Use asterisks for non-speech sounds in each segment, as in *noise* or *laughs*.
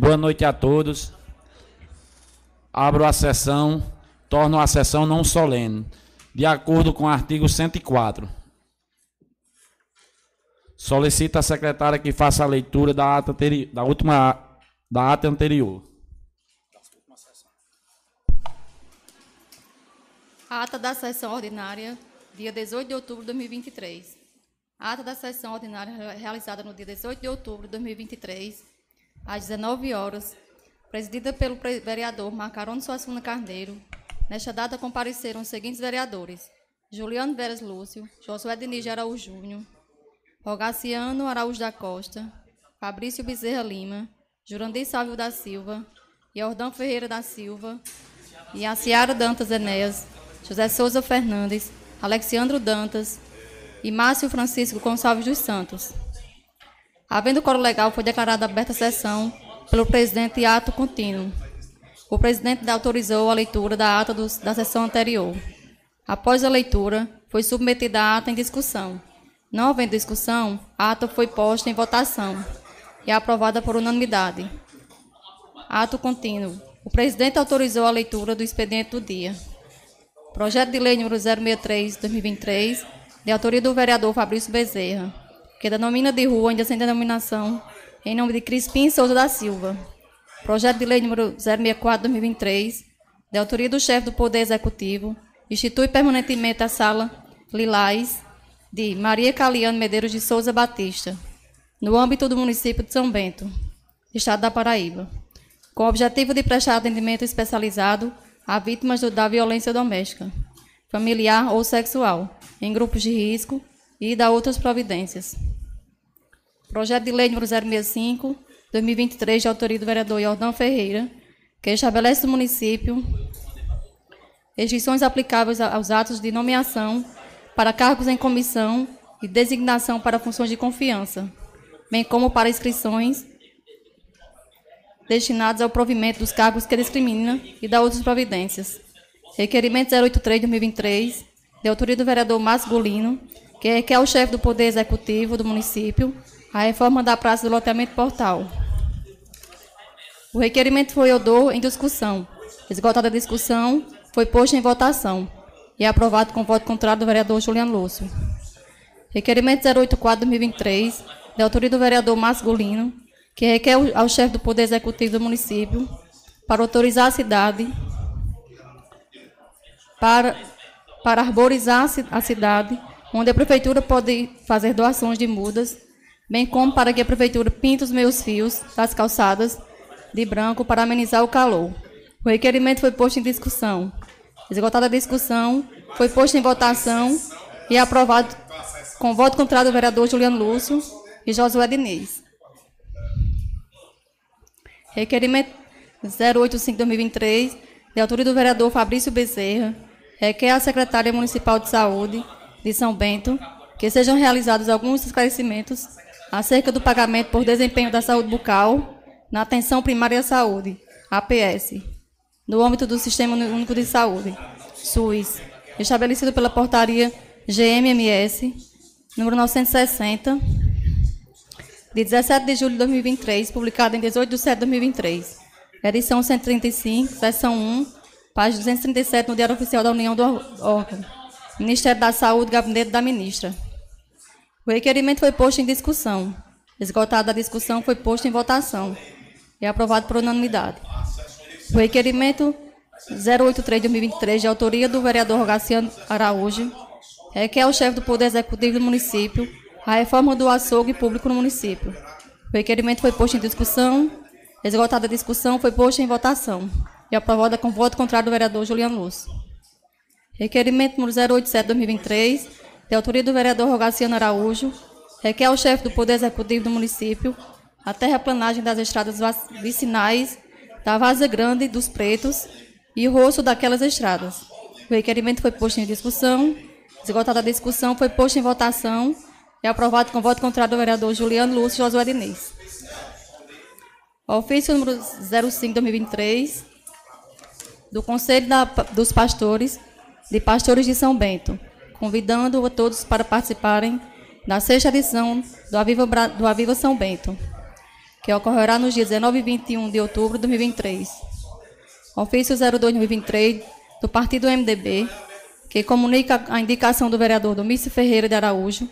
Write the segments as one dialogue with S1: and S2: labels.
S1: Boa noite a todos. Abro a sessão, torno a sessão não solene, de acordo com o artigo 104. Solicito a secretária que faça a leitura da ata da última da ata anterior.
S2: Ata da sessão ordinária, dia 18 de outubro de 2023. Ata da sessão ordinária realizada no dia 18 de outubro de 2023, às 19 horas, presidida pelo vereador Macarone Suassuna Carneiro. Nesta data compareceram os seguintes vereadores: Juliano Veras Lúcio, Josué Diniz Araújo Júnior, Rogaciano Araújo da Costa, Fabrício Bezerra Lima, Jurandir Sávio da Silva, Jordão Ferreira da Silva, e a Ciara Dantas Enéas, José Souza Fernandes, Alexandro Dantas e Márcio Francisco Gonçalves dos Santos. Havendo coro legal, foi declarada aberta a sessão pelo presidente ato contínuo. O presidente autorizou a leitura da ata do, da sessão anterior. Após a leitura, foi submetida a ata em discussão. Não havendo discussão, a ata foi posta em votação e aprovada por unanimidade. Ato contínuo. O presidente autorizou a leitura do expediente do dia. Projeto de lei número 063-2023, de autoria do vereador Fabrício Bezerra, que denomina de rua ainda sem denominação, em nome de Crispim Souza da Silva. Projeto de lei número 064-2023, de autoria do chefe do Poder Executivo, institui permanentemente a sala Lilás de Maria Caliano Medeiros de Souza Batista, no âmbito do município de São Bento, estado da Paraíba, com o objetivo de prestar atendimento especializado a vítimas da violência doméstica, familiar ou sexual, em grupos de risco e da outras providências. Projeto de Lei número 065, 2023, de autoria do vereador Jordão Ferreira, que estabelece no município restrições aplicáveis aos atos de nomeação para cargos em comissão e designação para funções de confiança, bem como para inscrições destinadas ao provimento dos cargos que discrimina e da outras providências. Requerimento 083-2023, de autoria do vereador Márcio Golino, que requer ao chefe do Poder Executivo do município a reforma da praça do loteamento portal. O requerimento foi odor em discussão. Esgotada a discussão, foi posto em votação e aprovado com voto contrário do vereador Juliano Lúcio. Requerimento 084-2023, de autoria do vereador Márcio Golino, que requer ao chefe do Poder Executivo do município para autorizar a cidade para, para arborizar a cidade, onde a prefeitura pode fazer doações de mudas bem como para que a Prefeitura pinte os meus fios das calçadas de branco para amenizar o calor. O requerimento foi posto em discussão. Esgotada a discussão, foi posto em votação e aprovado com voto contrário do vereador Juliano Lúcio e Josué Diniz. Requerimento 085-2023, de autoria do vereador Fabrício Bezerra, requer à Secretaria Municipal de Saúde de São Bento que sejam realizados alguns esclarecimentos acerca do pagamento por desempenho da saúde bucal na atenção primária à saúde, APS, no âmbito do Sistema Único de Saúde, SUS, estabelecido pela portaria GMMS, número 960, de 17 de julho de 2023, publicada em 18 de setembro de 2023, edição 135, seção 1, página 237, no Diário Oficial da União do órgão, Ministério da Saúde, Gabinete da Ministra. O requerimento foi posto em discussão. Esgotada a discussão, foi posto em votação e aprovado por unanimidade. O requerimento 083-2023, de autoria do vereador Rogaciano Araújo, requer ao chefe do Poder Executivo do município a reforma do açougue público no município. O requerimento foi posto em discussão. Esgotada a discussão, foi posto em votação e aprovada com voto contrário do vereador Juliano Lúcio. Requerimento número 087-2023, de autoria do vereador Rogaciano Araújo, requer ao chefe do Poder Executivo do município a terraplanagem das estradas vicinais da Vaza Grande dos Pretos e o rosto daquelas estradas. O requerimento foi posto em discussão. Esgotada a discussão, foi posto em votação e aprovado com voto contrário do vereador Juliano Lúcio Josué Diniz. Ofício número 05-2023, do Conselho da, dos Pastores, de Pastores de São Bento, convidando a todos para participarem da sexta edição do Aviva, do Aviva São Bento, que ocorrerá nos dias 19 e 21 de outubro de 2023. Ofício 02-2023 do Partido MDB, que comunica a indicação do vereador Domício Ferreira de Araújo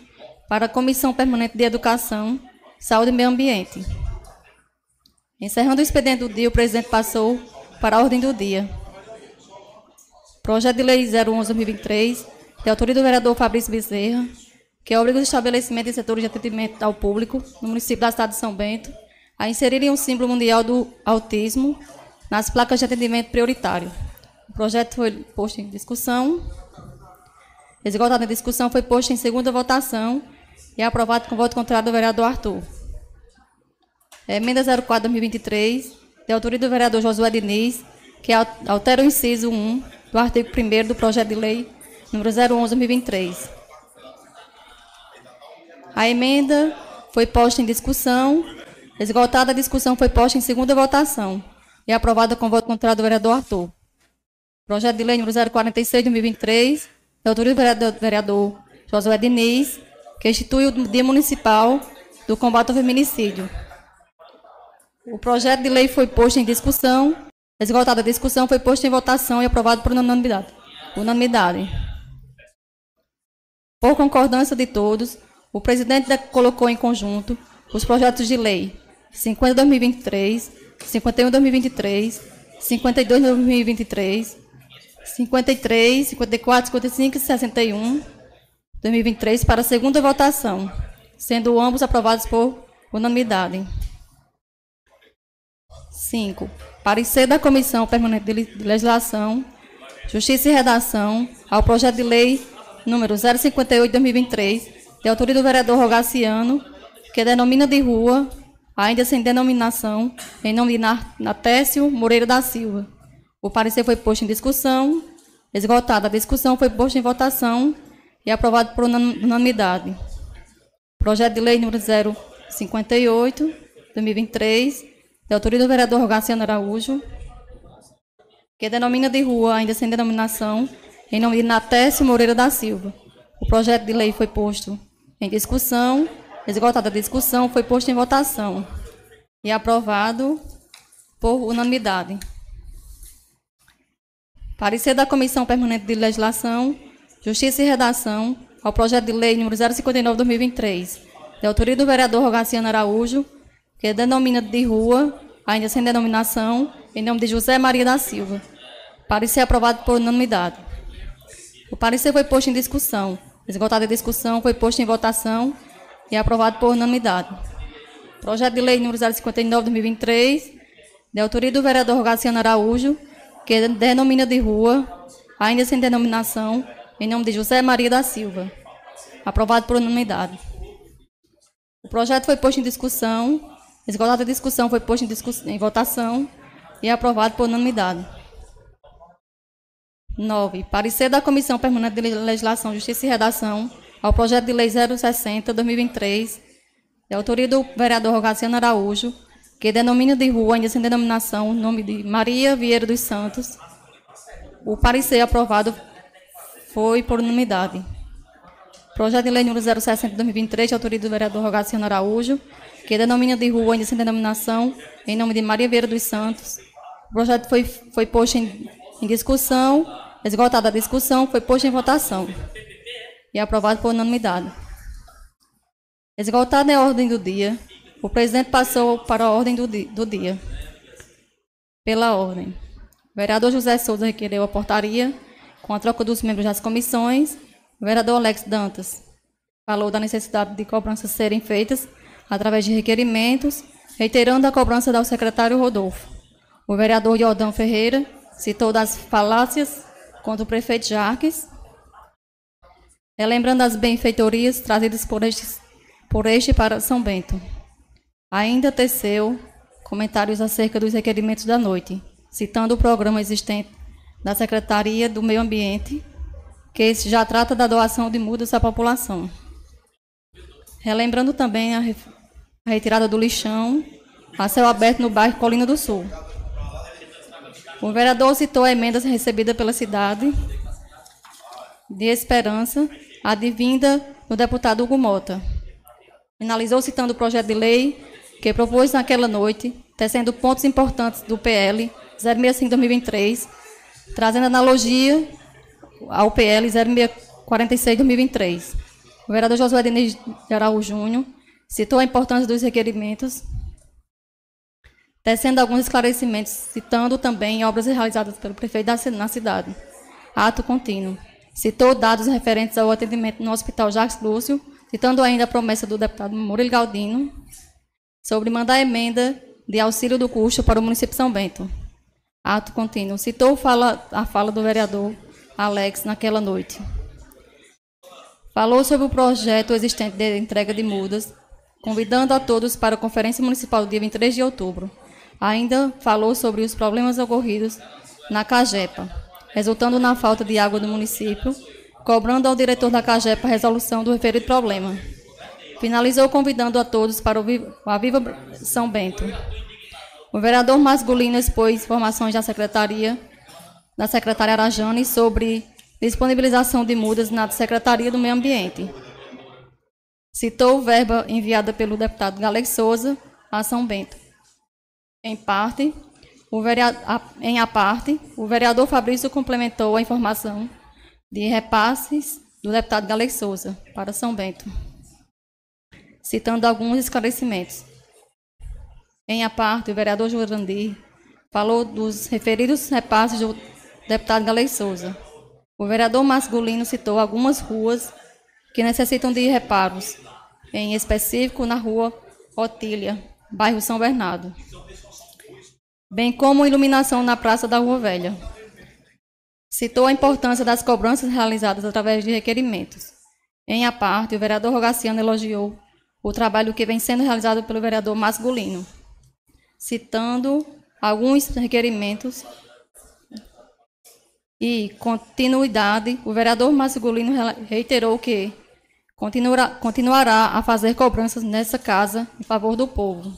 S2: para a Comissão Permanente de Educação, Saúde e Meio Ambiente. Encerrando o expediente do dia, o presidente passou para a ordem do dia. Projeto de Lei 011-2023, de autoria do vereador Fabrício Bezerra, que obriga os estabelecimentos e setores de atendimento ao público no município da cidade de São Bento a inserirem um símbolo mundial do autismo nas placas de atendimento prioritário. O projeto foi posto em discussão. Esgotada a discussão, foi posto em segunda votação e aprovado com voto contrário do vereador Arthur. Emenda 04-2023, de autoria do vereador Josué Diniz, que altera o inciso 1 do artigo 1 do projeto de lei número 011-2023. A emenda foi posta em discussão. Esgotada a discussão, foi posta em segunda votação e aprovada com voto contrário do vereador Arthur. Projeto de lei número 046 de 2023, de autoria do vereador Josué Diniz, que institui o Dia Municipal do Combate ao Feminicídio. O projeto de lei foi posto em discussão. Esgotada a discussão, foi posto em votação e aprovado por unanimidade. unanimidade. Por concordância de todos, o presidente colocou em conjunto os projetos de lei 50-2023, 51-2023, 52-2023, 53, 54, 55 e 61, 2023 para a segunda votação, sendo ambos aprovados por unanimidade. 5. Parecer da Comissão Permanente de Legislação, Justiça e Redação ao projeto de lei número 058-2023, de autoria do vereador Rogaciano, que denomina de rua, ainda sem denominação, em nome de Natécio Moreira da Silva. O parecer foi posto em discussão, esgotada a discussão, foi posto em votação e aprovado por unanimidade. Projeto de lei número 058, 2023, de autoria do vereador Rogaciano Araújo, que denomina de rua, ainda sem denominação, em nome de Natécio Moreira da Silva. O projeto de lei foi posto em discussão, esgotada a discussão, foi posto em votação e aprovado por unanimidade. Parecer da Comissão Permanente de Legislação, Justiça e Redação ao projeto de lei número 059-2023, de autoria do vereador Rogaciano Araújo, que denomina de rua, ainda sem denominação, em nome de José Maria da Silva. Parecer aprovado por unanimidade. O parecer foi posto em discussão. Esgotada a discussão, foi posto em votação e aprovado por unanimidade. Projeto de lei número 059 de 2023, de autoria do vereador Gaciano Araújo, que denomina de rua, ainda sem denominação, em nome de José Maria da Silva. Aprovado por unanimidade. O projeto foi posto em discussão Esgotada a discussão, foi posto em, em votação e aprovado por unanimidade. 9. Parecer da Comissão Permanente de Legislação, Justiça e Redação ao projeto de lei 060-2023, de autoria do vereador Rogaciano Araújo, que denomina de rua, ainda sem denominação, o nome de Maria Vieira dos Santos. O parecer aprovado foi por unanimidade. Projeto de lei número 060-2023, de autoria do vereador Rogaciano Araújo, que denomina de rua ainda sem denominação, em nome de Maria Vieira dos Santos. O projeto foi, foi posto em, em discussão, esgotada a discussão, foi posto em votação e aprovado por unanimidade. Esgotada a ordem do dia, o presidente passou para a ordem do, do dia. Pela ordem. O vereador José Souza requereu a portaria com a troca dos membros das comissões. O vereador Alex Dantas falou da necessidade de cobranças serem feitas através de requerimentos, reiterando a cobrança do secretário Rodolfo. O vereador Jordão Ferreira citou das falácias contra o prefeito Jarques, relembrando as benfeitorias trazidas por este, por este para São Bento. Ainda teceu comentários acerca dos requerimentos da noite, citando o programa existente da Secretaria do Meio Ambiente, que já trata da doação de mudas à população. Relembrando também a a retirada do lixão a céu aberto no bairro Colina do Sul. O vereador citou a emenda recebida pela cidade de Esperança, advinda do deputado Hugo Mota. Finalizou citando o projeto de lei que propôs naquela noite, tecendo pontos importantes do PL 065-2023, trazendo analogia ao PL 0646-2023. O vereador Josué Diniz de Araújo Júnior citou a importância dos requerimentos, tecendo alguns esclarecimentos, citando também obras realizadas pelo prefeito na cidade. Ato contínuo. Citou dados referentes ao atendimento no Hospital Jacques Lúcio, citando ainda a promessa do deputado Murilo Galdino sobre mandar emenda de auxílio do custo para o município de São Bento. Ato contínuo. Citou fala, a fala do vereador Alex naquela noite. Falou sobre o projeto existente de entrega de mudas, convidando a todos para a Conferência Municipal do dia 23 de outubro. Ainda falou sobre os problemas ocorridos na Cagepa, resultando na falta de água do município, cobrando ao diretor da Cagepa a resolução do referido problema. Finalizou convidando a todos para o a Viva São Bento. O vereador Masculino expôs informações da secretaria, da secretária Arajane, sobre disponibilização de mudas na Secretaria do Meio Ambiente. Citou verba enviada pelo deputado Galego Souza a São Bento. Em parte, o vereador, em a parte, o vereador Fabrício complementou a informação de repasses do deputado Galego Souza para São Bento, citando alguns esclarecimentos. Em a parte, o vereador Jurandir falou dos referidos repasses do deputado Galei Souza. O vereador Masculino citou algumas ruas que necessitam de reparos, em específico na rua Otília, bairro São Bernardo, bem como iluminação na Praça da Rua Velha. Citou a importância das cobranças realizadas através de requerimentos. Em a parte, o vereador Rogaciano elogiou o trabalho que vem sendo realizado pelo vereador Masculino citando alguns requerimentos e continuidade, o vereador Masculino reiterou que continuará, continuará a fazer cobranças nessa casa em favor do povo.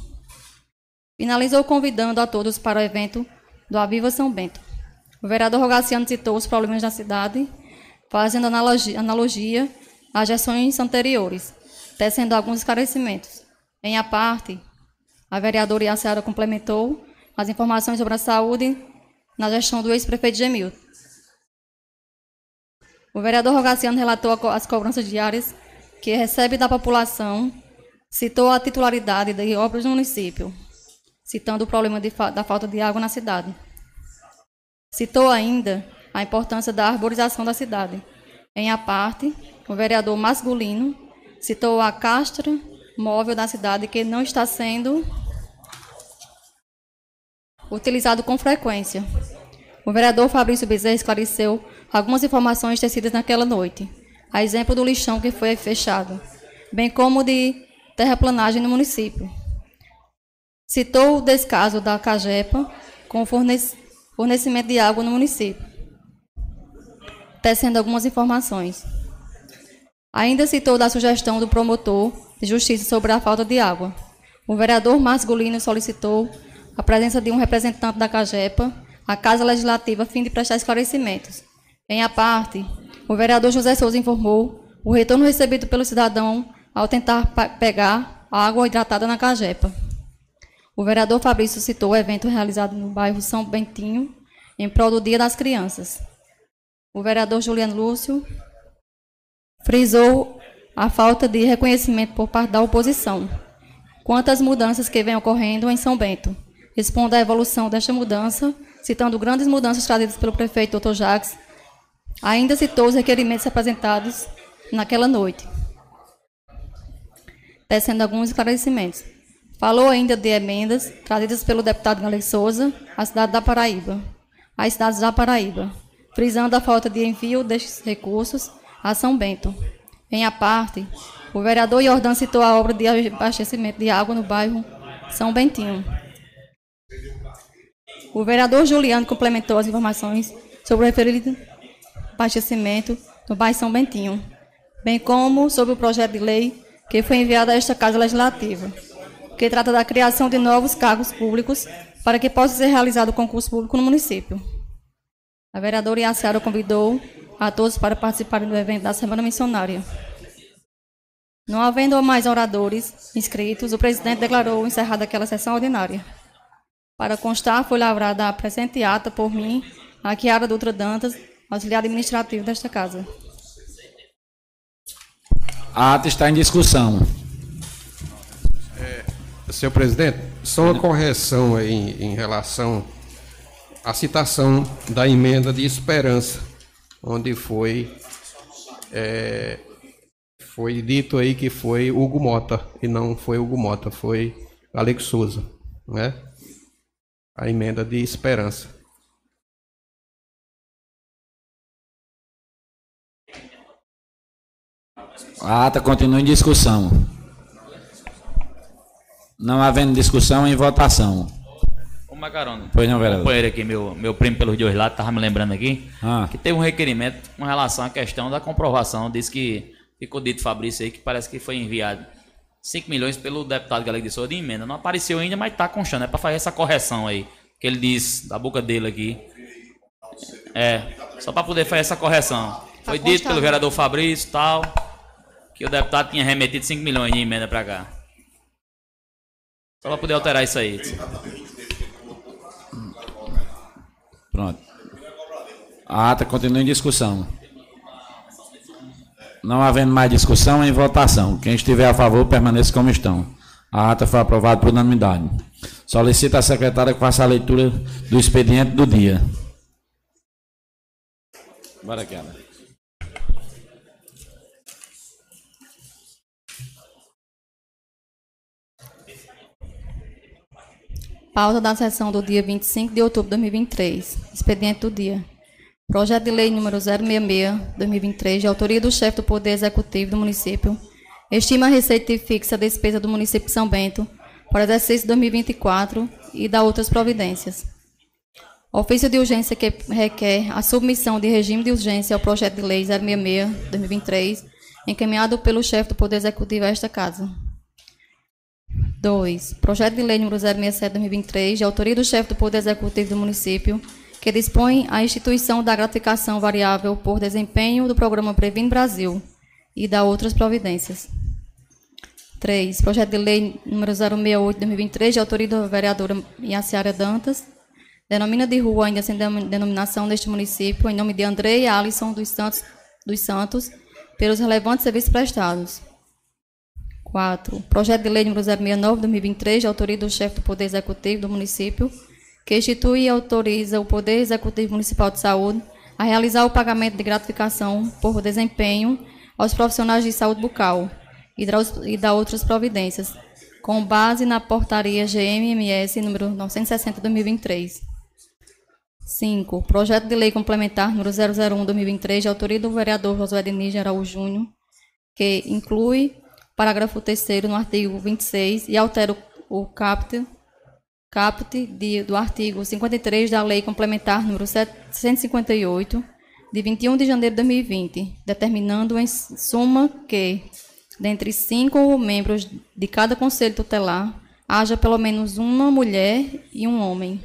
S2: Finalizou convidando a todos para o evento do Aviva São Bento. O vereador Rogaciano citou os problemas da cidade, fazendo analogia, analogia às gestões anteriores, tecendo alguns esclarecimentos. Em a parte, a vereadora Iaciara complementou as informações sobre a saúde na gestão do ex-prefeito Gemilton. O vereador Rogaciano relatou as cobranças diárias que recebe da população, citou a titularidade de obras do município, citando o problema fa da falta de água na cidade. Citou ainda a importância da arborização da cidade. Em a parte, o vereador Masculino citou a castra móvel da cidade que não está sendo utilizado com frequência. O vereador Fabrício Bezerra esclareceu algumas informações tecidas naquela noite, a exemplo do lixão que foi fechado, bem como de terraplanagem no município. Citou o descaso da Cagepa com fornecimento de água no município, tecendo algumas informações. Ainda citou da sugestão do promotor de justiça sobre a falta de água. O vereador Masculino solicitou a presença de um representante da CAGEPA à Casa Legislativa a fim de prestar esclarecimentos. Em a parte, o vereador José Souza informou o retorno recebido pelo cidadão ao tentar pegar água hidratada na CAGEPA. O vereador Fabrício citou o evento realizado no bairro São Bentinho, em prol do Dia das Crianças. O vereador Juliano Lúcio frisou a falta de reconhecimento por parte da oposição quanto às mudanças que vêm ocorrendo em São Bento expondo a evolução desta mudança, citando grandes mudanças trazidas pelo prefeito Dr. Jacques, ainda citou os requerimentos apresentados naquela noite, tecendo alguns esclarecimentos. Falou ainda de emendas trazidas pelo deputado Galego Souza à cidade da Paraíba, às cidades da Paraíba, frisando a falta de envio destes recursos a São Bento. Em a parte, o vereador Jordan citou a obra de abastecimento de água no bairro São Bentinho, o vereador Juliano complementou as informações sobre o referido abastecimento no bairro São Bentinho, bem como sobre o projeto de lei que foi enviado a esta Casa Legislativa, que trata da criação de novos cargos públicos para que possa ser realizado o concurso público no município. A vereadora Iaciara convidou a todos para participarem do evento da Semana Missionária. Não havendo mais oradores inscritos, o presidente declarou encerrada aquela sessão ordinária. Para constar, foi lavrada a presente ata por mim, a Chiara Dutra Dantas, auxiliar administrativo desta casa.
S1: A ata está em discussão.
S3: Senhor presidente, só uma correção aí em, em relação à citação da emenda de esperança, onde foi é, foi dito aí que foi Hugo Mota e não foi Hugo Mota, foi Alex Souza, né? A emenda de esperança.
S1: A ata continua em discussão. Não havendo discussão, em votação.
S4: Ô Macarona,
S1: Pois não, vereador.
S4: companheiro aqui, meu, meu primo pelos dois lados, tava me lembrando aqui,
S1: Ah.
S4: que teve um requerimento com relação à questão da comprovação. Diz que ficou dito Fabrício aí que parece que foi enviado 5 milhões pelo deputado Galego de Souza de emenda. Não apareceu ainda, mas tá constando. É para fazer essa correção aí. Que ele disse da boca dele aqui. É, só para poder fazer essa correção. Foi dito pelo vereador Fabrício e tal, que o deputado tinha remetido 5 milhões de emenda para cá. Só para poder alterar isso aí.
S1: Pronto. A ata continua em discussão. Não havendo mais discussão, em votação. Quem estiver a favor, permaneça como estão. A ata foi aprovada por unanimidade. Solicita a secretária que faça a leitura do expediente do dia. Bora, Kiara.
S2: Pauta da sessão do dia 25 de outubro de 2023. Expediente do dia. Projeto de lei número 066-2023, de autoria do chefe do Poder Executivo do município, estima a receita fixa a despesa do município de São Bento para exercício 2024 e da outras providências. Ofício de urgência que requer a submissão de regime de urgência ao projeto de lei 066-2023, encaminhado pelo chefe do Poder Executivo a esta casa. 2. Projeto de Lei número 067-2023, de autoria do chefe do Poder Executivo do município, que dispõe a instituição da gratificação variável por desempenho do programa Previne Brasil e da outras providências. 3. Projeto de Lei número 068-2023, de autoria da vereadora Iaciara Dantas, denomina de rua ainda sem denom- denominação neste município, em nome de Andrei Alisson dos Santos, dos Santos, pelos relevantes serviços prestados. 4. Projeto de Lei número 069-2023, de autoria do chefe do Poder Executivo do município, que institui e autoriza o Poder Executivo Municipal de Saúde a realizar o pagamento de gratificação por desempenho aos profissionais de saúde bucal e da, outras providências, com base na portaria GMMS número 960-2023. 5. Projeto de Lei Complementar número 001-2023, de autoria do vereador Josué Diniz de Araújo Júnior, que inclui parágrafo 3 no artigo 26 e altera o, caput, caput de- do artigo 53 da Lei Complementar número 758, de 21 de janeiro de 2020, determinando em suma que, dentre cinco membros de cada conselho tutelar, haja pelo menos uma mulher e um homem.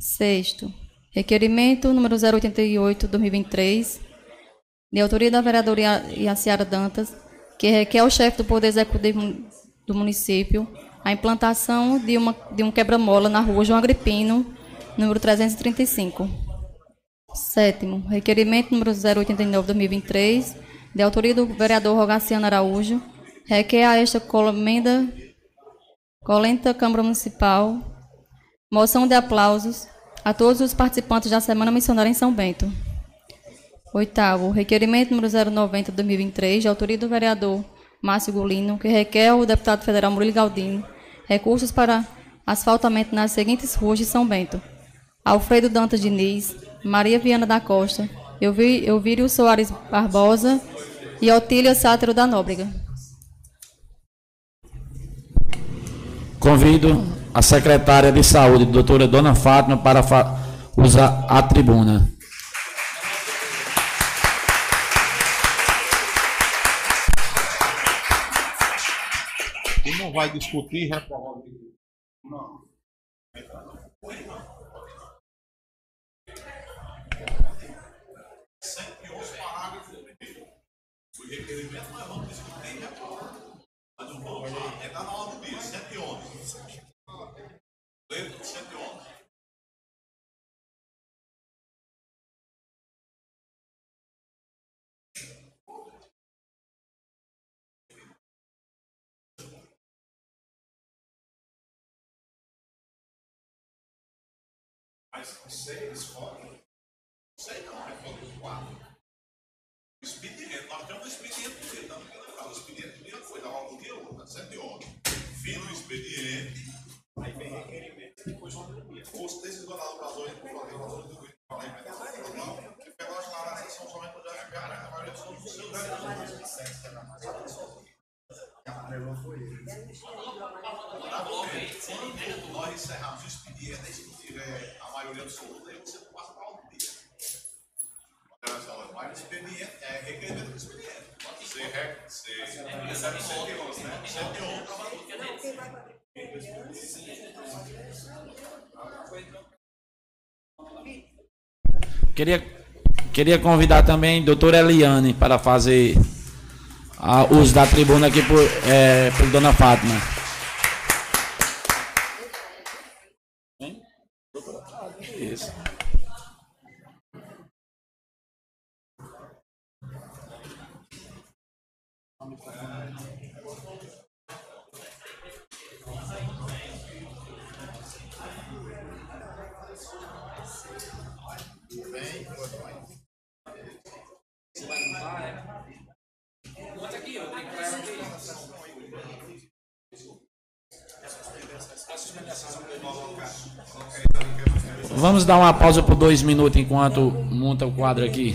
S2: Sexto, requerimento número 088-2023, de autoria da vereadora Ia- Iaciara Dantas, que requer ao chefe do Poder Executivo do município a implantação de, uma, de um quebra-mola na rua João Agripino, número 335. Sétimo, requerimento número 089-2023, de autoria do vereador Rogaciano Araújo, requer a esta colomenda, colenta Câmara Municipal, moção de aplausos a todos os participantes da Semana Missionária em São Bento. Oitavo, requerimento número 090-2023, de autoria do vereador Márcio Golino, que requer ao deputado federal Murilo Galdino recursos para asfaltamento nas seguintes ruas de São Bento. Alfredo Dantas Diniz, Maria Viana da Costa, Elvírio Soares Barbosa e Otília Sátero da Nóbrega.
S1: Convido a secretária de saúde, doutora Dona Fátima, para usar a tribuna.
S5: vai discutir reforma Não. Sempre os parágrafos o requerimento nós vamos discutir e reprovar.
S6: Mas o vamos lá, é da ordem disso, 111. Lembra do 111? Seis fora. Sei não, é todos os quatro. Expediente, nós temos um expediente do dia, não fala. O expediente do dia foi da hora do dia outra, sete horas. Fim do expediente. Aí vem requerimento e depois dia. Os governadores do por favor, do Rio, falei, mas não, que pegou as laranjas são somente para já chegar, a maioria são dos seus Quando nós encerramos o expediente, se não tiver maioria absoluta, aí você não passa para outro dia. Mas o expediente é requerimento do expediente. Você re- você recebe sete horas, né? Sete horas.
S1: Queria, queria convidar também a doutora Eliane para fazer a uso da tribuna aqui por, é, por Dona Fátima. Vamos dar uma pausa por dois minutos enquanto monta o quadro aqui.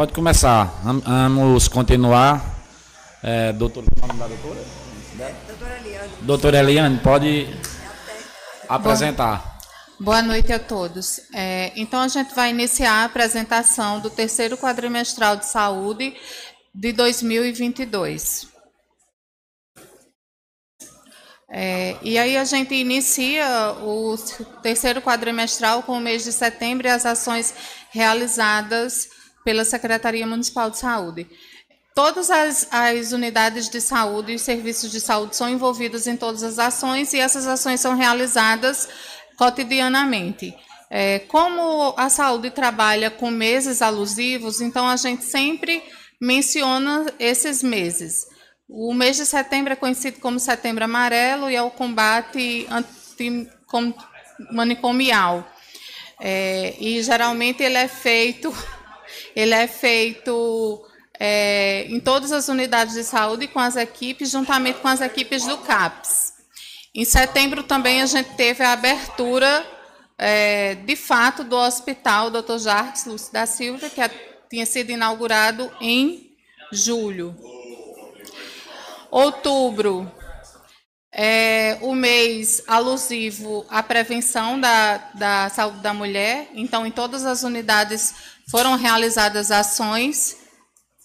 S1: Pode começar. Vam- Vamos continuar. É, doutor, o nome da doutora?
S7: Doutora Eliane,
S1: Doutora Eliane, pode apresentar.
S8: Boa noite a todos. É, então, a gente vai iniciar a apresentação do terceiro quadrimestral de saúde de 2022. É, e aí a gente inicia o terceiro quadrimestral com o mês de setembro e as ações realizadas pela Secretaria Municipal de Saúde. Todas as, as unidades de saúde e os serviços de saúde são envolvidos em todas as ações e essas ações são realizadas cotidianamente. É, como a saúde trabalha com meses alusivos, então a gente sempre menciona esses meses. O mês de setembro é conhecido como Setembro Amarelo e é o combate antimanicomial. É, e geralmente ele é feito, ele é feito é, em todas as unidades de saúde com as equipes, juntamente com as equipes do CAPS. Em setembro também a gente teve a abertura, é, de fato, do hospital Dr. Jarques Lúcio da Silva, que a- tinha sido inaugurado em julho. Outubro é o mês alusivo à prevenção da, da saúde da mulher. Então, em todas as unidades foram realizadas ações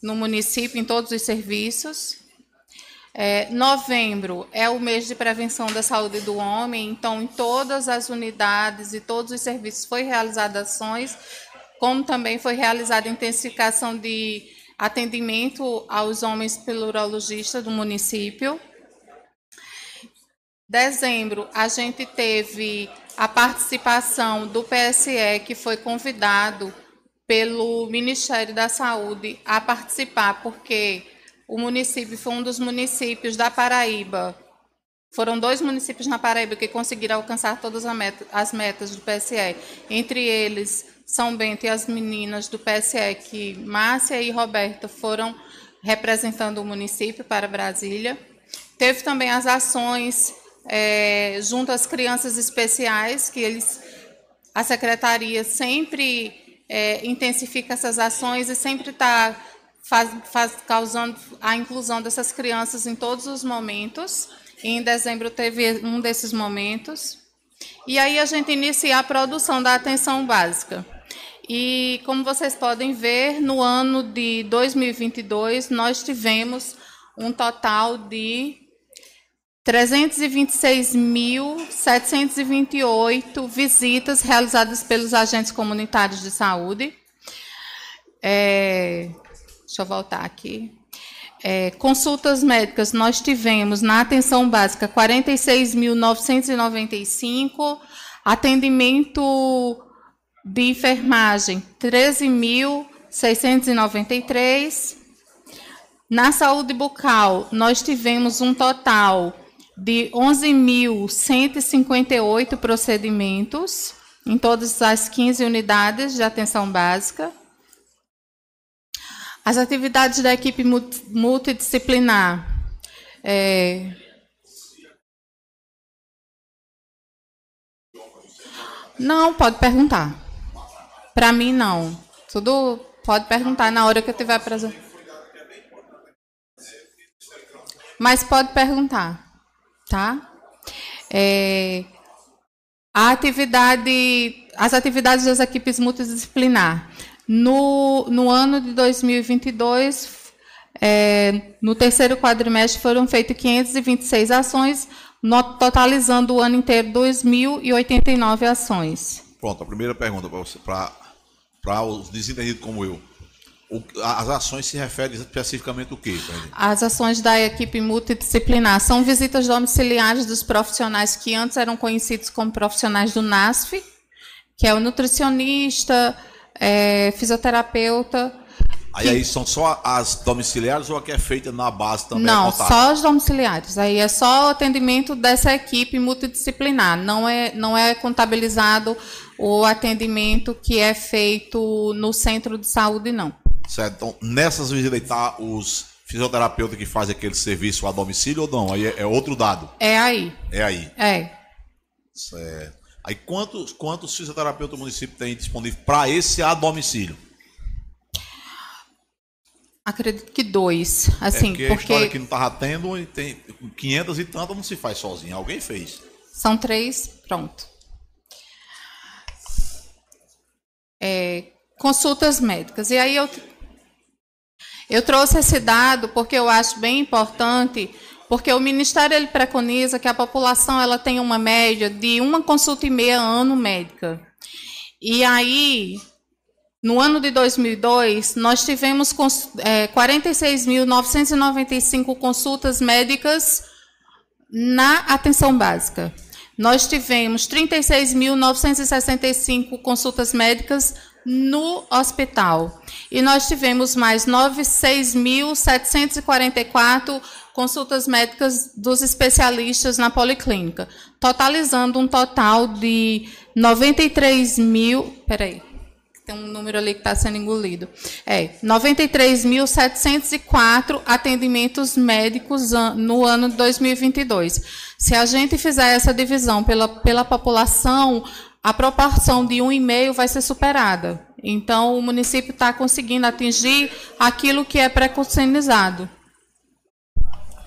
S8: no município, em todos os serviços. É, novembro é o mês de prevenção da saúde do homem, então em todas as unidades e todos os serviços foi realizada ações, como também foi realizada intensificação de atendimento aos homens pelo urologista do município. Dezembro, a gente teve a participação do PSE, que foi convidado pelo Ministério da Saúde a participar, porque o município foi um dos municípios da Paraíba. Foram dois municípios na Paraíba que conseguiram alcançar todas as metas do PSE. Entre eles, São Bento e as meninas do PSE, que Márcia e Roberta foram representando o município para Brasília. Teve também as ações eh, junto às crianças especiais, que eles a secretaria sempre eh, intensifica essas ações e sempre está causando a inclusão dessas crianças em todos os momentos. E em dezembro teve um desses momentos. E aí a gente inicia a produção da atenção básica. E como vocês podem ver, no ano de 2022 nós tivemos um total de 326.728 visitas realizadas pelos agentes comunitários de saúde. É, deixa eu voltar aqui. É, consultas médicas, nós tivemos na atenção básica 46.995, atendimento de enfermagem 13.693. Na saúde bucal, nós tivemos um total de 11.158 procedimentos em todas as 15 unidades de atenção básica. As atividades da equipe multi- multidisciplinar. é, Não, pode perguntar. Para mim, não. Tudo pode perguntar na hora que eu tiver apresentando. Mas pode perguntar, tá? É, a atividade, as atividades das equipes multidisciplinar. No, no ano de 2022, é, no terceiro quadrimestre, foram feitas 526 ações, totalizando o ano inteiro 2.089 ações.
S5: Pronto, a primeira pergunta para os desentendidos como eu. O- as ações se referem especificamente o quê?
S8: As ações da equipe multidisciplinar são visitas domiciliares dos profissionais que antes eram conhecidos como profissionais do NASF, que é o nutricionista, é, fisioterapeuta.
S5: Aí, aí são só as domiciliares ou a que é feita na base também?
S8: Não,
S5: é
S8: só os domiciliares. Aí é só o atendimento dessa equipe multidisciplinar. Não é, não é contabilizado o atendimento que é feito no centro de saúde, não.
S5: Certo. Então, nessas visitas está os fisioterapeutas que fazem aquele serviço a domicílio ou não? Aí é, é outro dado.
S8: É aí.
S5: É aí.
S8: É.
S5: Certo. Aí quantos, quantos fisioterapeutas o município tem disponível para esse a domicílio?
S8: Acredito que dois. Assim,
S6: é porque, a história que
S8: porque
S6: não estava tendo, e tem 500 e tanto não se faz sozinho. Alguém fez.
S8: são três, pronto. É, consultas médicas. E aí eu, eu trouxe esse dado porque eu acho bem importante, porque o Ministério ele preconiza que a população ela tem uma média de uma consulta e meia ano médica. E aí, no ano de 2002, nós tivemos cons- é, 46.995 consultas médicas na atenção básica. Nós tivemos 36.965 consultas médicas no hospital. E nós tivemos mais 96.744 consultas médicas dos especialistas na policlínica, totalizando um total de 93 mil. Peraí. Tem um número ali que está sendo engolido. É, 93.704 atendimentos médicos no ano de 2022. Se a gente fizer essa divisão pela, pela população, a proporção de 1,5 vai ser superada. Então, o município está conseguindo atingir aquilo que é preconizado.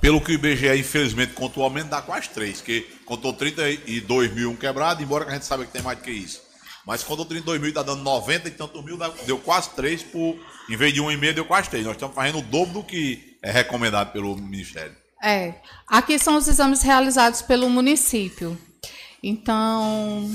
S6: Pelo que o IBGE, infelizmente, contou aumento, dá quase 3, que contou 32 mil um quebrado, embora que a gente saiba que tem mais do que isso. Mas contou 32 mil, está dando 90 e tantos mil, deu quase 3 por. Em vez de 1,5, deu quase 3. Nós estamos fazendo o dobro do que é recomendado pelo Ministério.
S8: É. Aqui são os exames realizados pelo município. Então,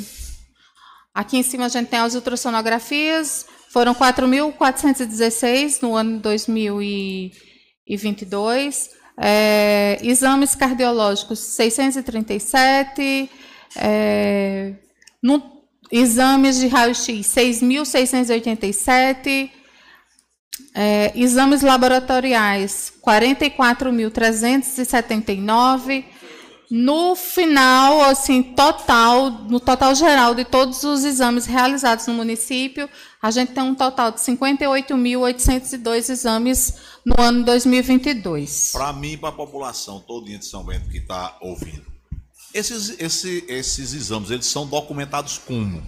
S8: aqui em cima a gente tem as ultrassonografias, foram 4.416 no ano de 2022. É, exames cardiológicos, 637. É, no, exames de raio-x, 6.687. É, exames laboratoriais, 44.379. No final, assim, total, no total geral de todos os exames realizados no município, a gente tem um total de 58.802 exames no ano 2022.
S6: Para mim e para a população todinha de São Bento que está ouvindo, esses, esse- esses exames, eles são documentados como?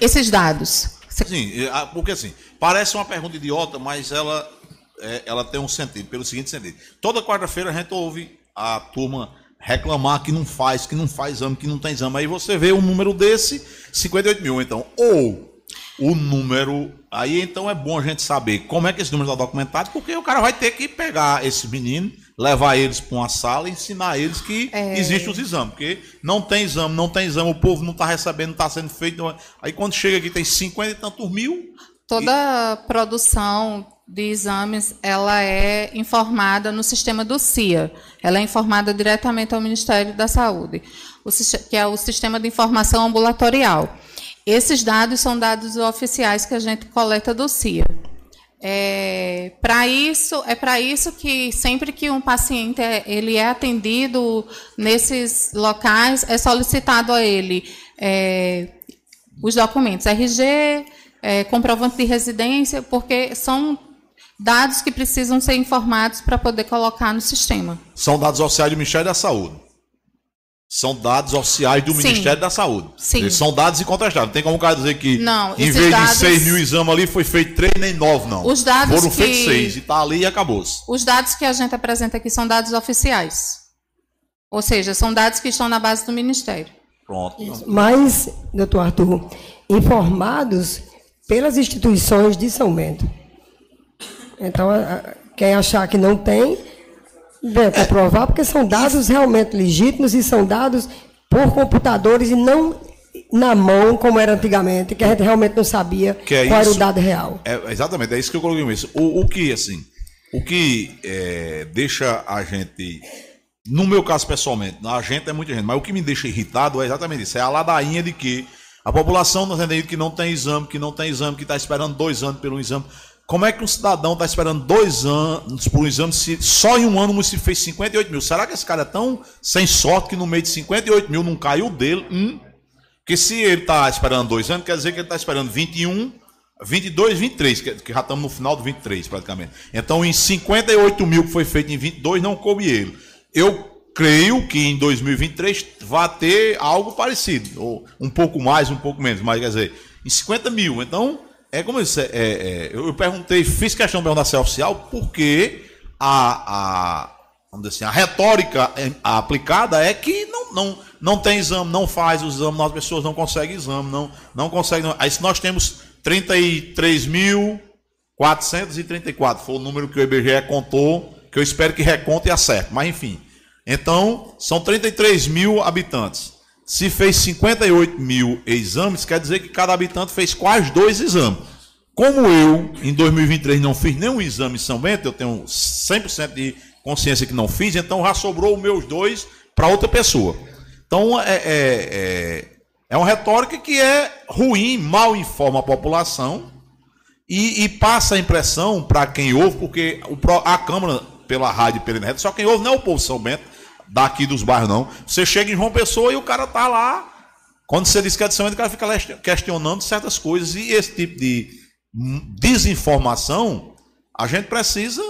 S8: Esses dados.
S6: Sim, ah, porque assim, parece uma pergunta idiota, mas ela, é, ela tem um sentido, pelo seguinte sentido. Toda quarta-feira a gente ouve a turma reclamar que não faz, que não faz exame, que não tem exame. Aí você vê um número desse, 58 mil. Então, ou o número. Aí então é bom a gente saber como é que esse número está documentado, porque o cara vai ter que pegar esse menino, levar eles para uma sala e ensinar eles que existem os exames. Porque não tem exame, não tem exame, o povo não está recebendo, não está sendo feito. é- Aí quando chega aqui tem 50 e tantos mil.
S8: Toda a produção de exames, ela é informada no sistema do CIA. Ela é informada diretamente ao Ministério da Saúde, que é o Sistema de Informação Ambulatorial. Esses dados são dados oficiais que a gente coleta do CIA. É, para isso, é para isso que sempre que um paciente é, ele é atendido nesses locais, é solicitado a ele é, os documentos RG, é, comprovante de residência, porque são dados que precisam ser informados para poder colocar no sistema.
S6: São dados oficiais do Ministério da Saúde. São dados oficiais do
S8: Sim.
S6: Ministério da Saúde.
S8: Sim.
S6: Eles são dados incontestáveis. Não tem como o cara dizer que
S8: Não,
S6: em vez
S8: dados-
S6: de 6 mil exames ali, foi feito 3 nem 9, não.
S8: Os dados
S6: Foram
S8: que-
S6: feitos 6 e tá ali e acabou-se.
S8: Os dados que a gente apresenta aqui são dados oficiais. Ou seja, são dados que estão na base do Ministério.
S6: Pronto.
S7: Mas, doutor Arthur, informados pelas instituições de São Bento. Então, quem achar que não tem, vem comprovar, porque são dados realmente legítimos e são dados por computadores e não na mão, como era antigamente, que a gente realmente não sabia
S6: Que é
S7: qual era o dado real.
S6: É, exatamente, é isso que eu coloquei mesmo. O, o que, assim, o que é, deixa a gente. No meu caso, pessoalmente, a gente é muita gente, mas o que me deixa irritado é exatamente isso: é a ladainha de que a população nos entende que não tem exame, que não tem exame, que está esperando dois anos pelo exame. Como é que um cidadão está esperando dois anos por um exame se só em um ano o município fez 58 mil? Será que esse cara é tão sem sorte que no meio de 58 mil não caiu dele? Hum? Porque se ele está esperando dois anos, quer dizer que ele está esperando 21, 22, 23, que, que já estamos no final do 23 praticamente. Então, em 58 mil que foi feito em 22, não coube ele. Eu creio que em 2023 vai ter algo parecido, ou um pouco mais, um pouco menos, mas quer dizer, em 50 mil. Então, é como eu disse, é, é, eu perguntei, fiz questão de perguntar se é oficial, porque a, a, vamos dizer assim, a retórica é, aplicada é que não, não, não tem exame, não faz o exame, as pessoas não conseguem exame, não, não conseguem. Aí se nós temos 33.434, foi o número que o IBGE contou, que eu espero que reconte e acerte, mas enfim. Então, são 33 mil habitantes. Se fez 58 mil exames, quer dizer que cada habitante fez quase dois exames. Como eu, em 2023, não fiz nenhum exame em São Bento, eu tenho 100% de consciência que não fiz, então já sobrou os meus dois para outra pessoa. Então, é, é, é, é uma retórica que é ruim, mal informa a população e, e passa a impressão para quem ouve, porque o, a Câmara, pela rádio e pela internet, só quem ouve não é o povo São Bento, daqui dos bairros, não. Você chega em João Pessoa e o cara tá lá. Quando você diz que é de São Bento, o cara fica questionando certas coisas. E esse tipo de desinformação, a gente precisa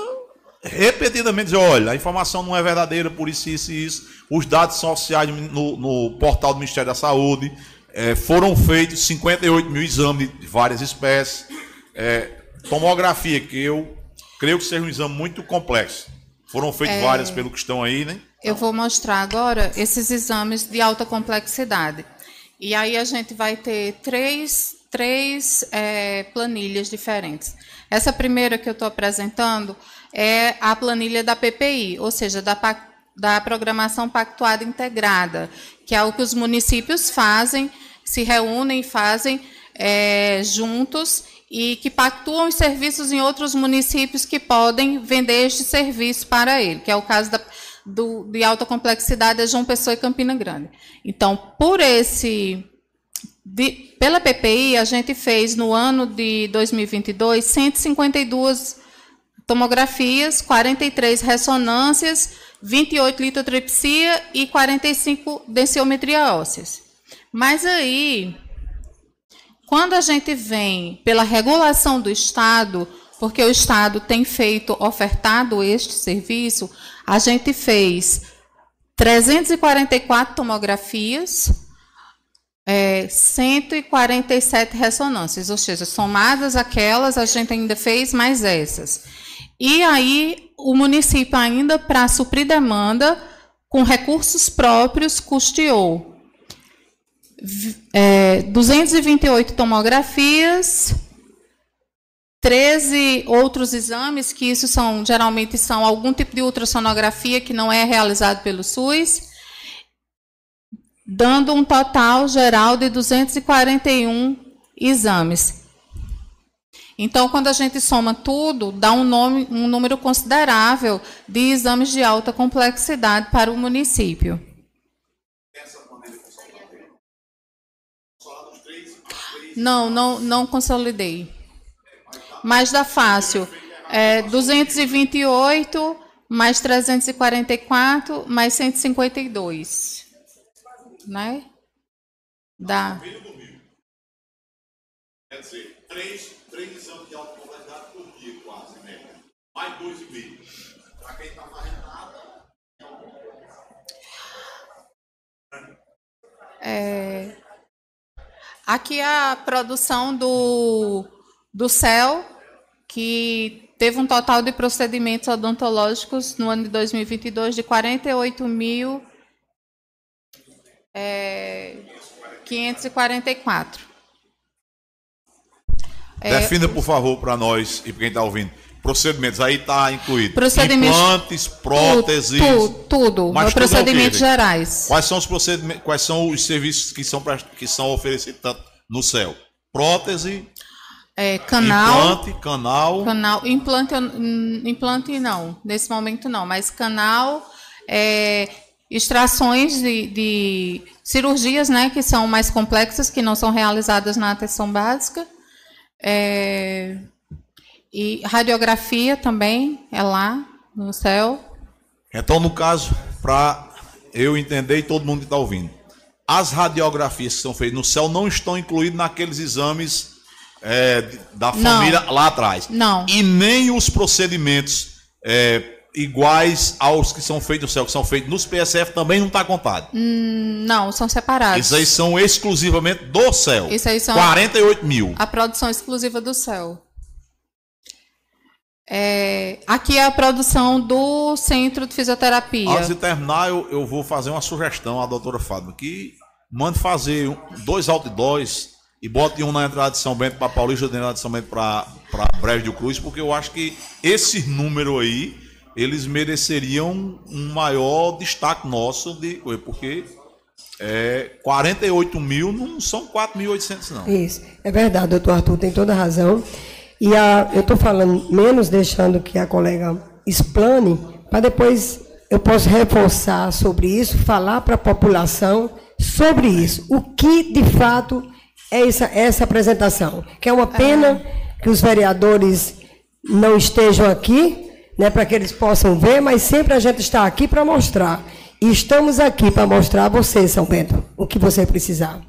S6: repetidamente dizer, olha, a informação não é verdadeira por isso, isso e isso. Os dados são oficiais no, no portal do Ministério da Saúde. É, foram feitos 58 mil exames de várias espécies. É, tomografia, que eu creio que seja um exame muito complexo. Foram feitas é... várias pelo que estão aí, né?
S8: Eu vou mostrar agora esses exames de alta complexidade. E aí a gente vai ter três, três é, planilhas diferentes. Essa primeira que eu estou apresentando é a planilha da PPI, ou seja, da, da Programação Pactuada Integrada, que é o que os municípios fazem, se reúnem e fazem é, juntos e que pactuam os serviços em outros municípios que podem vender este serviço para ele, que é o caso da do, de alta complexidade é João Pessoa e Campina Grande. Então, por esse. De, pela PPI, a gente fez no ano de 2022 152 tomografias, 43 ressonâncias, 28 litotripsia e 45 densiometria ósseas. Mas aí, quando a gente vem pela regulação do Estado, porque o Estado tem feito, ofertado este serviço, a gente fez 344 tomografias, é, 147 ressonâncias, ou seja, somadas aquelas, a gente ainda fez mais essas. E aí, o município, ainda para suprir demanda, com recursos próprios, custeou é, 228 tomografias, 13 outros exames, que isso são geralmente são algum tipo de ultrassonografia que não é realizado pelo SUS, dando um total geral de 241 exames. Então, quando a gente soma tudo, dá um, nome, um número considerável de exames de alta complexidade para o município. Não, não, não consolidei. Mas dá fácil. É, 228 mais 344 mais 152. Né? Dá.
S6: Quer dizer, três, três exames de alta complexidade por dia, quase, né? Mais dois e meio. Para quem fazendo nada.
S8: É, aqui a produção do do CEL, que teve um total de procedimentos odontológicos no ano de 2022 de 48 mil é, 544.
S6: Defina, por favor, para nós e para quem está ouvindo. Procedimentos, aí está incluído
S8: procedimentos,
S6: implantes, próteses.
S8: Tudo, tudo mas procedimentos é gerais.
S6: Quais são os procedimentos, quais são os serviços que são, que são oferecidos no céu? Prótese,
S8: é, canal.
S6: Implante, canal.
S8: Canal. Implante, implante não, nesse momento não, mas canal, é, extrações de, de, cirurgias, né, que são mais complexas, que não são realizadas na atenção básica. É, e radiografia também é lá no céu.
S6: Então, no caso, para eu entender e todo mundo que está ouvindo, as radiografias que são feitas no céu não estão incluídas naqueles exames é, da família
S8: não.
S6: lá atrás.
S8: Não.
S6: E nem os procedimentos é, iguais aos que são feitos no céu, que são feitos nos PSF, também não está contado.
S8: Não, são separados.
S6: Esses aí são exclusivamente do céu.
S8: Isso aí são-
S6: 48 mil.
S8: A produção exclusiva do céu. É, aqui é a produção do Centro de Fisioterapia.
S6: Antes de terminar, eu, eu vou fazer uma sugestão à doutora Fátima, que mande fazer dois outdoors e bote um na entrada de São Bento para Paulista e na entrada de São Bento para Breve do Cruz, porque eu acho que esse número aí, eles mereceriam um maior destaque nosso, de, porque é, 48 mil não são 4.800 não.
S7: Isso, é verdade, doutor Arthur tem toda a razão. E a, eu estou falando menos deixando que a colega explane, para depois eu posso reforçar sobre isso, falar para a população sobre isso. O que de fato é essa, essa apresentação? Que é uma pena que os vereadores não estejam aqui, né, para que eles possam ver, mas sempre a gente está aqui para mostrar. E estamos aqui para mostrar a você, São Bento, o que você precisar.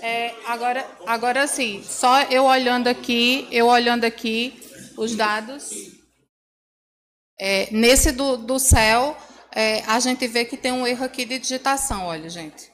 S8: É, agora, agora sim, só eu olhando aqui, eu olhando aqui os dados. É, nesse do, do céu, é, a gente vê que tem um erro aqui de digitação, olha, gente.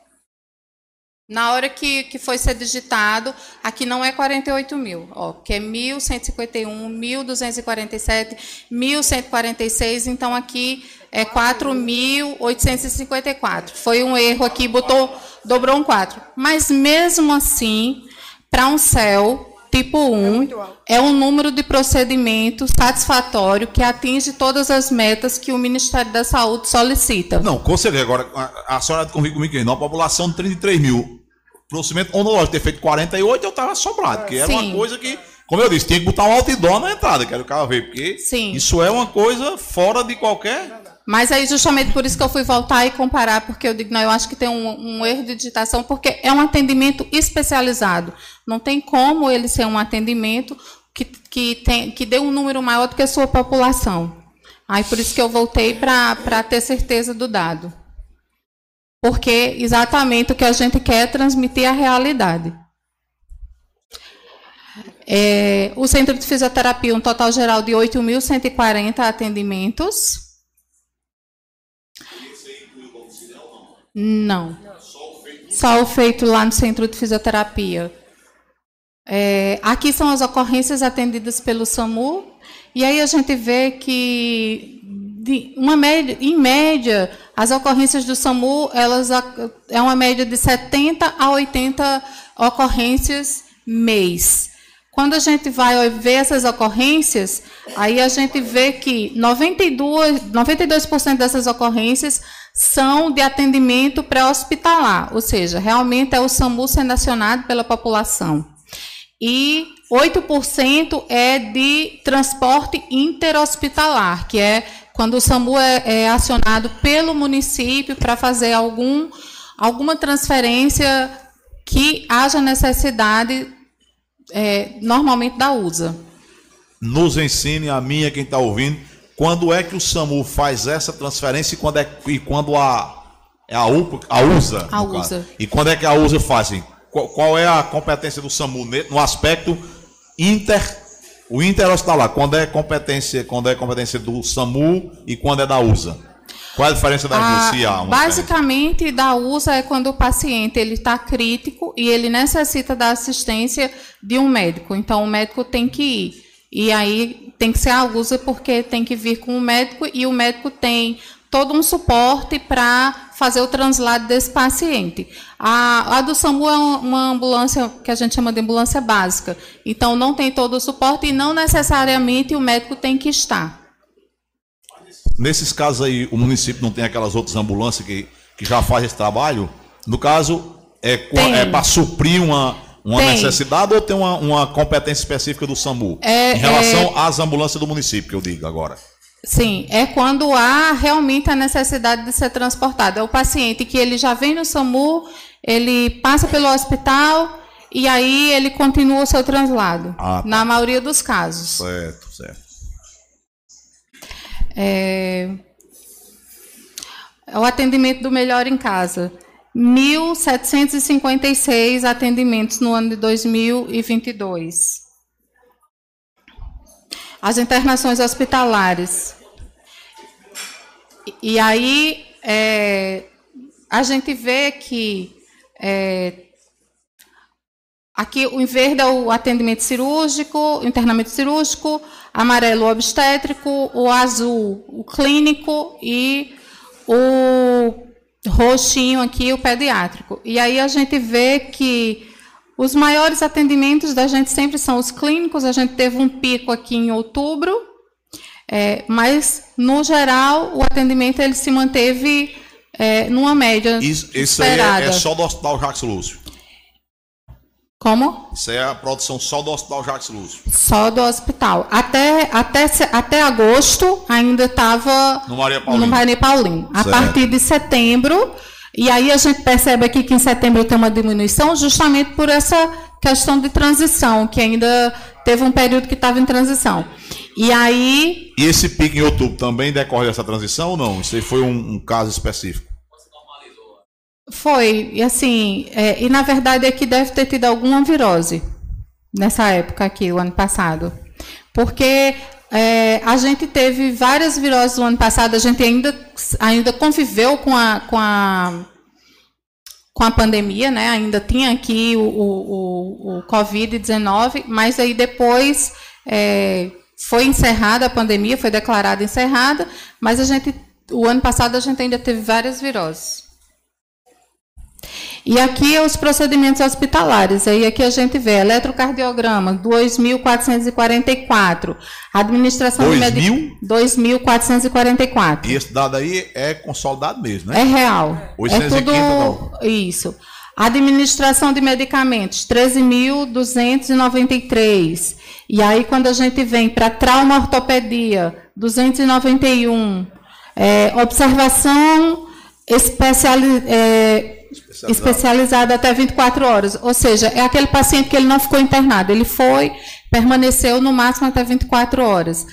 S8: Na hora que, que foi ser digitado, aqui não é 48 mil, ó, que é 1.151, 1.247, 1.146, então aqui é 4.854. Foi um erro aqui, botou, dobrou um 4. Mas mesmo assim, para um céu tipo 1, é um número de procedimento satisfatório que atinge todas as metas que o Ministério da Saúde solicita.
S6: Não, com certeza. Agora, a, a senhora convive comigo que na população de 33 mil, procedimento onológico ter feito 48, eu estava assombrado, porque era
S8: Sim.
S6: uma coisa que, como eu disse, tinha que botar um outdoor na entrada, que era o carro ver, porque
S8: Sim.
S6: isso é uma coisa fora de qualquer.
S8: Mas aí, justamente por isso que eu fui voltar e comparar, porque eu digo, não, eu acho que tem um, um erro de digitação, porque é um atendimento especializado. Não tem como ele ser um atendimento que, que, tem, que dê um número maior do que a sua população. Aí, por isso que eu voltei para ter certeza do dado. Porque exatamente o que a gente quer é transmitir a realidade. É, o Centro de Fisioterapia, um total geral de 8.140 atendimentos. Não. Só o feito lá no Centro de Fisioterapia. É, aqui são as ocorrências atendidas pelo SAMU, e aí a gente vê que, uma média, em média, as ocorrências do SAMU elas, é uma média de 70 a 80 ocorrências mês. Quando a gente vai ver essas ocorrências, aí a gente vê que 92%, 92% dessas ocorrências são de atendimento pré-hospitalar, ou seja, realmente é o SAMU sendo acionado pela população. E 8% é de transporte interhospitalar, que é quando o SAMU é, é acionado pelo município para fazer algum, alguma transferência que haja necessidade, é, normalmente da USA.
S6: Nos ensine, a minha, quem está ouvindo, quando é que o SAMU faz essa transferência e quando, é, e quando a, é a, UPA, a USA.
S8: A
S6: no caso.
S8: USA.
S6: E quando é que a USA faz? assim? Qual, qual é a competência do SAMU no aspecto inter. O interhospitalar, quando é competência, quando é competência do SAMU e quando é da USA? Qual é a diferença duas?
S8: Ah, basicamente, da USA é quando o paciente ele está crítico e ele necessita da assistência de um médico. Então, o médico tem que ir. E aí tem que ser a USA porque tem que vir com o médico e o médico tem todo um suporte para fazer o translado desse paciente. A, a do SAMU é uma- ambulância que a gente chama de ambulância básica. Então, não tem todo o suporte e não necessariamente o médico tem que estar.
S6: Nesses casos aí, o município não tem aquelas outras ambulâncias que, que já faz esse trabalho? No caso, é, é para suprir uma, uma
S8: Tem.
S6: necessidade ou tem uma, uma competência específica do SAMU?
S8: É,
S6: em relação às ambulâncias do município, que eu digo agora.
S8: Sim, é quando há realmente a necessidade de ser transportado. É o paciente que ele já vem no SAMU, ele passa pelo hospital e aí ele continua o seu translado.
S6: Ah, tá.
S8: Na maioria dos casos.
S6: Certo, certo.
S8: É, é o atendimento do Melhor em Casa. 1.756 atendimentos no ano de 2022. as internações hospitalares. E, aí é, a gente vê que é, aqui o verde é o atendimento cirúrgico, internamento cirúrgico, amarelo o obstétrico, o azul o clínico e o roxinho aqui o pediátrico. E aí a gente vê que os maiores atendimentos da gente sempre são os clínicos. A gente teve um pico aqui em outubro, é, mas no geral o atendimento ele se manteve é, numa média
S6: Isso, isso aí é, é só do Hospital Jacques Lúcio.
S8: Como?
S6: Isso é a produção só do Hospital Jacques Lúcio.
S8: Só do hospital. Até, até, até agosto ainda estava
S6: No Maria Paulina.
S8: no Maria Paulino. A partir de setembro, e aí a gente percebe aqui que em setembro tem uma diminuição justamente por essa questão de transição, que ainda teve um período que estava em transição. E aí,
S6: E esse pico em outubro também decorre dessa transição ou não? Isso aí foi um, um caso específico.
S8: Foi, e assim, é, e na verdade aqui deve ter tido alguma virose nessa época aqui, o ano passado. Porque é, a gente teve várias viroses no ano passado, a gente ainda, ainda conviveu com a, com a, com a pandemia, né? Ainda tinha aqui o, o, o, o Covid-19, mas aí depois é, foi encerrada a pandemia, foi declarada encerrada, mas a gente, o ano passado a gente ainda teve várias viroses. E aqui os procedimentos hospitalares. Aí aqui a gente vê eletrocardiograma 2.444. Administração de medi-
S6: mil?
S8: 2.444.
S6: E esse dado aí é consolidado mesmo,
S8: É
S6: né?
S8: real.
S6: 815
S8: é tudo isso. Administração de medicamentos 13.293. E aí quando a gente vem para trauma ortopedia 291. É, observação especiali é, especializada até 24 horas. Ou seja, é aquele paciente que ele não ficou internado, ele foi, permaneceu no máximo até 24 horas.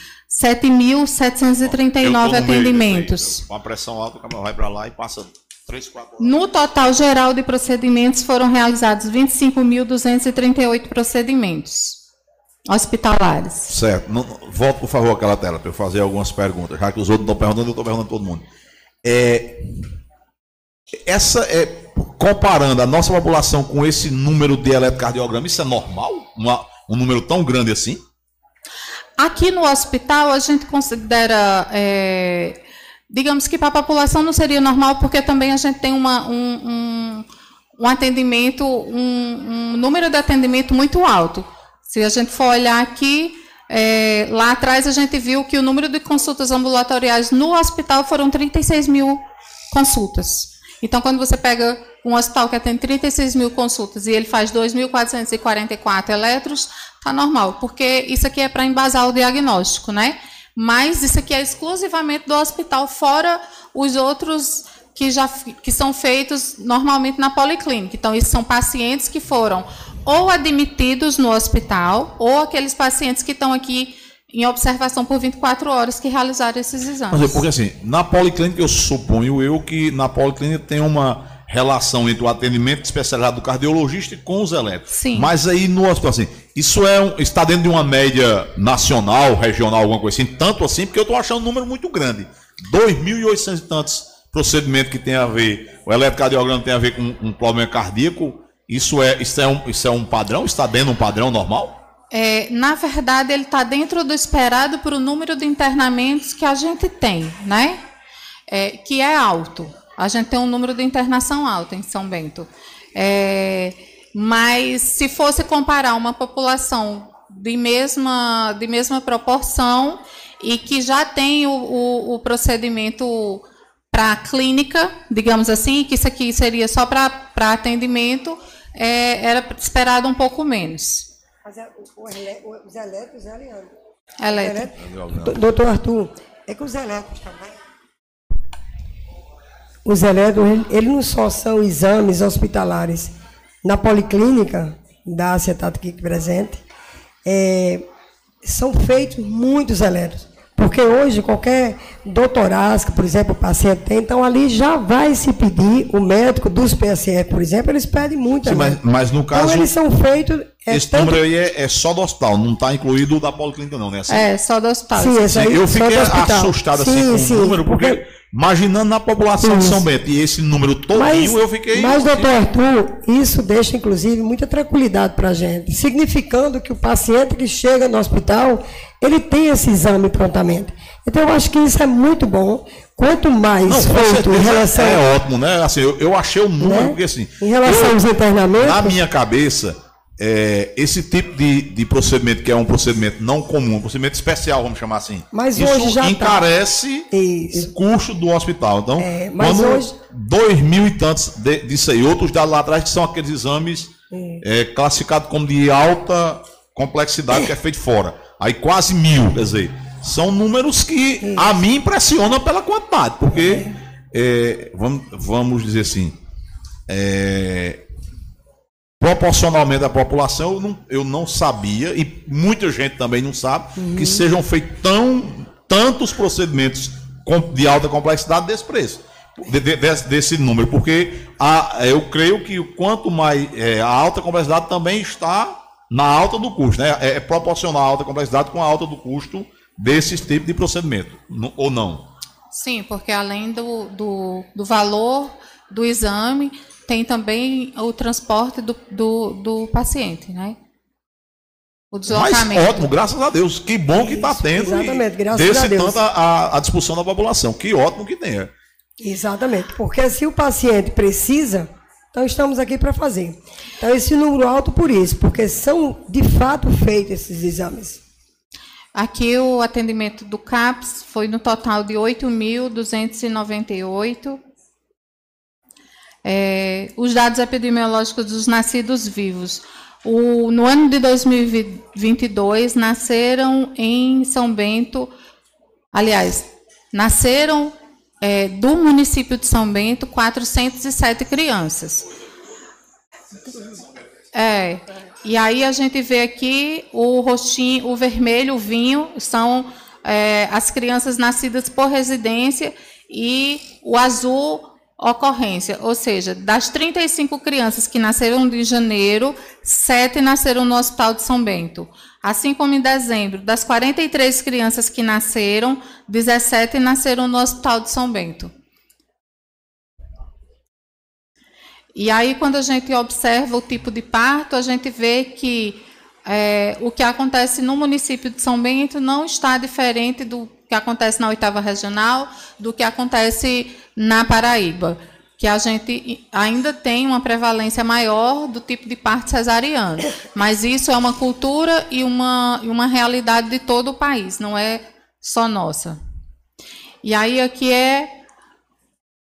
S8: 7.739
S6: Eu tô no meio
S8: atendimentos.
S6: Com a pressão alta, o cara vai pra lá e passa 3, 4 horas.
S8: No total geral de procedimentos foram realizados 25.238 procedimentos hospitalares.
S6: Certo. Não, volta, por favor, aquela tela para eu fazer algumas perguntas. Já que os outros não estão perguntando, eu estou perguntando todo mundo. É, essa é comparando a nossa população com esse número de eletrocardiograma, isso é normal? Uma- um número tão grande assim?
S8: Aqui no hospital, a gente considera, é, digamos que para a população não seria normal, porque também a gente tem uma, um, um, um atendimento, um, um número de atendimento muito alto. Se a gente for olhar aqui, é, lá atrás a gente viu que o número de consultas ambulatoriais no hospital foram 36 mil consultas. Então, quando você pega um hospital que atende 36 mil consultas e ele faz 2.444 eletros, tá normal, porque isso aqui é para embasar o diagnóstico, né? Mas isso aqui é exclusivamente do hospital, fora os outros que já que são feitos normalmente na policlínica. Então, esses são pacientes que foram ou admitidos no hospital, ou aqueles pacientes que estão aqui em observação por 24 horas que realizaram esses exames.
S6: Mas é porque assim, na policlínica eu suponho eu que na policlínica tem uma relação entre o atendimento especializado do cardiologista e com os elétricos.
S8: Sim.
S6: Mas aí no hospital assim, isso é um- está dentro de uma média nacional, regional, alguma coisa assim, tanto assim, porque eu estou achando um número muito grande. 2.800 e tantos procedimentos que tem a ver, o eletrocardiograma tem a ver com um problema cardíaco, isso é, isso é, um, isso é um padrão? Está dentro de um padrão normal?
S8: É, na verdade, ele está dentro do esperado para o número de internamentos que a gente tem, né? É, que é alto. A gente tem um número de internação alto em São Bento. É, mas se fosse comparar uma população de mesma, de mesma proporção e que já tem o, o, o procedimento para clínica, digamos assim, que isso aqui seria só para atendimento, é, era esperado um pouco menos.
S7: Mas é, o- os elétricos, Leandro?
S8: Eletro.
S7: Do- Doutor Arthur, é que os elétricos também. Os elétricos, ele, ele não só são exames hospitalares. Na policlínica da acetato aqui presente, é, são feitos muitos elétricos. Porque hoje, qualquer doutorasco, por exemplo, o paciente tem, então ali já vai se pedir, o médico dos PSF, por exemplo, eles pedem muito
S6: Sim, mas,
S7: elétrico.
S6: mas no
S7: Então,
S6: caso.
S7: eles são feitos É
S6: Esse número aí é, é só do hospital, não está incluído o da policlínica, não, né? Assim,
S8: É, só do hospital.
S7: Sim,
S6: Sim, eu fiquei assustado assim
S7: Sim,
S6: com
S7: sim,
S6: o número, porque, imaginando na população de. São Bento e esse número todinho, eu fiquei.
S7: mas, doutor Arthur, isso deixa, inclusive, muita tranquilidade para a gente, significando que o paciente que chega no hospital, ele tem esse exame prontamente. Então, eu acho que isso é muito bom. Quanto mais
S6: Não,
S7: feito em relação,
S6: é ótimo, né? Assim, eu, eu achei o número,
S7: né?
S6: porque assim.
S7: em relação
S6: eu-
S7: aos internamentos,
S6: Na minha cabeça, é, esse tipo de, de procedimento, que é um procedimento não comum, um procedimento especial, vamos chamar assim,
S7: Mas
S6: isso
S7: hoje já tá.
S6: encarece
S7: Isso.
S6: o custo do hospital. Então,
S7: É, mas hoje-
S6: dois mil e tantos de- disso aí, outros dados lá atrás, que são aqueles exames é, classificados como de alta complexidade, que é feito fora. Aí quase mil, quer dizer, são números que a mim impressionam pela quantidade, porque, é, vamos, vamos dizer assim, é, proporcionalmente à população, eu não, eu não sabia, e muita gente também não sabe, que sejam feitos tão, tantos procedimentos de alta complexidade desse preço. de- de- desse, desse número, porque a, eu creio que o quanto mais é, a alta complexidade também está na alta do custo, né? É, é proporcional a alta complexidade com a alta do custo desses tipos de procedimento, ou não?
S8: Sim, porque além do, do, do valor do exame, tem também o transporte do, do, do paciente, né? O
S6: Mas
S8: deslocamento.
S6: ótimo, graças a Deus. Que bom que está tendo.
S7: exatamente, graças
S6: desse
S7: a Deus.
S6: tanto a, a, a discussão da população. Que ótimo que tenha.
S7: Exatamente, porque se o paciente precisa, então estamos aqui para fazer. Então, esse número alto por isso, porque são de fato feitos esses exames.
S8: Aqui o atendimento do CAPS foi no total de 8.298. É, os dados epidemiológicos dos nascidos vivos. O- no ano de 2022, nasceram em São Bento, aliás, nasceram é, do município de São Bento 407 crianças. É. E aí a gente vê aqui o rostinho, o vermelho, o vinho, são é, as crianças nascidas por residência e o azul ocorrência. Ou seja, das 35 crianças que nasceram em janeiro, sete nasceram no Hospital de São Bento. Assim como em dezembro, das 43 crianças que nasceram, 17 nasceram no Hospital de São Bento. E aí, quando a gente observa o tipo de parto, a gente vê que é, o que acontece no município de São Bento não está diferente do que acontece na oitava regional, do que acontece na Paraíba, que a gente ainda tem uma prevalência maior do tipo de parto cesariano. Mas isso é uma cultura e uma, uma realidade de todo o país, não é só nossa. E aí aqui é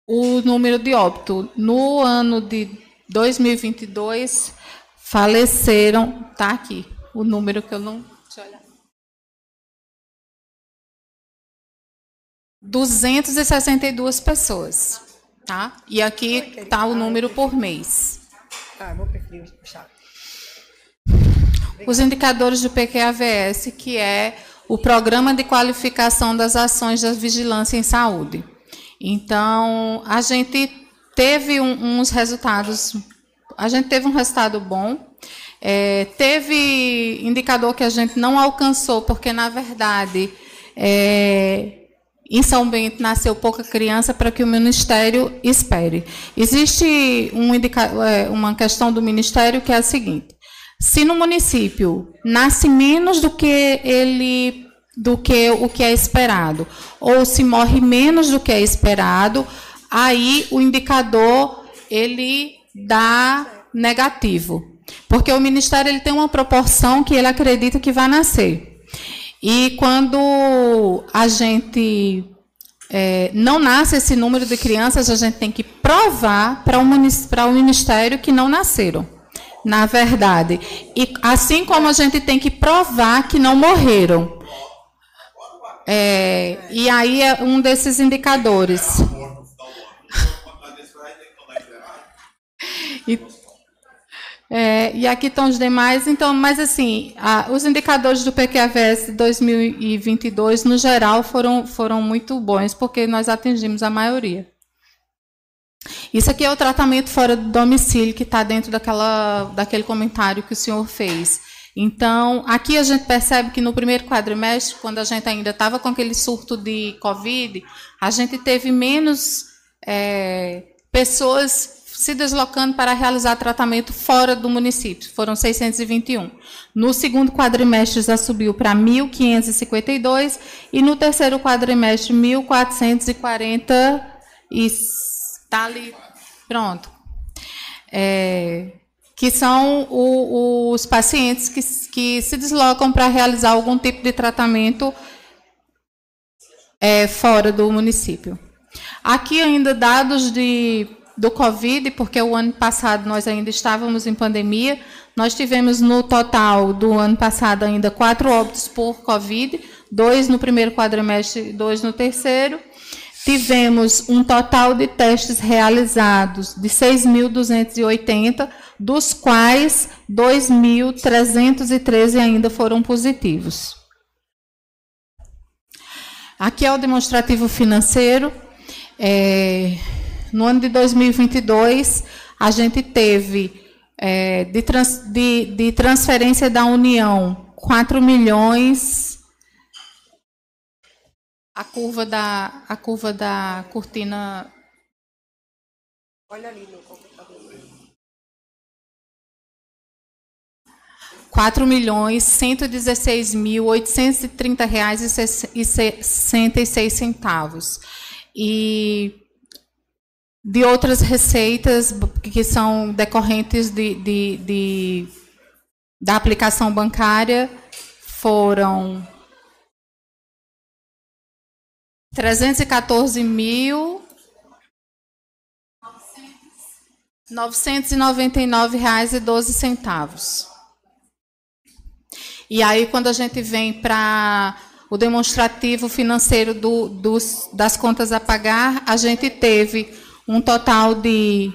S8: o número de óbito. No ano de 2022, faleceram, tá aqui, o número que eu não. 262 pessoas, tá? E aqui está o número por mês.
S7: Ah, vou preferir puxar.
S8: Os indicadores do PQAVS, que é o Programa de Qualificação das Ações da Vigilância em Saúde. Então, a gente teve um- uns resultados, a gente teve um resultado bom. É, teve indicador que a gente não alcançou, porque, na verdade, é, em São Bento nasceu pouca criança para que o Ministério espere. Existe um é, uma questão do Ministério que é a seguinte: se no município nasce menos do que ele do que o que é esperado, ou se morre menos do que é esperado, aí o indicador ele dá negativo. Porque o ministério ele tem uma proporção que ele acredita que vai nascer. E quando a gente é, não nasce esse número de crianças, a gente tem que provar para o, munic- para o Ministério que não nasceram, na verdade. E assim como a gente tem que provar que não morreram. É, e aí é um desses indicadores. E, é, e aqui estão os demais. Então, mas assim, a- os indicadores do PQAVS de 2022, no geral, foram, foram muito bons, porque nós atingimos a maioria. Isso aqui é o tratamento fora do domicílio que está dentro daquela, daquele comentário que o senhor fez. Então, aqui a gente percebe que no primeiro quadrimestre, quando a gente ainda estava com aquele surto de Covid, a gente teve menos é, pessoas se deslocando para realizar tratamento fora do município. Foram 621. No segundo quadrimestre já subiu para 1.552 e no terceiro quadrimestre 1.440 e está ali pronto. É, que são o, os pacientes que, que se deslocam para realizar algum tipo de tratamento é, fora do município. Aqui ainda dados de, do Covid, porque o ano passado nós ainda estávamos em pandemia. Nós tivemos no total do ano passado ainda quatro óbitos por Covid, dois no primeiro quadrimestre dois no terceiro. Tivemos um total de testes realizados de 6.280, dos quais 2.313 ainda foram positivos. Aqui é o demonstrativo financeiro. É, no ano de 2022, a gente teve é, de, trans, de, de transferência da União 4 milhões. A curva da a curva da cortina. Olha ali no computador. 4 milhões 116 mil 830 reais e 66 centavos. E de outras receitas que são decorrentes de, de, de da aplicação bancária foram 314 mil novecentos e noventa e nove reais e doze centavos. E aí, quando a gente vem para o demonstrativo financeiro do, dos, das contas a pagar, a gente teve um total de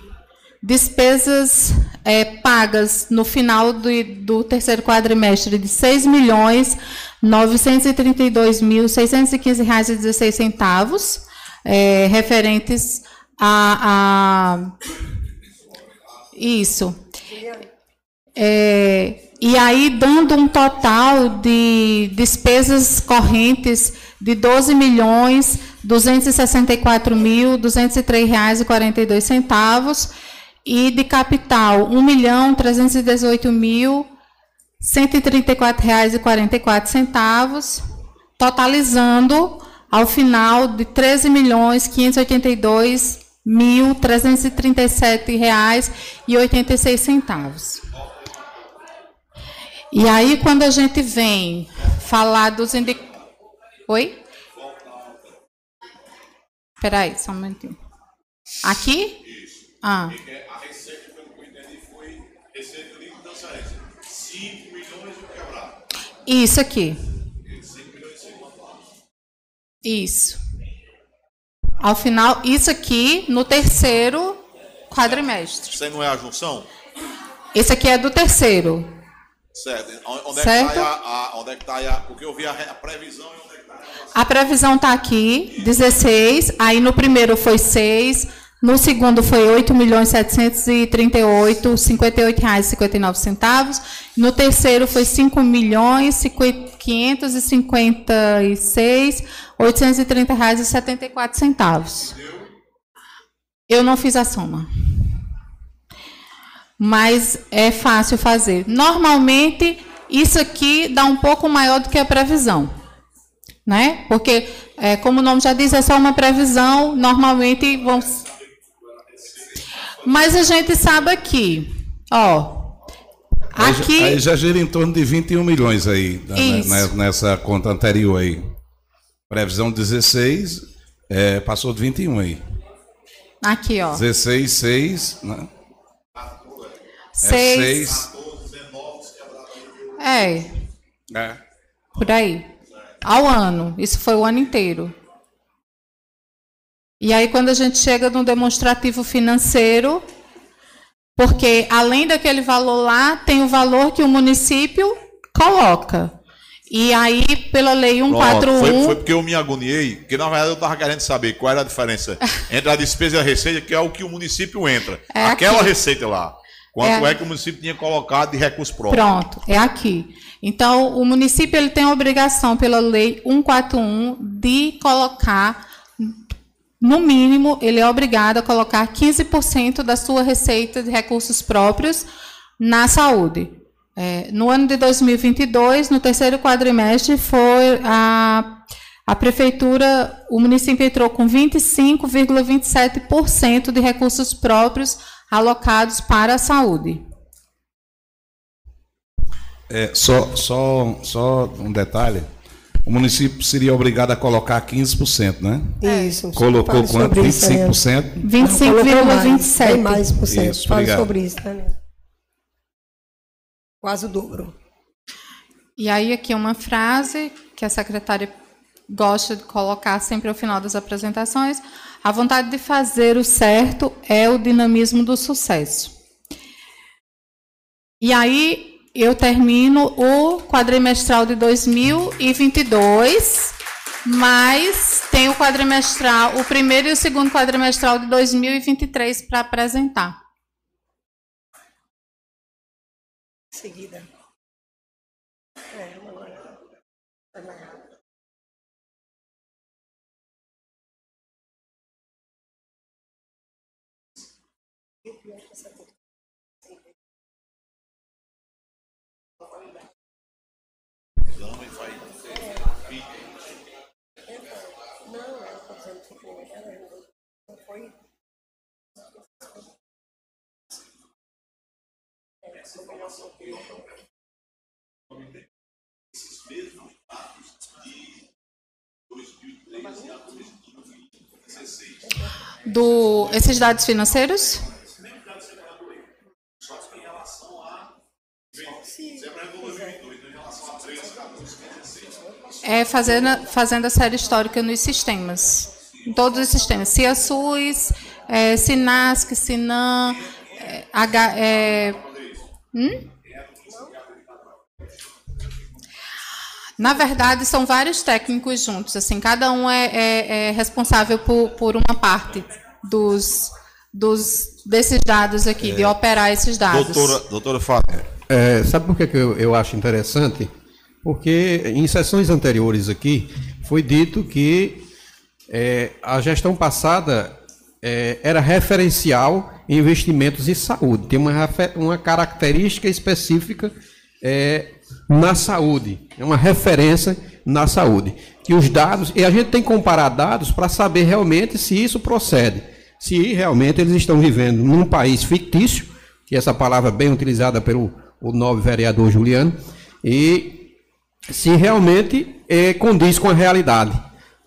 S8: despesas é, pagas no final do, do terceiro quadrimestre de 6 milhões 932.615,16 centavos, é, referentes a, a isso. É, e aí dando um total de despesas correntes de 12 milhões 264 mil 203 reais e 42 centavos e de capital 1 milhão 318 mil R$ 134,44, totalizando ao final de R$ 13.582.337,86. E aí, quando a gente vem falar dos indicadores. Oi? Espera aí, só um momentinho. Aqui? Ah. A receita, pelo que eu entendi, foi receita de transferência. 5 milhões e quebrado. Isso aqui. Isso. Ao final, isso aqui no terceiro quadrimestre.
S5: Isso aí não é a junção?
S8: Esse aqui é do terceiro.
S5: Certo. Onde certo? é que está a, a, onde é que tá a, porque eu vi a, a previsão e onde é que está
S8: a... previsão está aqui, 16, aí no primeiro foi 6, no segundo foi R$ 8.738,58,59. No terceiro foi R$ 5.556,830,74. Eu não fiz a soma. Mas é fácil fazer. Normalmente, isso aqui dá um pouco maior do que a previsão. Né? Porque, é, como o nome já diz, é só uma previsão. Normalmente, vão mas a gente sabe aqui, ó.
S9: Aqui. Aí, já gira em torno de 21 milhões aí, né, né nessa conta anterior aí. Previsão 16, é, passou de 21 aí.
S8: Aqui, ó.
S9: 16, 6, né?
S8: 6. É, é. É. Por aí. Ao ano. Isso foi o ano inteiro. E aí, quando a gente chega no demonstrativo financeiro, porque além daquele valor lá, tem o valor que o município coloca. E aí, pela lei 141.
S6: Pronto, foi, foi porque eu me agoniei, porque na verdade eu estava querendo saber qual era a diferença *laughs* entre a despesa e a receita, que é o que o município entra.
S8: É
S6: Aquela
S8: aqui.
S6: receita lá. Quanto é,
S8: É.
S6: que o município tinha colocado de recurso próprio?
S8: Pronto, é aqui. Então, o município ele tem a obrigação, pela lei 141, de colocar, no mínimo, ele é obrigado a colocar 15% da sua receita de recursos próprios na saúde. É, no ano de 2022, no terceiro quadrimestre, foi a, a prefeitura, o município entrou com 25,27% de recursos próprios alocados para a saúde.
S9: É, só, só, só um detalhe. O município seria obrigado a colocar 15%, né?
S7: Isso.
S9: Colocou quanto?
S7: sobre isso, Daniel.
S9: 25%?
S7: Não, colocou mais,
S8: 25,27.
S7: Tem mais por cento.
S9: Isso,
S7: Fale
S9: obrigado.
S7: sobre isso, Daniel. Quase o dobro.
S8: E aí aqui uma frase que a secretária gosta de colocar sempre ao final das apresentações. A vontade de fazer o certo é o dinamismo do sucesso. E aí eu termino o quadrimestral de 2022, mas tem o quadrimestral, o primeiro e o segundo quadrimestral de 2023 para apresentar.
S7: Seguida.
S8: Do esses dados financeiros? É fazendo, fazendo a série histórica nos sistemas. Em todos os sistemas. CIASUS, é, SINASC, SINAM, é, H, é, hum? Na verdade, são vários técnicos juntos. Assim, cada um é, é- é responsável por, por uma parte dos, dos desses dados aqui, de operar esses dados.
S6: Doutora, doutora Fátima,
S3: É, sabe por que, que eu, eu acho interessante? Porque em sessões anteriores aqui foi dito que é, a gestão passada é, era referencial em investimentos em saúde. Tem uma, uma característica específica é, na saúde, é uma referência na saúde. Que os dados, e a gente tem que comparar dados para saber realmente se isso procede, se realmente eles estão vivendo num país fictício, que essa palavra é bem utilizada pelo o novo vereador Juliano, e se realmente é, condiz com a realidade,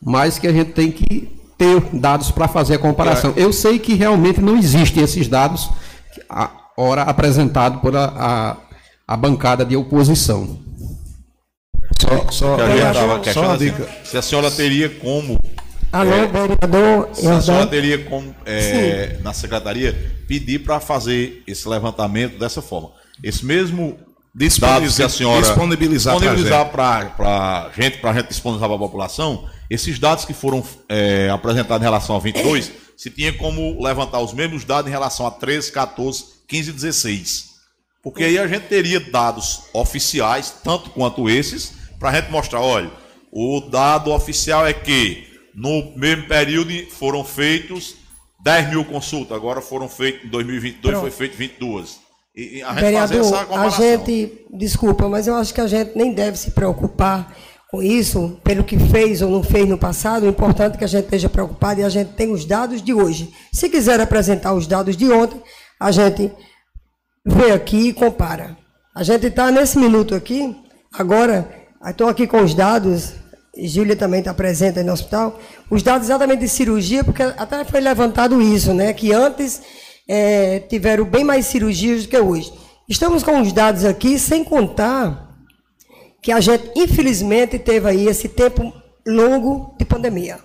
S3: mas que a gente tem que ter dados para fazer a comparação. Eu sei que realmente não existem esses dados, a hora apresentado por a, a, a bancada de oposição.
S9: Só, só,
S6: que a gente estava questionando assim,
S9: dica.
S6: se a senhora teria como
S7: Alô,
S6: É.
S7: vereador
S6: Se a senhora
S7: Jordão.
S6: teria como, é, na secretaria, pedir para fazer esse levantamento dessa forma. Esse mesmo dados que a senhora
S9: disponibilizar
S6: para a gente, para a gente disponibilizar para a população, esses dados que foram é, apresentados em relação a 22, se tinha como levantar os mesmos dados em relação a 13, 14, 15 e 16. Porque aí a gente teria dados oficiais, tanto quanto esses, para a gente mostrar, olha, o dado oficial é que no mesmo período foram feitos 10 mil consultas, agora foram feitos, em 2022 foi feito 22. E, e a gente fazer essa
S7: Vereador, a
S6: comparação.
S7: gente, desculpa, mas eu acho que a gente nem deve se preocupar com isso, pelo que fez ou não fez no passado. O importante é que a gente esteja preocupado e a gente tem os dados de hoje. Se quiser apresentar os dados de ontem, a gente vê aqui e compara. A gente está nesse minuto aqui, agora, estou aqui com os dados, Júlia também está presente aí no hospital, os dados exatamente de cirurgia, porque até foi levantado isso, né? Que antes eh, tiveram bem mais cirurgias do que hoje. Estamos com os dados aqui, sem contar que a gente, infelizmente, teve aí esse tempo longo de pandemia.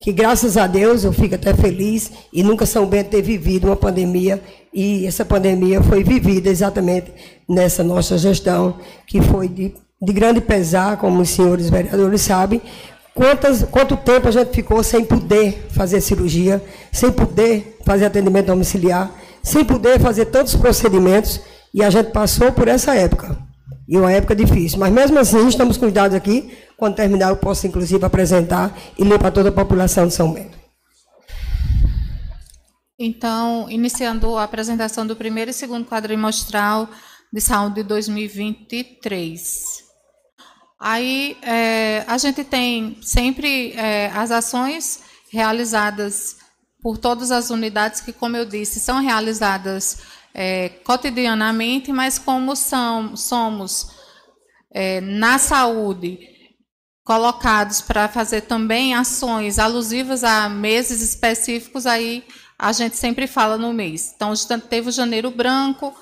S7: Que graças a Deus eu fico até feliz e nunca São Bento ter vivido uma pandemia e essa pandemia foi vivida exatamente nessa nossa gestão, que foi de de grande pesar, como os senhores vereadores sabem, quantas, quanto tempo a gente ficou sem poder fazer cirurgia, sem poder fazer atendimento domiciliar, sem poder fazer tantos procedimentos, e a gente passou por essa época. E uma época difícil. Mas mesmo assim, estamos com os dados aqui. Quando terminar, eu posso, inclusive, apresentar e ler para toda a população de São Bento.
S8: Então, iniciando a apresentação do primeiro e segundo quadrimestral de saúde de 2023. Aí é, a gente tem sempre é, as ações realizadas por todas as unidades que, como eu disse, são realizadas é, cotidianamente, mas como são, somos é, na saúde colocados para fazer também ações alusivas a meses específicos, aí a gente sempre fala no mês. Então, teve o janeiro branco,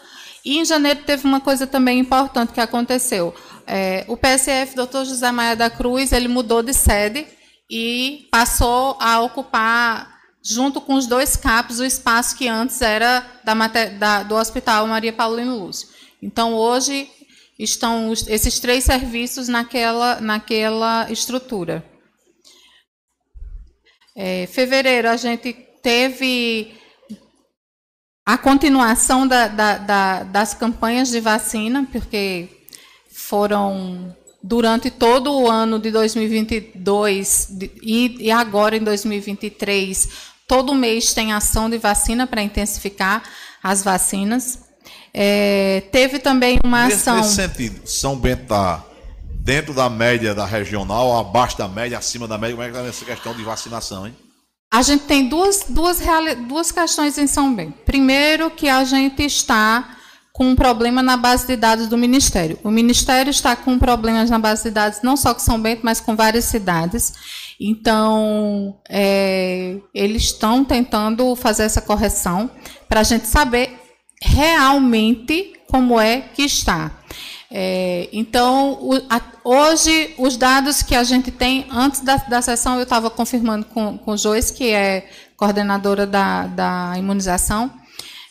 S8: e em janeiro teve uma coisa também importante que aconteceu. É, o PSF, Dr. José Maia da Cruz, ele mudou de sede e passou a ocupar, junto com os dois CAPs, o espaço que antes era da, da, do Hospital Maria Paulino Lúcio. Então, hoje, estão os, esses três serviços naquela, naquela estrutura. É, fevereiro, a gente teve a continuação da, da, da, das campanhas de vacina, porque foram durante todo o ano de 2022 e, e agora em 2023, todo mês tem ação de vacina para intensificar as vacinas. É, teve também uma
S5: nesse,
S8: ação.
S5: Nesse sentido, São Bento está dentro da média da regional, abaixo da média, acima da média, como é que está nessa questão de vacinação, hein?
S8: A gente tem duas, duas, duas questões em São Bento. Primeiro, que a gente está com um problema na base de dados do Ministério. O Ministério está com problemas na base de dados, não só com São Bento, mas com várias cidades. Então, é, eles estão tentando fazer essa correção para a gente saber realmente como é que está. É, então, o, a, hoje, os dados que a gente tem, antes da, da sessão, eu estava confirmando com, com Joyce, que é coordenadora da, da imunização,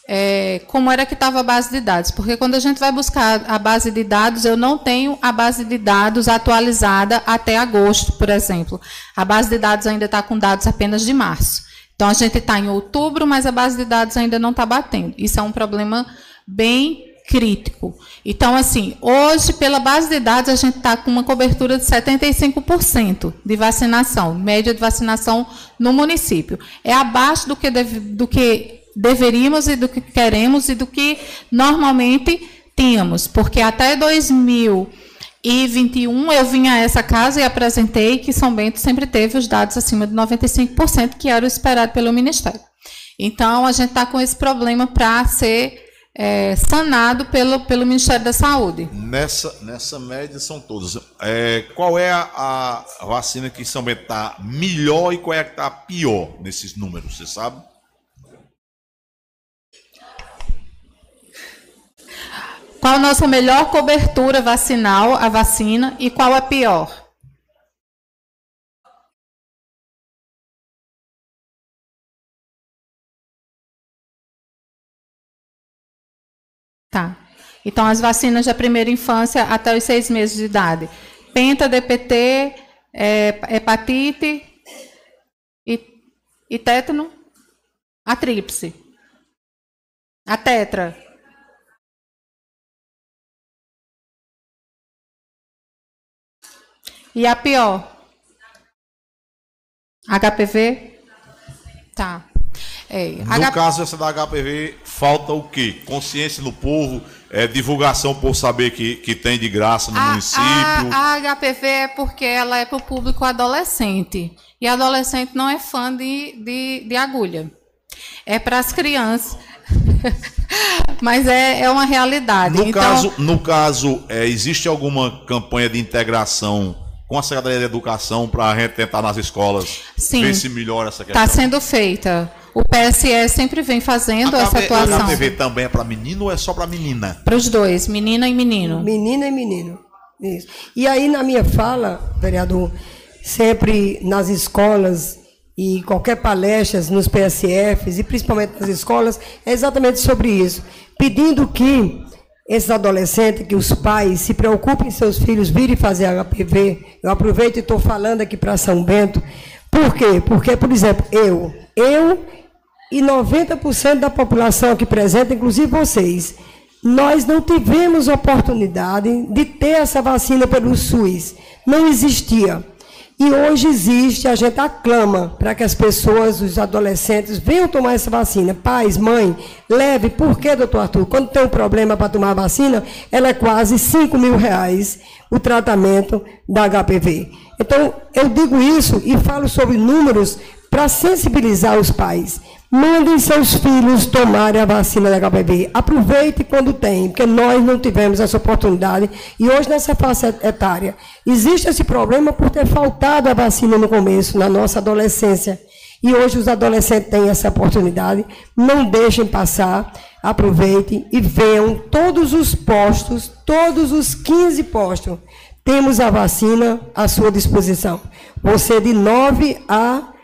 S8: é, como era que estava a base de dados. Porque quando a gente vai buscar a base de dados, eu não tenho a base de dados atualizada até agosto, por exemplo. A base de dados ainda está com dados apenas de março. Então, a gente está em outubro, mas a base de dados ainda não está batendo. Isso é um problema bem crítico. Então, assim, hoje, pela base de dados, a gente está com uma cobertura de 75% de vacinação, média de vacinação no município. É abaixo do que, deve, do que deveríamos e do que queremos e do que normalmente tínhamos, porque até 2021 eu vim a essa casa e apresentei que São Bento sempre teve os dados acima de 95%, que era o esperado pelo Ministério. Então, a gente está com esse problema para ser é, sanado pelo, pelo Ministério da Saúde.
S5: Nessa, nessa média são todos. É, qual é a, a, vacina que São Bento está melhor e qual é a que está pior nesses números, você sabe?
S8: Qual a nossa melhor cobertura vacinal, a vacina, e qual a pior? Tá. Então, as vacinas da primeira infância até os seis meses de idade. Penta, DPT, é, hepatite e, e tétano. A tríplice. A tetra. E a pior? HPV? Tá.
S5: É, no H... caso essa da HPV, falta o quê? Consciência no povo, é, divulgação por saber que, que tem de graça no a, município.
S8: A, a, HPV é porque ela é para o público adolescente. E adolescente não é fã de, de, de agulha. É para as crianças. *laughs* Mas é, é uma realidade.
S5: No então... caso, no caso é, existe alguma campanha de integração com a Secretaria de Educação para a gente tentar nas escolas
S8: Sim,
S5: ver se melhora essa
S8: questão? Está sendo feita. O PSE sempre vem fazendo a essa atuação.
S5: A TV também é para menino ou é só para menina?
S8: Para os dois, menina e menino.
S7: Menina e menino. Isso. E aí, na minha fala, vereador, sempre nas escolas e qualquer palestra nos PSFs, e principalmente nas escolas, é exatamente sobre isso. Pedindo que esses adolescentes, que os pais se preocupem em seus filhos virem fazer HPV. Eu aproveito e estou falando aqui para São Bento. Por quê? Porque, por exemplo, eu, eu e 90% da população aqui presente, inclusive vocês, nós não tivemos oportunidade de ter essa vacina pelo SUS. Não existia. E hoje existe, a gente aclama para que as pessoas, os adolescentes, venham tomar essa vacina. Pais, mãe, leve. Por quê, doutor Arthur? Quando tem um problema para tomar a vacina, ela é quase 5 mil reais o tratamento da HPV. Então, eu digo isso e falo sobre números para sensibilizar os pais. Mandem seus filhos tomarem a vacina da HPV. Aproveite quando tem, porque nós não tivemos essa oportunidade. E hoje, nessa fase etária, existe esse problema por ter faltado a vacina no começo, na nossa adolescência. E hoje os adolescentes têm essa oportunidade. Não deixem passar. Aproveitem e venham todos os postos, todos os 15 postos. Temos a vacina à sua disposição. Você de 9 a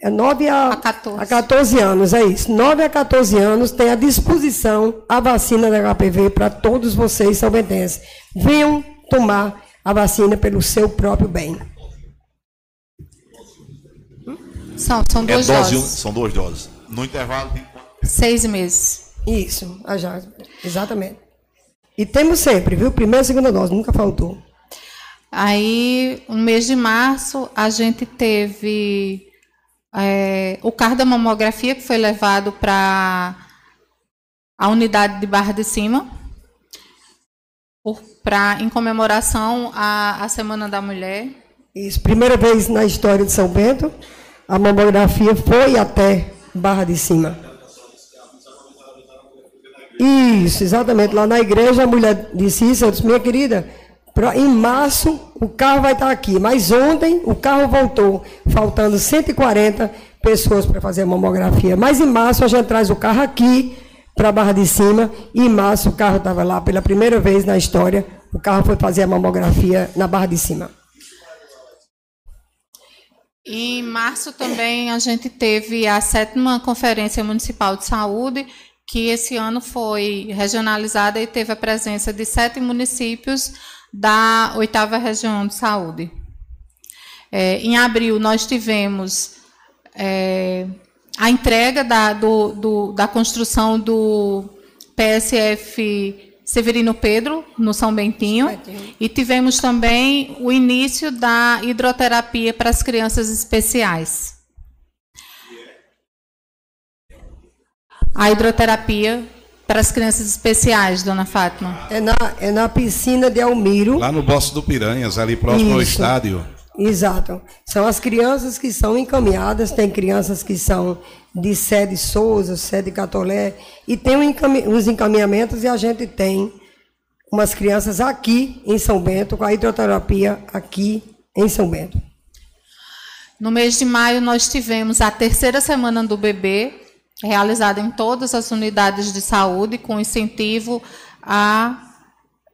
S7: é 9 a, a, 14. a 14 anos, é isso. 9 a 14 anos tem à disposição a vacina da HPV para todos vocês salventenses. Venham tomar a vacina pelo seu próprio bem.
S8: São, são duas é dose, doses.
S5: São duas doses. No intervalo de
S8: seis meses.
S7: Isso, já, exatamente. E temos sempre, viu? Primeira e segunda dose, nunca faltou.
S8: Aí, no mês de março, a gente teve é, o carro da mamografia que foi levado para a unidade de Barra de Cima, pra, em comemoração à, à Semana da Mulher.
S7: Isso, primeira vez na história de São Bento, a mamografia foi até Barra de Cima. Isso, exatamente. Lá na igreja, a mulher disse isso, eu disse, minha querida, em março, o carro vai estar aqui. Mas ontem, o carro voltou, faltando 140 pessoas para fazer a mamografia. Mas em março, a gente traz o carro aqui para a Barra de Cima. E em março, o carro estava lá pela primeira vez na história. O carro foi fazer a mamografia na Barra de Cima.
S8: Em março também a gente teve a sétima Conferência Municipal de Saúde, que esse ano foi regionalizada e teve a presença de sete municípios da oitava região de saúde. É, em abril, nós tivemos é, a entrega da, do, do, da construção do PSF Severino Pedro, no São Bentinho, e tivemos também o início da hidroterapia para as crianças especiais. A hidroterapia para as crianças especiais, dona Fátima?
S7: É na, é na piscina de Almiro.
S9: Lá no Bosso do Piranhas, ali próximo Isso. ao estádio.
S7: Exato. São as crianças que são encaminhadas, tem crianças que são de sede Souza, sede Catolé, e tem uns encaminhamentos e a gente tem umas crianças aqui em São Bento, com a hidroterapia aqui em São Bento.
S8: No mês de maio, nós tivemos a terceira semana do bebê, realizada em todas as unidades de saúde, com incentivo a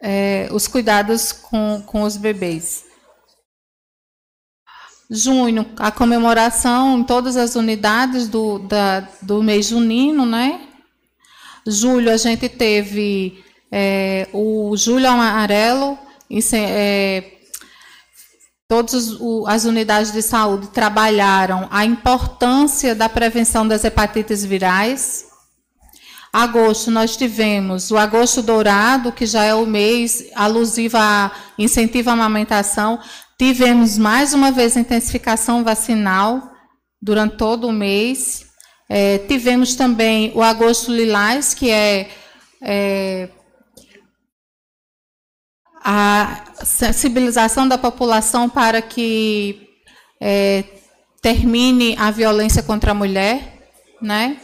S8: é, os cuidados com, com os bebês. Junho, a comemoração em todas as unidades do, da, do mês junino, né? Julho, a gente teve é, o Julho Amarelo, é, Todas as unidades de saúde trabalharam a importância da prevenção das hepatites virais. Agosto, nós tivemos o Agosto Dourado, que já é o mês alusivo a incentivo à amamentação. Tivemos mais uma vez intensificação vacinal durante todo o mês. É, tivemos também o Agosto Lilás, que é, é a sensibilização da população para que é, termine a violência contra a mulher, né?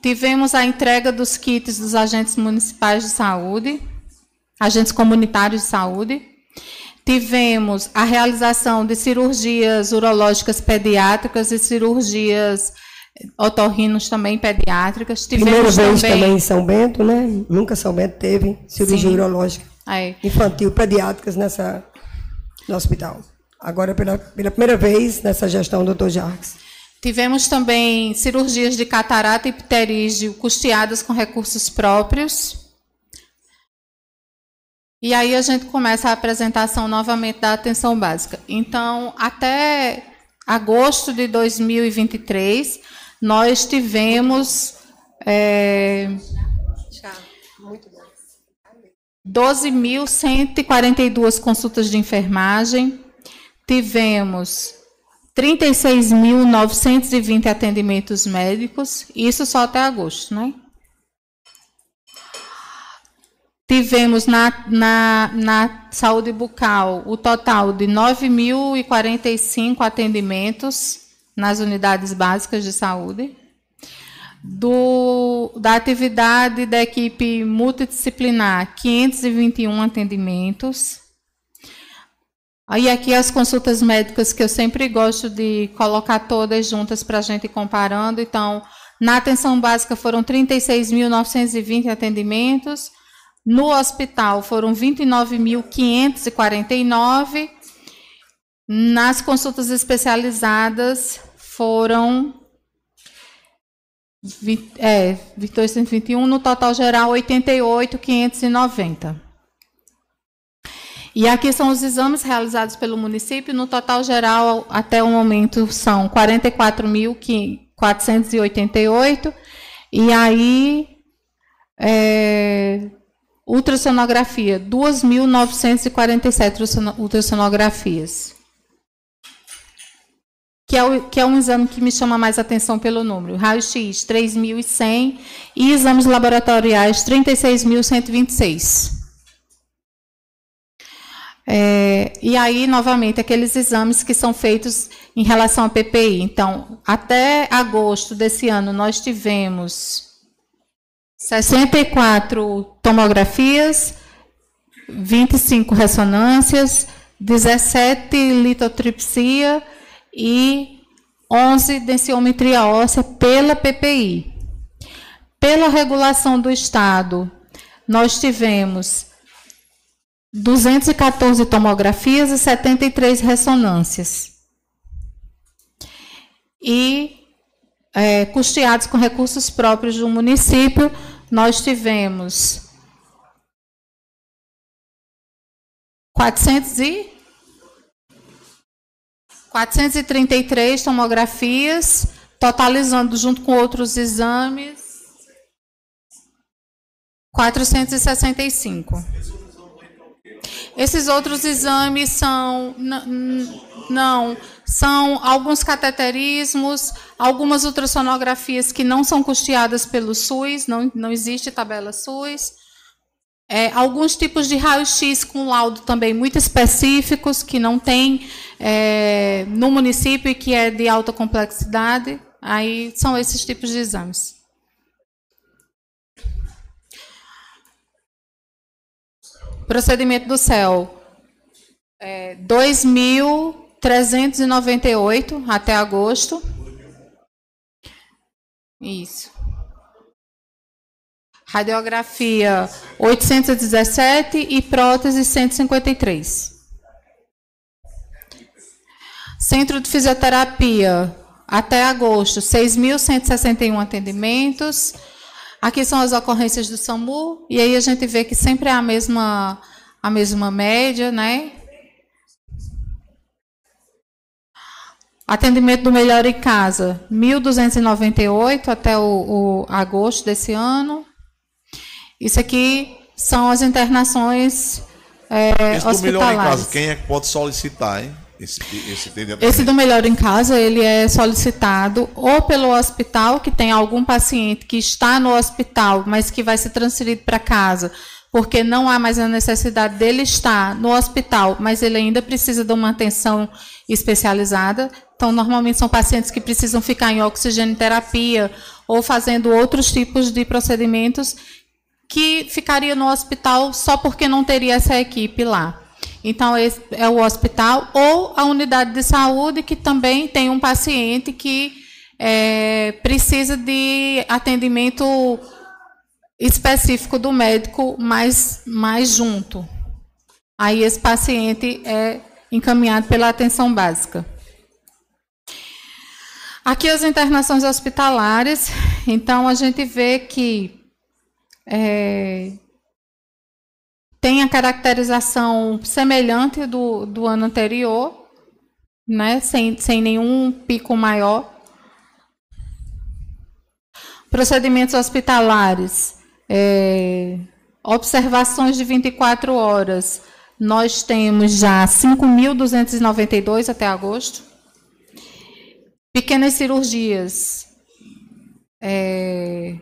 S8: Tivemos a entrega dos kits dos agentes municipais de saúde, agentes comunitários de saúde. Tivemos a realização de cirurgias urológicas pediátricas e cirurgias otorrinos também pediátricas.
S7: Tivemos Primeira vez também, também em São Bento, né? Nunca São Bento teve cirurgia Sim. urológica. Aí. infantil, pediátricas nessa, no hospital. Agora, pela, pela primeira vez nessa gestão do Dr. Jarques.
S8: Tivemos também cirurgias de catarata e pterígio custeadas com recursos próprios. E aí a gente começa a apresentação novamente da atenção básica. Então, até agosto de 2023, nós tivemos é, 12.142 consultas de enfermagem, tivemos 36.920 atendimentos médicos, isso só até agosto, né? Tivemos na, na, na saúde bucal o total de 9.045 atendimentos nas unidades básicas de saúde. Do, da atividade da equipe multidisciplinar, 521 atendimentos. Aí aqui as consultas médicas que eu sempre gosto de colocar todas juntas para a gente ir comparando. Então, na atenção básica foram 36.920 atendimentos, no hospital foram 29.549. Nas consultas especializadas foram é, 221, no total geral 88.590. E aqui são os exames realizados pelo município, no total geral até o momento são 44.488. E aí é, Ultrassonografia, 2.947 ultrassonografias. Que é, o, que é um exame que me chama mais atenção pelo número. Raio-X, 3.100 e exames laboratoriais, 36.126. É, e aí, novamente, aqueles exames que são feitos em relação à PPI. Então, até agosto desse ano, nós tivemos 64 tomografias, 25 ressonâncias, 17 litotripsia e 11 densiometria óssea pela PPI. Pela regulação do Estado, nós tivemos 214 tomografias e 73 ressonâncias. E é, custeados com recursos próprios do município, nós tivemos 400 e 433 tomografias, totalizando junto com outros exames 465. Esses outros exames são não são alguns cateterismos, algumas ultrassonografias que não são custeadas pelo SUS, não, não existe tabela SUS. É, alguns tipos de raio-x com laudo também muito específicos, que não tem é, no município e que é de alta complexidade. Aí são esses tipos de exames. Procedimento do CEL. É, 2.000 398 até agosto. Isso. Radiografia 817 e prótese 153. Centro de fisioterapia até agosto, 6.161 atendimentos. Aqui são as ocorrências do SAMU e aí a gente vê que sempre é a mesma a mesma média, né? Atendimento do Melhor em Casa, 1.298 até o, o, agosto desse ano. Isso aqui são as internações é, esse do Melhor em Casa,
S5: quem é que pode solicitar, hein? Esse,
S8: esse, esse do Melhor em Casa, ele é solicitado ou pelo hospital, que tem algum paciente que está no hospital, mas que vai ser transferido para casa, porque não há mais a necessidade dele estar no hospital, mas ele ainda precisa de uma atenção especializada. Então, normalmente são pacientes que precisam ficar em oxigenoterapia ou fazendo outros tipos de procedimentos que ficaria no hospital só porque não teria essa equipe lá. Então, esse é o hospital ou a unidade de saúde que também tem um paciente que é, precisa de atendimento específico do médico mais, mais junto. Aí esse paciente é encaminhado pela atenção básica. Aqui as internações hospitalares, então a gente vê que é, tem a caracterização semelhante do, do ano anterior, né, sem, sem nenhum pico maior. Procedimentos hospitalares, é, observações de 24 horas, nós temos já 5.292 até agosto. Pequenas cirurgias, é,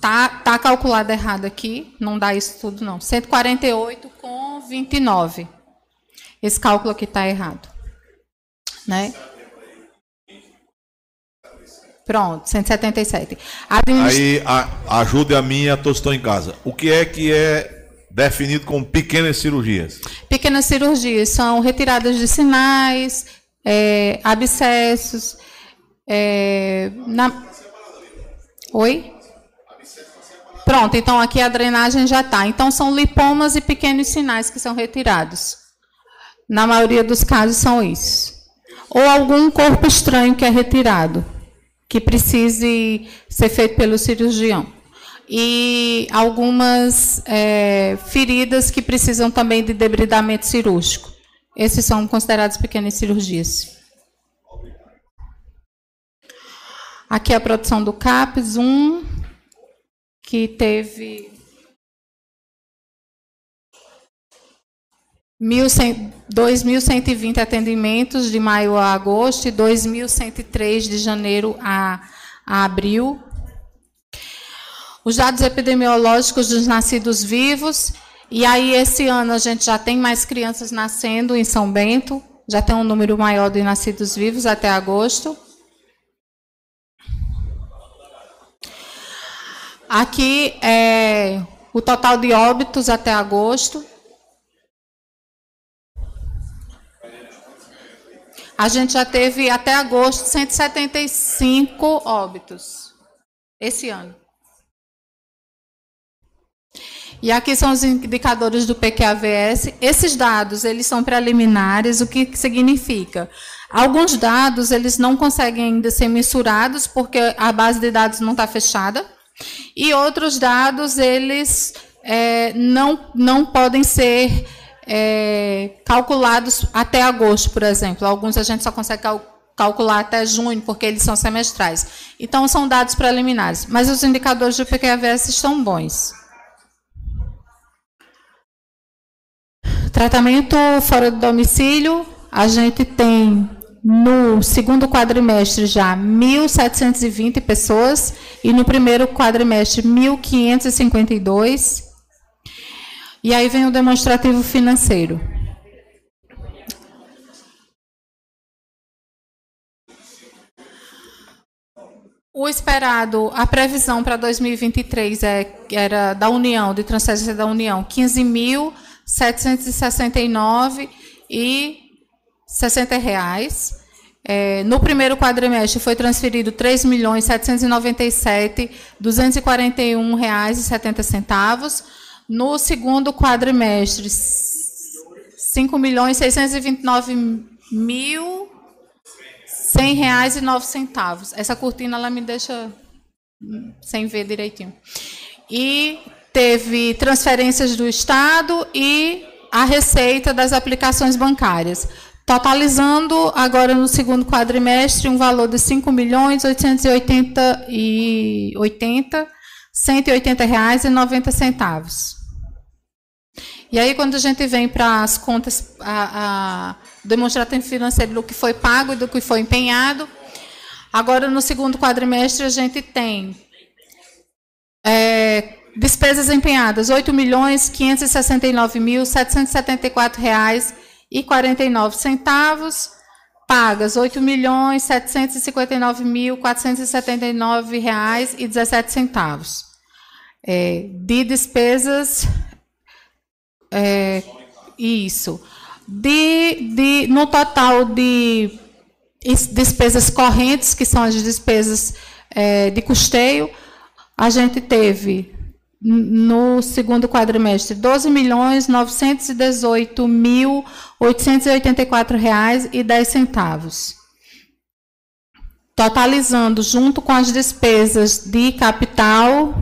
S8: Tá, tá calculado errado aqui, não dá isso tudo não. 148 com 29. Esse cálculo aqui está errado. Né? Pronto, 177.
S6: Administ... Aí a, ajude a minha, todos estão em casa. O que é que é definido como pequenas cirurgias?
S8: Pequenas cirurgias são retiradas de sinais, é, abscessos. É, na... Oi? Pronto, então aqui a drenagem já está. Então são lipomas e pequenos sinais que são retirados. Na maioria dos casos são isso. Ou algum corpo estranho que é retirado que precise ser feito pelo cirurgião. E algumas é, feridas que precisam também de debridamento cirúrgico. Esses são considerados pequenas cirurgias. Aqui a produção do CAPES, um, que teve 2.120 atendimentos de maio a agosto e 2.103 de janeiro a, a abril. Os dados epidemiológicos dos nascidos vivos. E aí, esse ano, a gente já tem mais crianças nascendo em São Bento. Já tem um número maior de nascidos vivos até agosto. Aqui é o total de óbitos até agosto. A gente já teve até agosto 175 óbitos esse ano. E aqui são os indicadores do PQAVS. Esses dados, eles são preliminares, o que significa? Alguns dados, eles não conseguem ainda ser mensurados, porque a base de dados não está fechada. E outros dados, eles é, não, não podem ser é, calculados até agosto, por exemplo. Alguns a gente só consegue cal calcular até junho, porque eles são semestrais. Então, são dados preliminares. Mas os indicadores do PQVS estão bons. Tratamento fora do domicílio, a gente tem no segundo quadrimestre já 1.720 pessoas e no primeiro quadrimestre 1.552. E aí vem o demonstrativo financeiro. O esperado, a previsão para 2023 é, era da União, de transferência da União, 15.769 e 60 reais. É, no primeiro quadrimestre foi transferido R$ milhões reais e 70 centavos. No segundo quadrimestre, R$ milhões mil cem reais e nove centavos. Essa cortina ela me deixa sem ver direitinho. E teve transferências do Estado e a receita das aplicações bancárias, totalizando agora no segundo quadrimestre um valor de R$ milhões e 180 reais e 90 centavos. E aí, quando a gente vem para as contas, a, a demonstrativo financeiro do que foi pago e do que foi empenhado, agora no segundo quadrimestre a gente tem é, despesas empenhadas, R$ 8.569.774,49 pagas R$ 8.759.479,17 é, de despesas é, isso. De, de, no total de despesas correntes, que são as despesas é, de custeio, a gente teve no segundo quadrimestre 12 milhões 918 mil 884 reais e 10 centavos. totalizando junto com as despesas de capital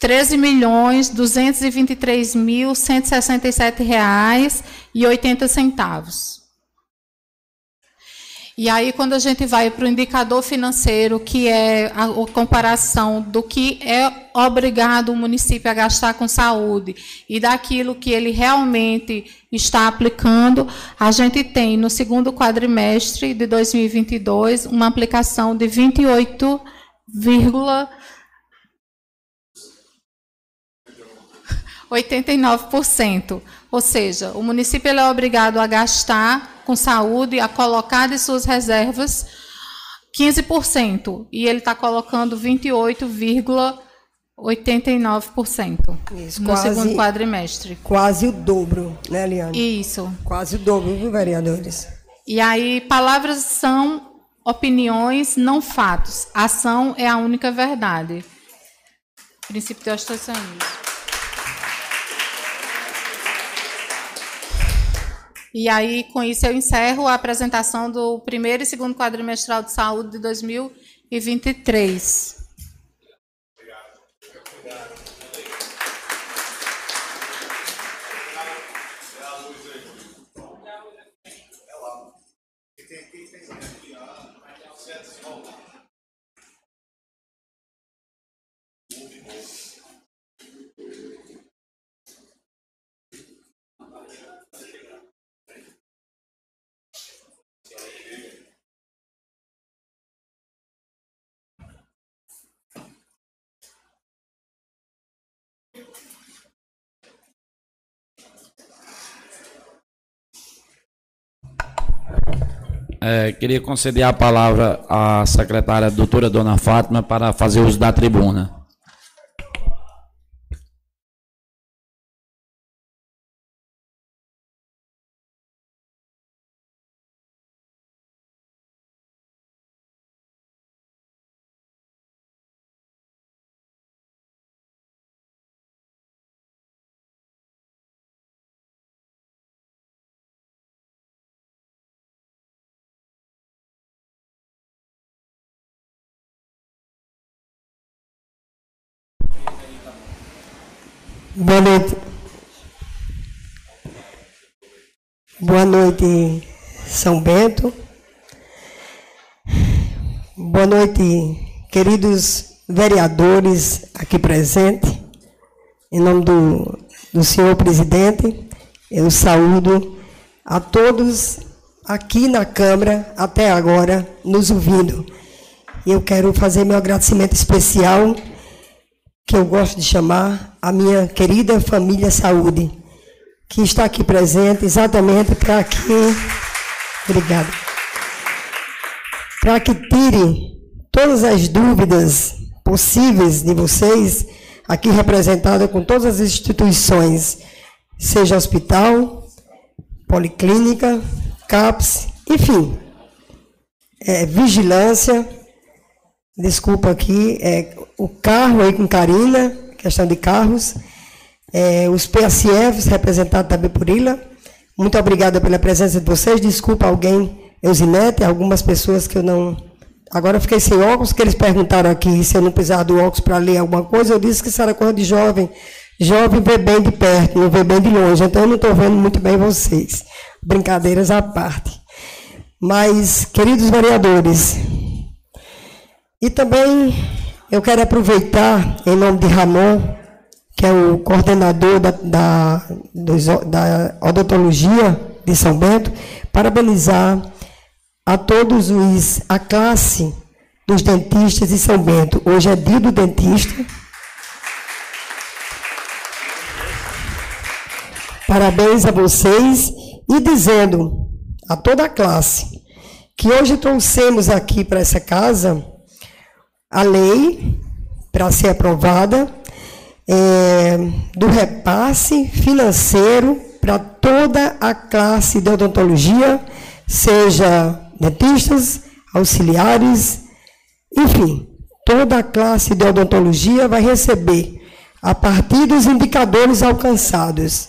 S8: treze milhões duzentos e vinte e três mil cento e sessenta e sete reais e oitenta centavos. E aí, quando a gente vai para o indicador financeiro, que é a, a, comparação do que é obrigado o município a gastar com saúde e daquilo que ele realmente está aplicando, a gente tem no segundo quadrimestre de 2022 uma aplicação de 28, 89%. Ou seja, o município é obrigado a gastar com saúde, a colocar de suas reservas 15%. E ele está colocando 28,89% no quase, segundo quadrimestre.
S7: Quase o dobro, né, Eliane?
S8: Isso.
S7: Quase o dobro, viu, vereadores?
S8: E aí, palavras são opiniões, não fatos. Ação é a única verdade. Princípio de ostentação. E aí, com isso, eu encerro a apresentação do primeiro e segundo quadrimestral de saúde de 2023.
S1: É, queria conceder a palavra à secretária doutora Dona Fátima para fazer uso da tribuna.
S7: Boa noite. Boa noite, São Bento. Boa noite, queridos vereadores aqui presentes. Em nome do, do senhor presidente, eu saúdo a todos aqui na Câmara, até agora, nos ouvindo. E eu quero fazer meu agradecimento especial que eu gosto de chamar a minha querida família Saúde, que está aqui presente exatamente para que. Obrigada. Para que tire todas as dúvidas possíveis de vocês, aqui representada com todas as instituições, seja hospital, policlínica, CAPS, enfim, é, vigilância desculpa aqui, é, o carro aí com Karina, questão de carros, é, os PSFs representados também por Ila. Muito obrigada pela presença de vocês. Desculpa alguém, Eusinete, algumas pessoas que eu não. Agora fiquei sem óculos, que eles perguntaram aqui se eu não precisava do óculos para ler alguma coisa. Eu disse que isso era coisa de jovem. Jovem vê bem de perto, não vê bem de longe. Então eu não estou vendo muito bem vocês. Brincadeiras à parte. Mas, queridos vereadores, e também eu quero aproveitar, em nome de Ramon, que é o coordenador da, da, da odontologia de São Bento, parabenizar a todos os, a classe dos dentistas de São Bento. Hoje é dia do dentista. Parabéns a vocês e dizendo a toda a classe que hoje trouxemos aqui para essa casa a lei para ser aprovada é, do repasse financeiro para toda a classe de odontologia, seja dentistas, auxiliares, enfim, toda a classe de odontologia vai receber, a partir dos indicadores alcançados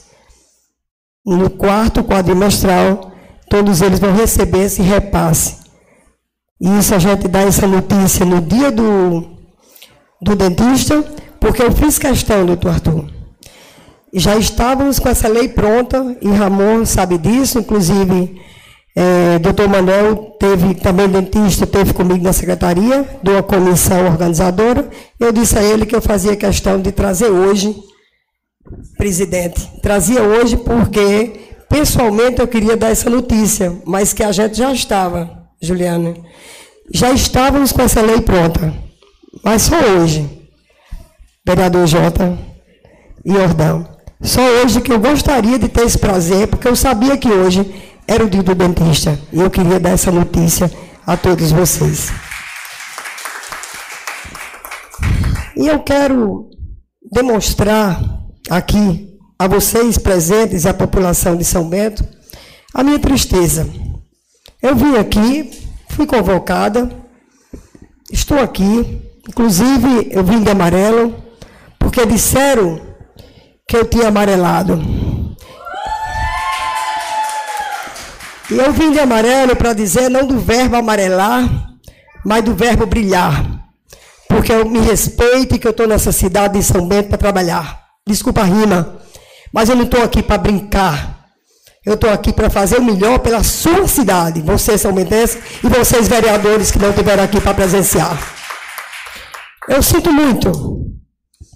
S7: no quarto quadrimestral, todos eles vão receber esse repasse. E isso a gente dá essa notícia no dia do, do dentista, porque eu fiz questão, doutor Arthur. Já estávamos com essa lei pronta, e Ramon sabe disso, inclusive é, doutor Manuel teve também dentista, teve comigo na secretaria, de uma comissão organizadora. Eu disse a ele que eu fazia questão de trazer hoje, presidente, trazia hoje porque pessoalmente eu queria dar essa notícia, mas que a gente já estava, Juliana, já estávamos com essa lei pronta, mas só hoje, vereador Jota e Jordão, só hoje que eu gostaria de ter esse prazer, porque eu sabia que hoje era o dia do dentista. E eu queria dar essa notícia a todos vocês. E eu quero demonstrar aqui a vocês presentes e à população de São Bento a minha tristeza. Eu vim aqui, fui convocada, estou aqui, inclusive eu vim de amarelo, porque disseram que eu tinha amarelado. E eu vim de amarelo para dizer não do verbo amarelar, mas do verbo brilhar. Porque eu me respeito e que eu estou nessa cidade de São Bento para trabalhar. Desculpa a rima, mas eu não estou aqui para brincar. Eu estou aqui para fazer o melhor pela sua cidade, vocês são bentenses e vocês vereadores que não estiveram aqui para presenciar. Eu sinto muito.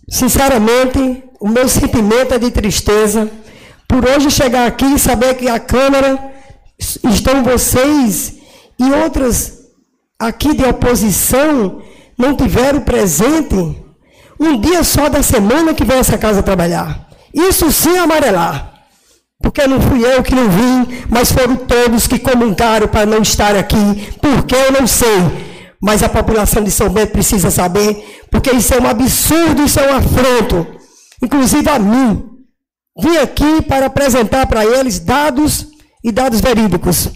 S7: Sinceramente, o meu sentimento é de tristeza por hoje chegar aqui e saber que a Câmara estão vocês e outras aqui de oposição não tiveram presente um dia só da semana que vem essa casa trabalhar. Isso sim é amarelar. Porque não fui eu que não vim, mas foram todos que comungaram para não estar aqui. Porque eu não sei. Mas a população de São Bento precisa saber, porque isso é um absurdo, isso é um afronto. Inclusive a mim. Vim aqui para apresentar para eles dados e dados verídicos.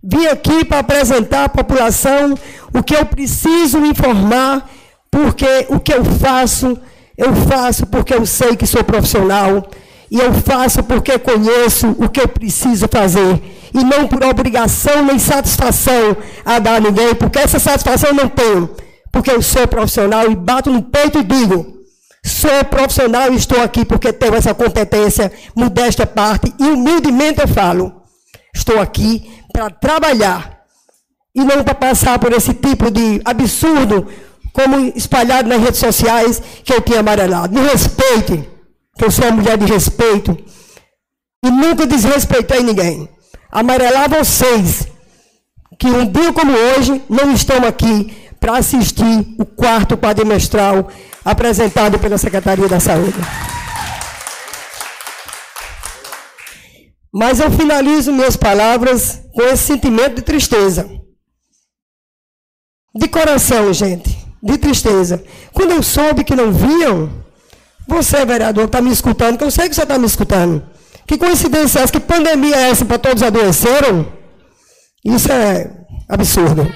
S7: Vim aqui para apresentar à população o que eu preciso informar, porque o que eu faço, eu faço porque eu sei que sou profissional, e eu faço porque conheço o que preciso fazer, e não por obrigação nem satisfação a dar a ninguém, porque essa satisfação eu não tenho, porque eu sou profissional e bato no peito e digo: sou profissional e estou aqui porque tenho essa competência, modesta parte, e humildemente eu falo. Estou aqui para trabalhar e não para passar por esse tipo de absurdo como espalhado nas redes sociais que eu tinha amarelado. Me respeite, que eu sou uma mulher de respeito e nunca desrespeitei ninguém. Amarelar vocês que um dia como hoje não estão aqui para assistir o quarto quadrimestral apresentado pela Secretaria da Saúde. Mas eu finalizo minhas palavras com esse sentimento de tristeza. De coração, gente, de tristeza. Quando eu soube que não vinham, você, vereador, está me escutando, que eu sei que você está me escutando. Que coincidência é essa? Que pandemia é essa para todos adoeceram? Isso é absurdo.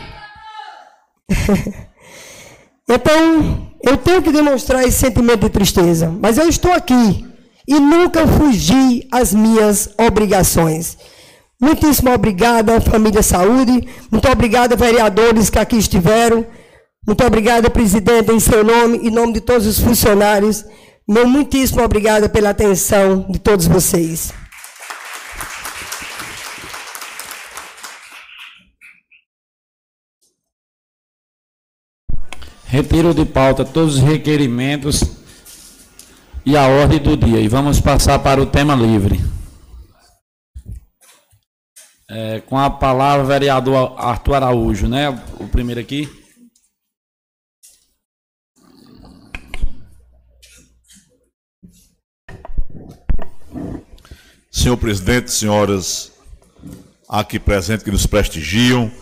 S7: *laughs* então, eu tenho que demonstrar esse sentimento de tristeza. Mas eu estou aqui e nunca fugi às minhas obrigações. Muitíssimo obrigada, família Saúde. Muito obrigada, vereadores que aqui estiveram. Muito obrigada, presidente, em seu nome, em nome de todos os funcionários. Meu muitíssimo obrigada pela atenção de todos vocês.
S1: Retiro de pauta todos os requerimentos e a ordem do dia. E vamos passar para o tema livre. É, com a palavra, vereador Arthur Araújo, né? O primeiro aqui.
S6: Senhor presidente, senhoras aqui presentes que nos prestigiam,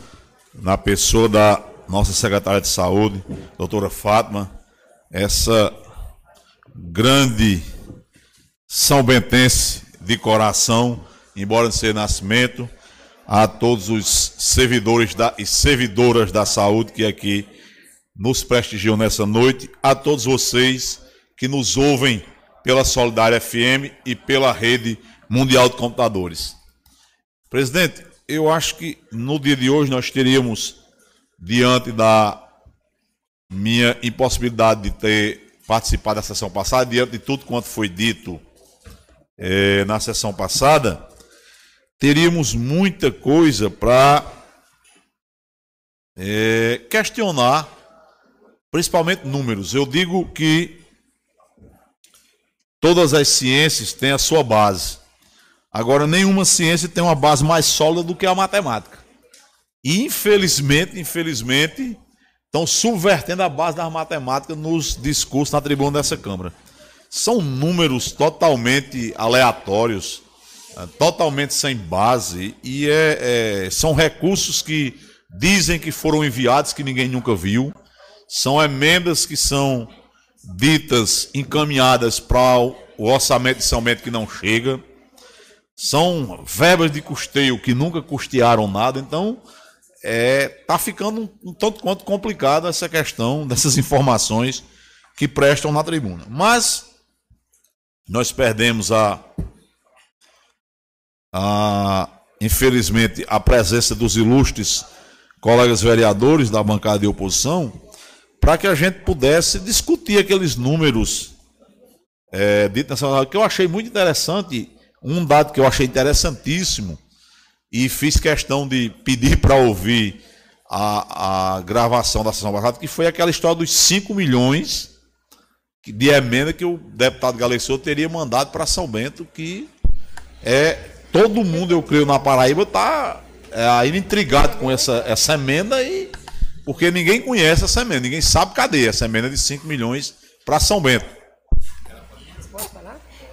S6: na pessoa da nossa secretária de saúde, doutora Fátima, essa grande São Bentense de coração, embora de ser nascimento, a todos os servidores da, e servidoras da saúde que aqui nos prestigiam nessa noite, a todos vocês que nos ouvem pela Solidária FM e pela rede mundial de computadores. Presidente, eu acho que no dia de hoje nós teríamos, diante da minha impossibilidade de ter participado da sessão passada, diante de tudo quanto foi dito é, na sessão passada, teríamos muita coisa para é, questionar, principalmente números. Eu digo que todas as ciências têm a sua base. Agora, nenhuma ciência tem uma base mais sólida do que a matemática. E, infelizmente, infelizmente, estão subvertendo a base da matemática nos discursos na tribuna dessa Câmara. São números totalmente aleatórios, é, totalmente sem base, e é, é, são recursos que dizem que foram enviados, que ninguém nunca viu. São emendas que são ditas, encaminhadas para o orçamento de São Bento que não chega. São verbas de custeio que nunca custearam nada, então é, tá ficando um, um tanto quanto complicado essa questão *laughs* dessas informações que prestam na tribuna. Mas nós perdemos a, a infelizmente a presença dos ilustres colegas vereadores da bancada de oposição para que a gente pudesse discutir aqueles números é, ditos nessa que eu achei muito interessante um dado que eu achei interessantíssimo e fiz questão de pedir para ouvir a, a gravação da sessão passada, que foi aquela história dos 5 milhões de emenda que o deputado Galessou teria mandado para São Bento, que é todo mundo, eu creio, na Paraíba está é, ainda intrigado com essa, essa emenda e porque ninguém conhece essa emenda, ninguém sabe cadê essa emenda de 5 milhões para São Bento.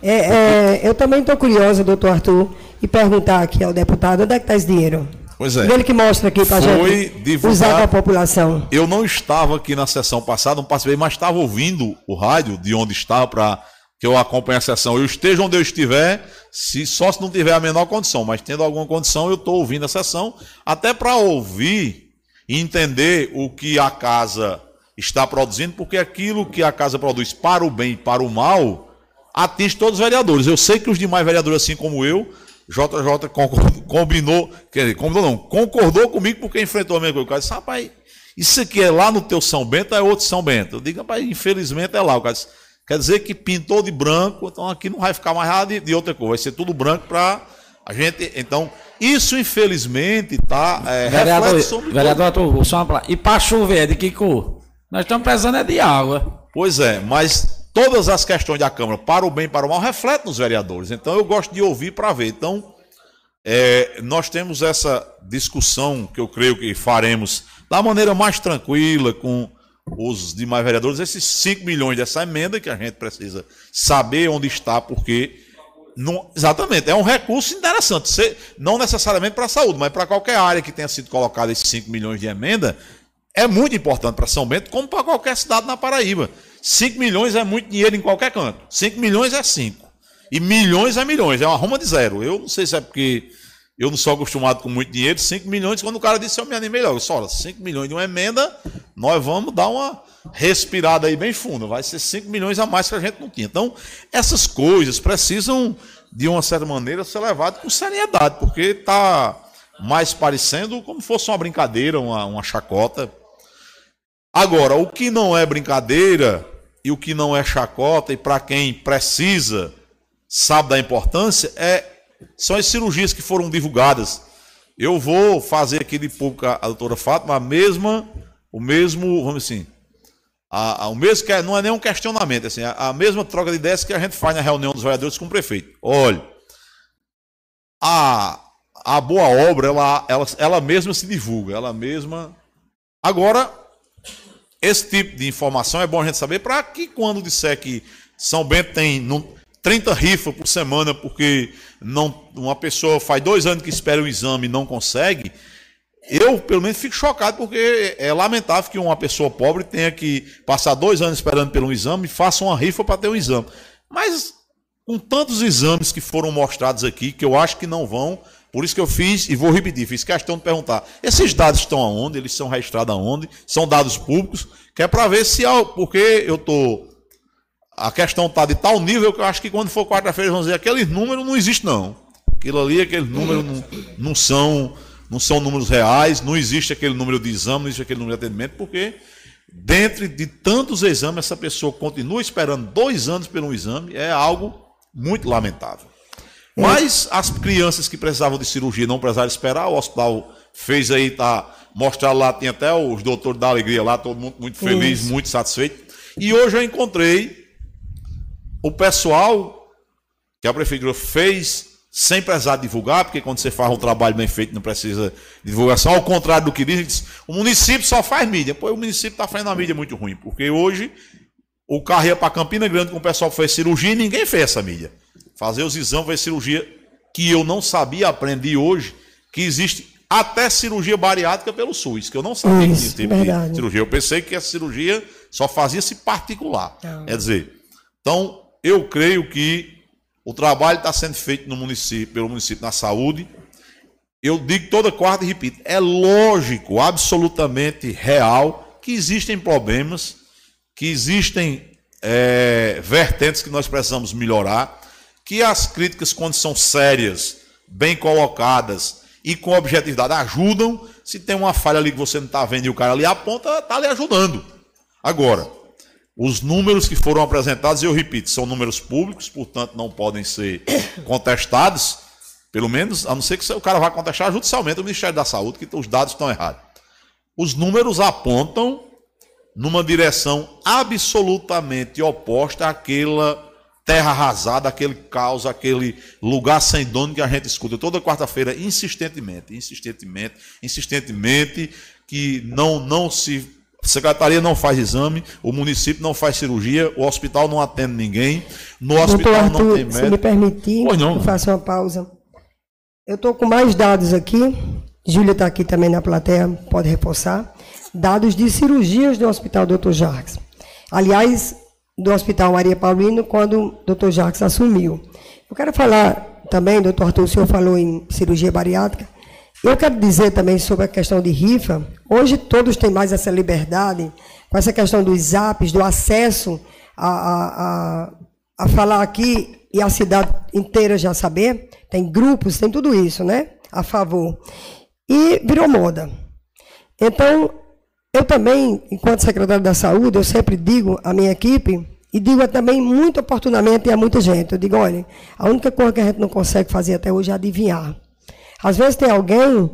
S7: É, é, eu também estou curiosa, doutor Arthur, e perguntar aqui ao deputado onde é que está esse dinheiro.
S6: Pois é.
S7: Ele que mostra aqui para gente divulgado. usar para a população.
S6: Eu não estava aqui na sessão passada, não participei, mas estava ouvindo o rádio de onde estava para que eu acompanhe a sessão. Eu esteja onde eu estiver, se só se não tiver a menor condição, mas tendo alguma condição, eu estou ouvindo a sessão, até para ouvir e entender o que a casa está produzindo, porque aquilo que a casa produz para o bem e para o mal atinge todos os vereadores. Eu sei que os demais vereadores, assim como eu, JJ combinou, quer dizer, combinou não, concordou comigo porque enfrentou a mesma coisa. O cara disse, rapaz, isso aqui é lá no teu São Bento, é outro São Bento. Eu digo, rapaz, infelizmente é lá. O cara disse, quer dizer que pintou de branco, então aqui não vai ficar mais nada de, de outra cor, vai ser tudo branco para a gente. Então, isso infelizmente está é,
S1: vereador, vereador, tudo. só uma e para chover, de que cor? Nós estamos precisando é de água.
S6: Pois é, mas todas as questões da Câmara, para o bem e para o mal, refletem nos vereadores. Então eu gosto de ouvir para ver. Então, é, nós temos essa discussão que eu creio que faremos da maneira mais tranquila com os demais vereadores, esses 5 milhões dessa emenda que a gente precisa saber onde está, porque. Não, exatamente, é um recurso interessante, não necessariamente para a saúde, mas para qualquer área que tenha sido colocado esses 5 milhões de emenda, é muito importante para São Bento, como para qualquer cidade na Paraíba. 5 milhões é muito dinheiro em qualquer canto. 5 milhões é 5. E milhões é milhões, é uma ruma de zero. Eu não sei se é porque eu não sou acostumado com muito dinheiro. 5 milhões, quando o cara disse, eu me animei logo. Só, 5 milhões de uma emenda, nós vamos dar uma respirada aí bem funda. Vai ser 5 milhões a mais que a gente não tinha. Então, essas coisas precisam, de uma certa maneira, ser levadas com seriedade, porque está mais parecendo como fosse uma brincadeira, uma, uma chacota. Agora, o que não é brincadeira e o que não é chacota, e para quem precisa, sabe da importância, é, são as cirurgias que foram divulgadas. Eu vou fazer aqui de público a, doutora Fátima a mesma, o mesmo, vamos assim, a, a, o mesmo que é, não é nenhum questionamento, assim, a, a, mesma troca de ideias que a gente faz na reunião dos vereadores com o prefeito. Olha, a, a boa obra, ela, ela, ela mesma se divulga, ela mesma. Agora, esse tipo de informação é bom a gente saber para que quando disser que São Bento tem 30 rifas por semana porque não, uma pessoa faz dois anos que espera o exame e não consegue, eu pelo menos fico chocado porque é lamentável que uma pessoa pobre tenha que passar dois anos esperando pelo exame e faça uma rifa para ter um exame. Mas com tantos exames que foram mostrados aqui, que eu acho que não vão por isso que eu fiz, e vou repetir, fiz questão de perguntar: esses dados estão aonde? Eles são registrados aonde? São dados públicos? Que é para ver se. Porque eu estou. A questão está de tal nível que eu acho que quando for quarta-feira vão dizer aquele número não existe, não. Aquilo ali, aquele número não, não, são, não são números reais, não existe aquele número de exame, não existe aquele número de atendimento, porque dentro de tantos exames, essa pessoa continua esperando dois anos um exame, é algo muito lamentável. Mas as crianças que precisavam de cirurgia não precisaram esperar, o hospital fez aí, tá mostrado lá, tinha até os doutores da alegria lá, todo mundo muito feliz, Isso. muito satisfeito. E hoje eu encontrei o pessoal que a prefeitura fez sem precisar divulgar, porque quando você faz um trabalho bem feito não precisa de divulgação, ao contrário do que diz, o município só faz mídia. Pois o município está fazendo a mídia muito ruim, porque hoje o carro ia para Campina Grande com o pessoal que fez cirurgia e ninguém fez essa mídia. Fazer os exames, fazer cirurgia que eu não sabia, aprendi hoje, que existe até cirurgia bariátrica pelo SUS, que eu não sabia Isso, que existia tipo cirurgia. Eu pensei que essa cirurgia só fazia-se particular. Não. Quer dizer, então eu creio que o trabalho está sendo feito no município, pelo município na saúde. Eu digo toda quarta e repito, é lógico, absolutamente real, que existem problemas, que existem é, vertentes que nós precisamos melhorar, que as críticas, quando são sérias, bem colocadas, e com objetividade ajudam. Se tem uma falha ali que você não está vendo e o cara ali aponta, está ali ajudando. Agora, os números que foram apresentados, eu repito, são números públicos, portanto não podem ser *coughs* contestados, pelo menos, a não ser que o cara vá contestar judicialmente o Ministério da Saúde, que os dados estão errados. Os números apontam numa direção absolutamente oposta àquela terra arrasada, aquele caos, aquele lugar sem dono que a gente escuta toda quarta-feira insistentemente, insistentemente, insistentemente que não não se a secretaria não faz exame, o município não faz cirurgia, o hospital não atende ninguém, no hospital
S7: Arthur, não tem médico. Se me permitir, pois não. eu faço uma pausa. Eu estou com mais dados aqui. Júlia está aqui também na plateia, pode reforçar. Dados de cirurgias do Hospital Dr. Jacques. Aliás, do Hospital Maria Paulino quando o doutor Jacques assumiu. Eu quero falar também, doutor Arthur, o senhor falou em cirurgia bariátrica. Eu quero dizer também sobre a questão de rifa. Hoje todos têm mais essa liberdade, com essa questão dos apps, do acesso a, a, a, a falar aqui e a cidade inteira já saber. Tem grupos, tem tudo isso, né? A favor. E virou moda. Então, eu também, enquanto secretário da Saúde, eu sempre digo à minha equipe, e digo também muito oportunamente a muita gente, eu digo, olha, a única coisa que a gente não consegue fazer até hoje é adivinhar. Às vezes tem alguém,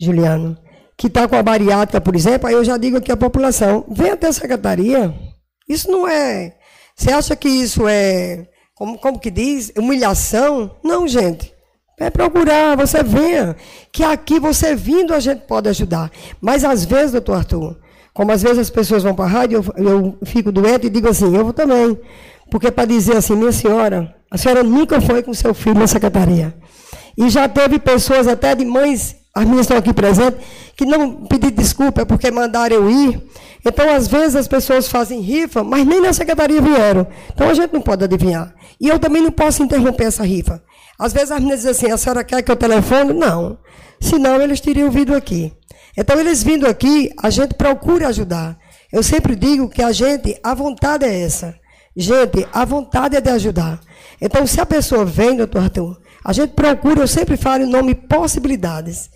S7: Juliano, que está com a bariátrica, por exemplo, aí eu já digo aqui à população, vem até a secretaria. Isso não é. Você acha que isso é, como, como que diz, humilhação? Não, gente. É procurar, você venha. Que aqui você vindo a gente pode ajudar. Mas às vezes, doutor Arthur, como às vezes as pessoas vão para a rádio, eu, eu fico doente e digo assim, eu vou também. Porque para dizer assim, minha senhora, a senhora nunca foi com seu filho na secretaria. E já teve pessoas, até de mães, as minhas estão aqui presentes, que não pediram desculpa porque mandaram eu ir. Então, às vezes, as pessoas fazem rifa, mas nem na secretaria vieram. Então, a gente não pode adivinhar. E eu também não posso interromper essa rifa. Às vezes as meninas dizem assim, a senhora quer que eu telefone? Não. Senão eles teriam vindo aqui. Então, eles vindo aqui, a gente procura ajudar. Eu sempre digo que a gente, a vontade é essa. Gente, a vontade é de ajudar. Então, se a pessoa vem, doutor Arthur, a gente procura, eu sempre falo o nome possibilidades.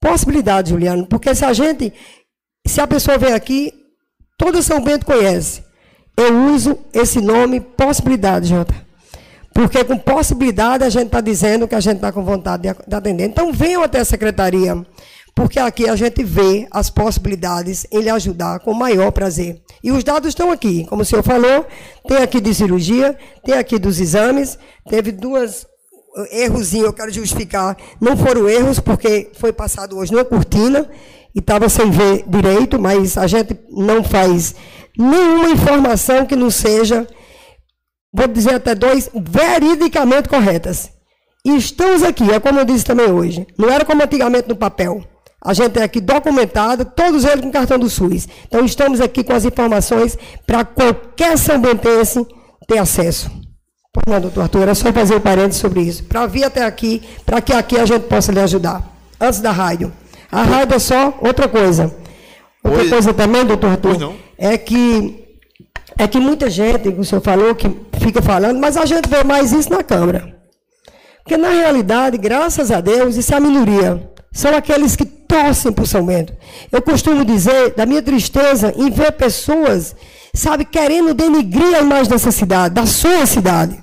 S7: Possibilidades, Juliano, porque se a gente, se a pessoa vem aqui, todo São Bento conhece. Eu uso esse nome possibilidades, Jota. Porque com possibilidade a gente está dizendo que a gente está com vontade de atender. Então venham até a secretaria, porque aqui a gente vê as possibilidades em lhe ajudar com o maior prazer. E os dados estão aqui, como o senhor falou, tem aqui de cirurgia, tem aqui dos exames, teve duas errozinhos, eu quero justificar, não foram erros, porque foi passado hoje numa cortina e estava sem ver direito, mas a gente não faz nenhuma informação que não seja vou dizer até dois, veridicamente corretas. E estamos aqui, é como eu disse também hoje. Não era como antigamente no papel. A gente tem aqui documentado, todos eles com cartão do SUS. Então estamos aqui com as informações para qualquer sambentense ter acesso. Não, doutor Arthur, era só fazer um parênteses sobre isso. Para vir até aqui, para que aqui a gente possa lhe ajudar. Antes da rádio. A rádio é só outra coisa. Outra Oi. coisa também, doutor Arthur, é que é que muita gente, o senhor falou, que fica falando, mas a gente vê mais isso na Câmara. Porque, na realidade, graças a Deus, isso é a minoria. São aqueles que torcem por São Bento. Eu costumo dizer da minha tristeza em ver pessoas, sabe, querendo denigrir a imagem dessa cidade, da sua cidade.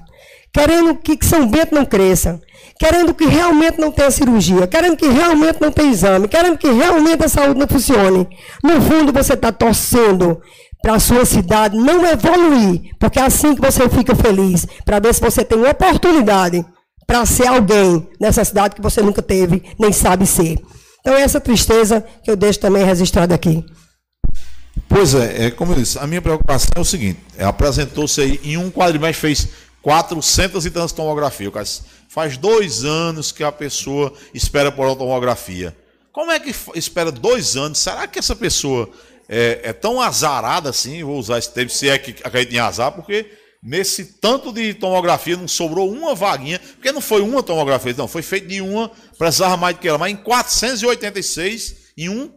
S7: Querendo que São Bento não cresça. Querendo que realmente não tenha cirurgia. Querendo que realmente não tenha exame. Querendo que realmente a saúde não funcione. No fundo, você está torcendo para a sua cidade não evoluir, porque é assim que você fica feliz, para ver se você tem oportunidade para ser alguém nessa cidade que você nunca teve, nem sabe ser. Então, é essa tristeza que eu deixo também registrada aqui.
S6: Pois é, é como eu disse, a minha preocupação é o seguinte: apresentou-se aí em um quadrimestre, fez 400 e tantas tomografias. Faz dois anos que a pessoa espera por uma tomografia. Como é que espera dois anos? Será que essa pessoa é, é, tão azarada assim, vou usar esse termo, se é que acredita em azar, porque nesse tanto de tomografia não sobrou uma vaguinha, porque não foi uma tomografia, não, foi feito de uma, precisava mais do que ela, mas em 486, em um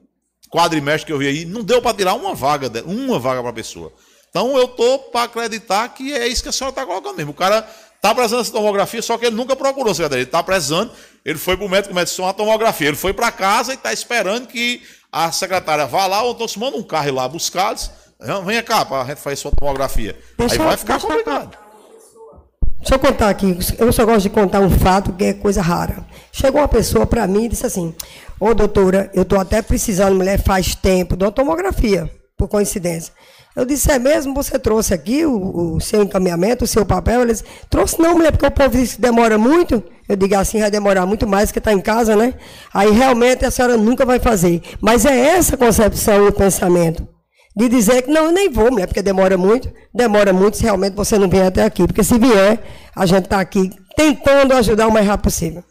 S6: quadrimestre que eu vi aí, não deu para tirar uma vaga, uma vaga para a pessoa. Então eu estou para acreditar que é isso que a senhora está colocando mesmo. O cara está precisando dessa tomografia, só que ele nunca procurou, secretário. Ele está precisando, ele foi para o médico, o médico uma tomografia. Ele foi para casa e está esperando que a secretária vá lá, ou então se manda um carro lá buscar, diz, venha cá para a gente fazer sua tomografia. Deixa, Aí vai ficar complicado.
S7: Deixa eu contar aqui, eu só gosto de contar um fato que é coisa rara. Chegou uma pessoa para mim e disse assim: Ô doutora, eu estou até precisando, mulher, faz tempo, de uma tomografia, por coincidência. Eu disse, é mesmo? Você trouxe aqui o, o seu encaminhamento, o seu papel? Ele disse, trouxe não, mulher, porque o povo disse que demora muito. Eu digo assim, vai demorar muito mais que está em casa, né? Aí realmente a senhora nunca vai fazer. Mas é essa concepção e o pensamento. De dizer que não, eu nem vou, mulher, porque demora muito. Demora muito se realmente você não vem até aqui. Porque se vier, a gente está aqui tentando ajudar o mais rápido possível.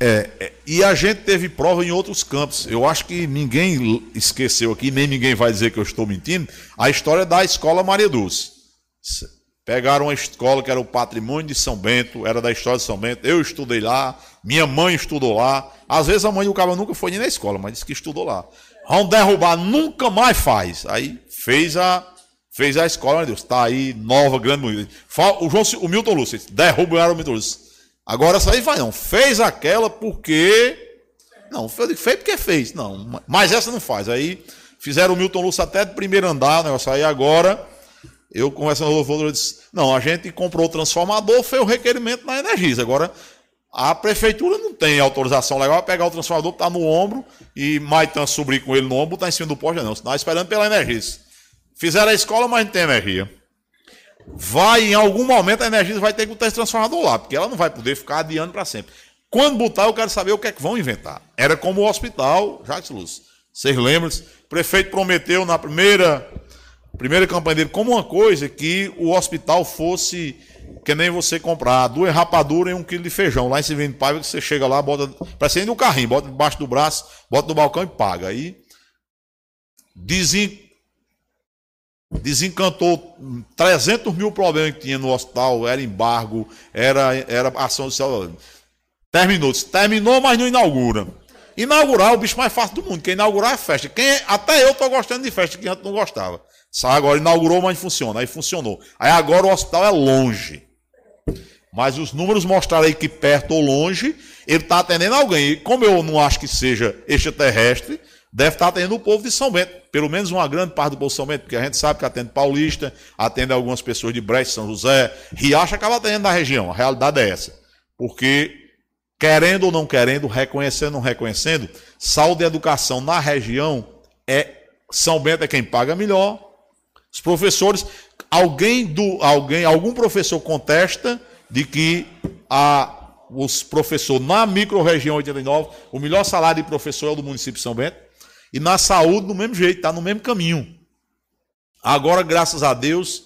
S6: É, é, e a gente teve prova em outros campos. Eu acho que ninguém esqueceu aqui, nem ninguém vai dizer que eu estou mentindo, a história da escola Maria Dulce. Pegaram uma escola que era o patrimônio de São Bento, era da história de São Bento. Eu estudei lá, minha mãe estudou lá. Às vezes a mãe do cara nunca foi nem na escola, mas disse que estudou lá. Vão derrubar, nunca mais faz. Aí fez a fez a escola, meu Deus, está aí, nova, grande. O, João, o Milton Lúcio, derrubaram o Milton Lúcio. Agora essa aí vai não. Fez aquela porque. Não, fez porque fez. Não, mas essa não faz. Aí fizeram o Milton Lúcio até de primeiro andar, o negócio aí agora. Eu conversando com o Rodolfo, disse: não, a gente comprou o transformador, fez o requerimento na Energisa. Agora, a prefeitura não tem autorização legal para pegar o transformador, tá no ombro, e Maitan subir com ele no ombro, tá em cima do poste, não. Está esperando pela Energisa. Fizeram a escola, mas não tem energia vai, em algum momento, a energia vai ter que botar esse transformador lá, porque ela não vai poder ficar adiando para sempre. Quando botar, eu quero saber o que é que vão inventar. Era como o hospital, Jacques Luz. Vocês lembram? O prefeito prometeu na primeira, primeira campanha dele como uma coisa que o hospital fosse que nem você comprar duas rapaduras e um quilo de feijão. Lá em Severino Paiva, que você chega lá, bota. Parece no carrinho, bota debaixo do braço, bota no balcão e paga. Aí dizem desencantou 300 mil problemas que tinha no hospital, era embargo, era, era ação social. Terminou, terminou, mas não inaugura. Inaugurar é o bicho mais fácil do mundo, quem inaugurar é festa. Quem, até eu estou gostando de festa, que antes não gostava. Sai agora, inaugurou, mas funciona. Aí funcionou. Aí agora o hospital é longe. Mas os números mostraram aí que perto ou longe, ele está atendendo alguém. E como eu não acho que seja extraterrestre, deve estar atendendo o povo de São Bento, pelo menos uma grande parte do povo de São Bento, porque a gente sabe que atende paulista, atende algumas pessoas de Brest, São José, Riacho acaba atendendo da região, a realidade é essa. Porque, querendo ou não querendo, reconhecendo ou não reconhecendo, saúde e educação na região é São Bento é quem paga melhor. Os professores, alguém do alguém, algum professor contesta de que a os professores na microrregião 89, o melhor salário de professor é o do município de São Bento. E na saúde, do mesmo jeito, está no mesmo caminho. Agora, graças a Deus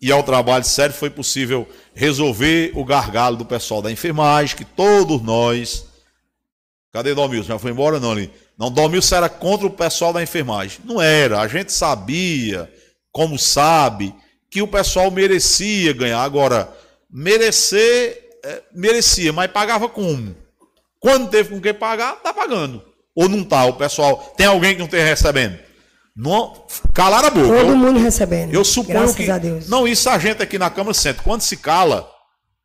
S6: e ao trabalho sério, foi possível resolver o gargalo do pessoal da enfermagem, que todos nós. Cadê Domilson? Já foi embora? Não, ali. Não, Domilson era contra o pessoal da enfermagem. Não era. A gente sabia, como sabe, que o pessoal merecia ganhar. Agora, merecer, é, merecia, mas pagava como? Quando teve com que pagar, está pagando. Ou não está? O pessoal. Tem alguém que não esteja recebendo? Não, calar a boca.
S7: Todo mundo recebendo.
S6: Eu suponho Graças que. A Deus. Não, isso a gente aqui na Câmara sente. Quando se cala,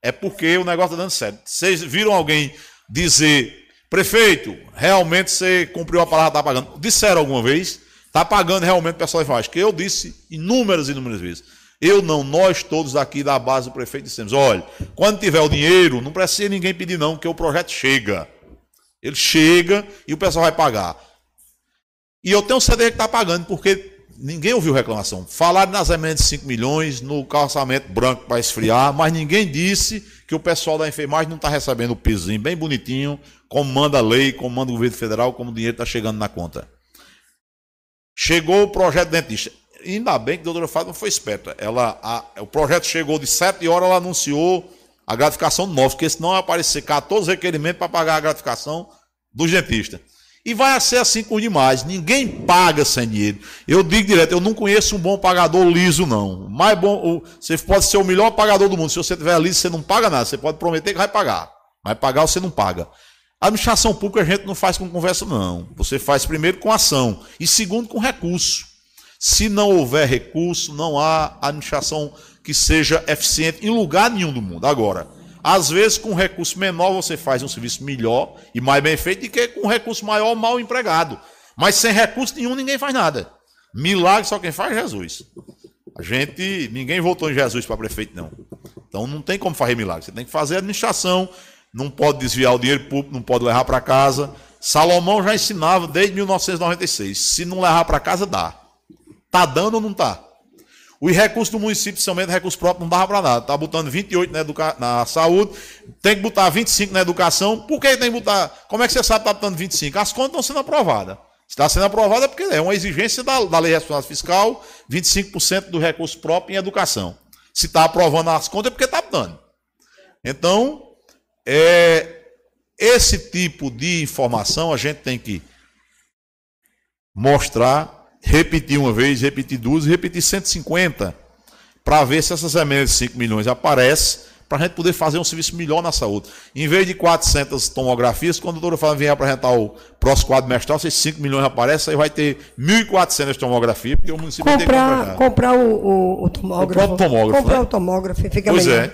S6: É porque o negócio está dando certo. Vocês viram alguém dizer, prefeito, realmente você cumpriu a palavra, está pagando. Disseram alguma vez, está pagando realmente o pessoal enfermagem. Que eu disse inúmeras e inúmeras vezes. Eu não, nós todos aqui da base do prefeito dissemos: olha, quando tiver o dinheiro, não precisa ninguém pedir, não, que o projeto chega. Ele chega e o pessoal vai pagar. E eu tenho certeza que está pagando, porque ninguém ouviu reclamação. Falaram nas emendas de 5 milhões, no calçamento branco para esfriar, mas ninguém disse que o pessoal da enfermagem não está recebendo o pisozinho bem bonitinho, como manda a lei, como manda o governo federal, como o dinheiro está chegando na conta. Chegou o projeto dentista. Ainda bem que a doutora Fátima foi esperta. Ela, a, o projeto chegou de 7 horas, ela anunciou a gratificação nova, porque senão vai aparecer 14 requerimentos para pagar a gratificação do dentista. E vai ser assim com demais. Ninguém paga sem dinheiro. Eu digo direto, eu não conheço um bom pagador liso, não. Mais bom, você pode ser o melhor pagador do mundo. Se você tiver liso, você não paga nada. Você pode prometer que vai pagar. Vai pagar, você não paga. A administração pública a gente não faz com conversa, não. Você faz primeiro com ação e segundo com recurso. Se não houver recurso, não há administração que seja eficiente em lugar nenhum do mundo. Agora, às vezes, com recurso menor, você faz um serviço melhor e mais bem feito do que com recurso maior, mal empregado. Mas sem recurso nenhum, ninguém faz nada. Milagre só quem faz Jesus. A gente, ninguém votou em Jesus para prefeito, não. Então não tem como fazer milagre. Você tem que fazer administração, não pode desviar o dinheiro público, não pode levar para casa. Salomão já ensinava desde 1996. Se não levar para casa, dá. Tá dando ou não tá? Os recursos do município, somente recursos próprios, não dava para nada. Está botando 28 na, educa... na saúde, tem que botar 25 na educação. Por que tem que botar? Como é que você sabe que está botando 25? As contas estão sendo aprovadas. Está sendo aprovada porque é uma exigência da, da lei de responsabilidade fiscal, 25% do recurso próprio em educação. Se está aprovando as contas é porque está botando. Então, é, esse tipo de informação a gente tem que mostrar repetir uma vez, repetir duas, repetir 150, para ver se essas emendas de 5 milhões aparecem, para a gente poder fazer um serviço melhor na saúde. Em vez de 400 tomografias, quando a doutora Fala vier apresentar o próximo quadro mestral, se 5 milhões aparecem, aí vai ter 1.400 tomografias, porque o município
S7: comprar, tem que comprar. o, o, o tomógrafo.
S6: O tomógrafo.
S7: Comprar
S6: né?
S7: o tomógrafo, fica
S6: pois
S7: melhor.
S6: é.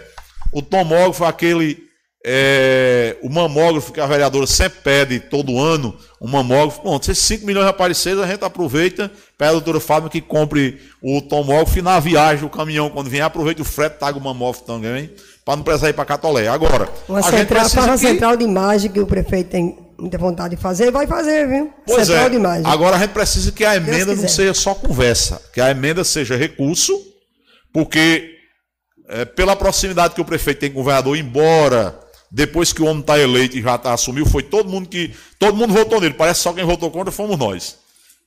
S6: O tomógrafo, aquele é, o mamógrafo que a vereadora sempre pede todo ano, um mamógrafo. Bom, se esses 5 milhões aparecerem, a gente aproveita, pede a doutora Fábio que compre o tomógrafo e na viagem, o caminhão, quando vier, aproveita o frete, taga o mamógrafo também, para não precisar ir para Catolé. Agora,
S7: uma
S6: a
S7: central,
S6: gente
S7: uma
S6: que...
S7: central de imagem que o prefeito tem muita vontade de fazer, vai fazer, viu?
S6: Pois
S7: central
S6: é.
S7: de imagem.
S6: Agora a gente precisa que a emenda não seja só conversa, que a emenda seja recurso, porque é, pela proximidade que o prefeito tem com o governador, embora depois que o homem está eleito e já tá, assumiu, foi todo mundo que. Todo mundo votou nele. Parece que só quem votou contra fomos nós.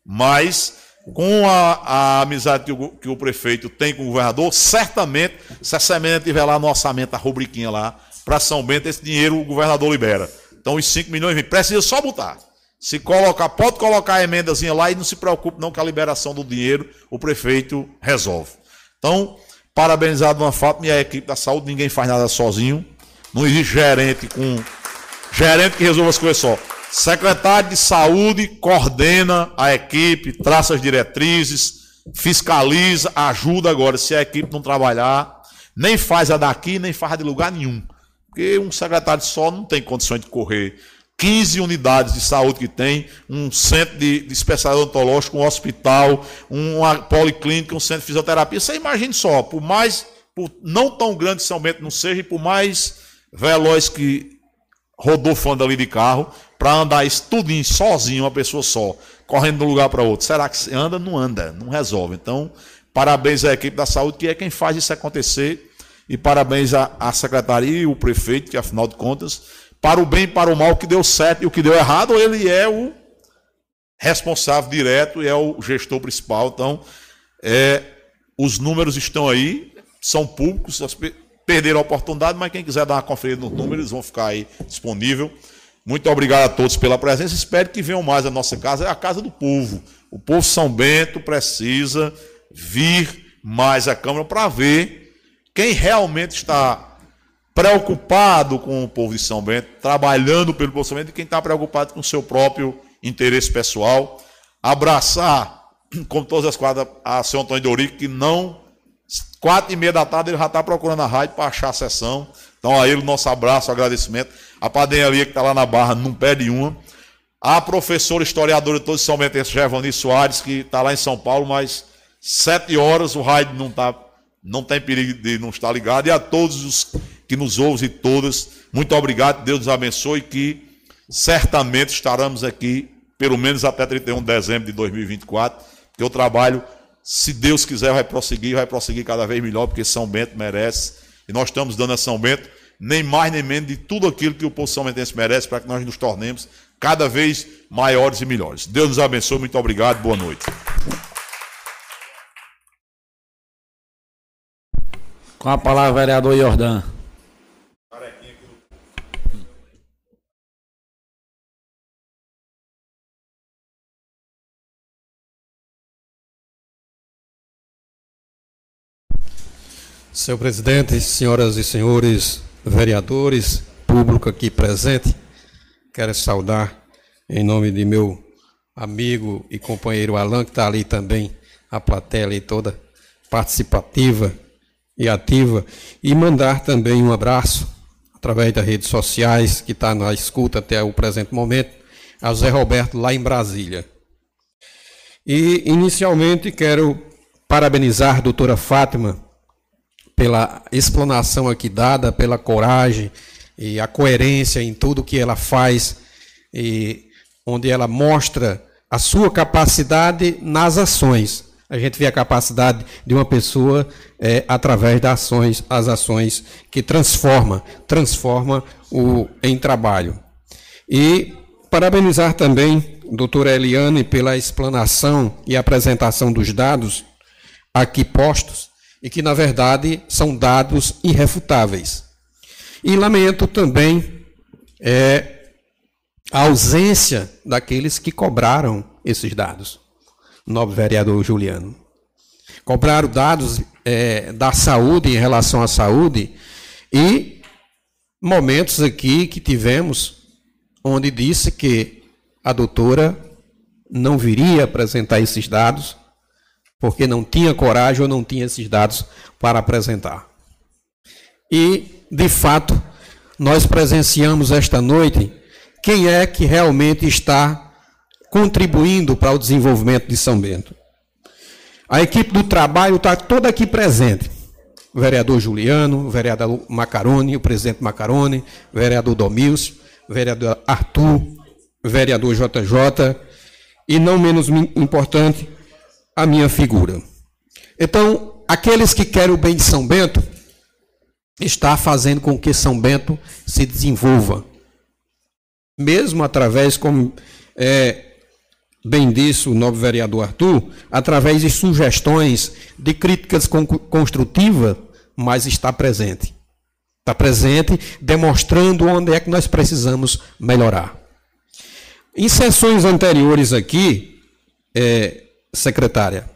S6: Mas, com a, a amizade que o, que o, prefeito tem com o governador, certamente, se essa emenda tiver lá no orçamento, a rubriquinha lá, para São Bento, esse dinheiro o governador libera. Então, os 5 milhões precisa só botar. Se colocar, pode colocar a emendazinha lá e não se preocupe não que a liberação do dinheiro o prefeito resolve. Então, parabenizar a Dona Fátima e a equipe da saúde, ninguém faz nada sozinho. Não existe gerente com. Gerente que resolve as coisas só. Secretário de Saúde coordena a equipe, traça as diretrizes, fiscaliza, ajuda agora. Se a equipe não trabalhar, nem faz a daqui, nem faz de lugar nenhum. Porque um secretário só não tem condições de correr 15 unidades de saúde que tem, um centro de, de especialidade odontológica, um hospital, uma policlínica, um centro de fisioterapia. Você imagine só, por mais, por não tão grande São Bento não seja, e por mais veloz que rodou ali de carro, para andar isso tudinho sozinho, uma pessoa só, correndo de um lugar para outro. Será que anda? Não anda, não resolve. Então, parabéns à equipe da saúde, que é quem faz isso acontecer, e parabéns à, secretaria e o prefeito, que afinal de contas, para o bem e para o mal, que deu certo e o que deu errado, ele é o responsável direto e é o gestor principal. Então, é, os números estão aí, são públicos, perderam a oportunidade, mas quem quiser dar uma conferida nos números, eles vão ficar aí disponível. Muito obrigado a todos pela presença. Espero que venham mais à nossa casa. É a casa do povo. O povo São Bento precisa vir mais à Câmara para ver quem realmente está preocupado com o povo de São Bento, trabalhando pelo povo de São Bento, e quem está preocupado com o seu próprio interesse pessoal. Abraçar, *clears throat* como todas as quadras, a senhor Antônio Dorico, que não Quatro e meia da tarde ele já está procurando a rádio para achar a sessão. Então a ele nosso abraço, agradecimento. A padearia que está lá na Barra não pede uma. A professora historiadora de todos São Bentense, Gervani Soares, que está lá em São Paulo, mas sete horas o rádio não, tá, não tem perigo de não estar ligado. E a todos os que nos ouvem e todas, muito obrigado, Deus nos abençoe, que certamente estaremos aqui, pelo menos até 31 de dezembro de 2024, que eu trabalho, se Deus quiser, vai prosseguir, vai prosseguir cada vez melhor, porque São Bento merece. E nós estamos dando a São Bento nem mais nem menos de tudo aquilo que o povo são bentense merece para que nós nos tornemos cada vez maiores e melhores. Deus nos abençoe, muito obrigado, boa noite.
S1: Com a palavra, vereador Jordan.
S3: Senhor presidente, senhoras e senhores vereadores, público aqui presente, quero saudar em nome de meu amigo e companheiro Alan, que está ali também, a plateia ali toda participativa e ativa, e mandar também um abraço através das redes sociais, que está na escuta até o presente momento, a José Roberto lá em Brasília. E inicialmente quero parabenizar a doutora Fátima pela explanação aqui dada, pela coragem e a coerência em tudo que ela faz, e onde ela mostra a sua capacidade nas ações. A gente vê a capacidade de uma pessoa é, através das ações, as ações que transforma, transforma o em trabalho. E parabenizar também doutora Eliane pela explanação e apresentação dos dados aqui postos, e que, na verdade, são dados irrefutáveis. E lamento também é, a ausência daqueles que cobraram esses dados. Nobre vereador Juliano. Cobraram dados é, da saúde em relação à saúde e momentos aqui que tivemos onde disse que a doutora não viria apresentar esses dados porque não tinha coragem ou não tinha esses dados para apresentar. E, de fato, nós presenciamos esta noite quem é que realmente está contribuindo para o desenvolvimento de São Bento. A equipe do trabalho está toda aqui presente. O vereador Juliano, o vereador Macaroni, o presidente Macaroni, o vereador Domils, o vereador Arthur, o vereador JJ, e não menos importante, a minha figura. Então, aqueles que querem o bem de São Bento, está fazendo com que São Bento se desenvolva. Mesmo através, como é, bem disse o novo vereador Arthur, através de sugestões, de críticas construtivas, mas está presente. Está presente, demonstrando onde é que nós precisamos melhorar. Em sessões anteriores aqui, é, secretária.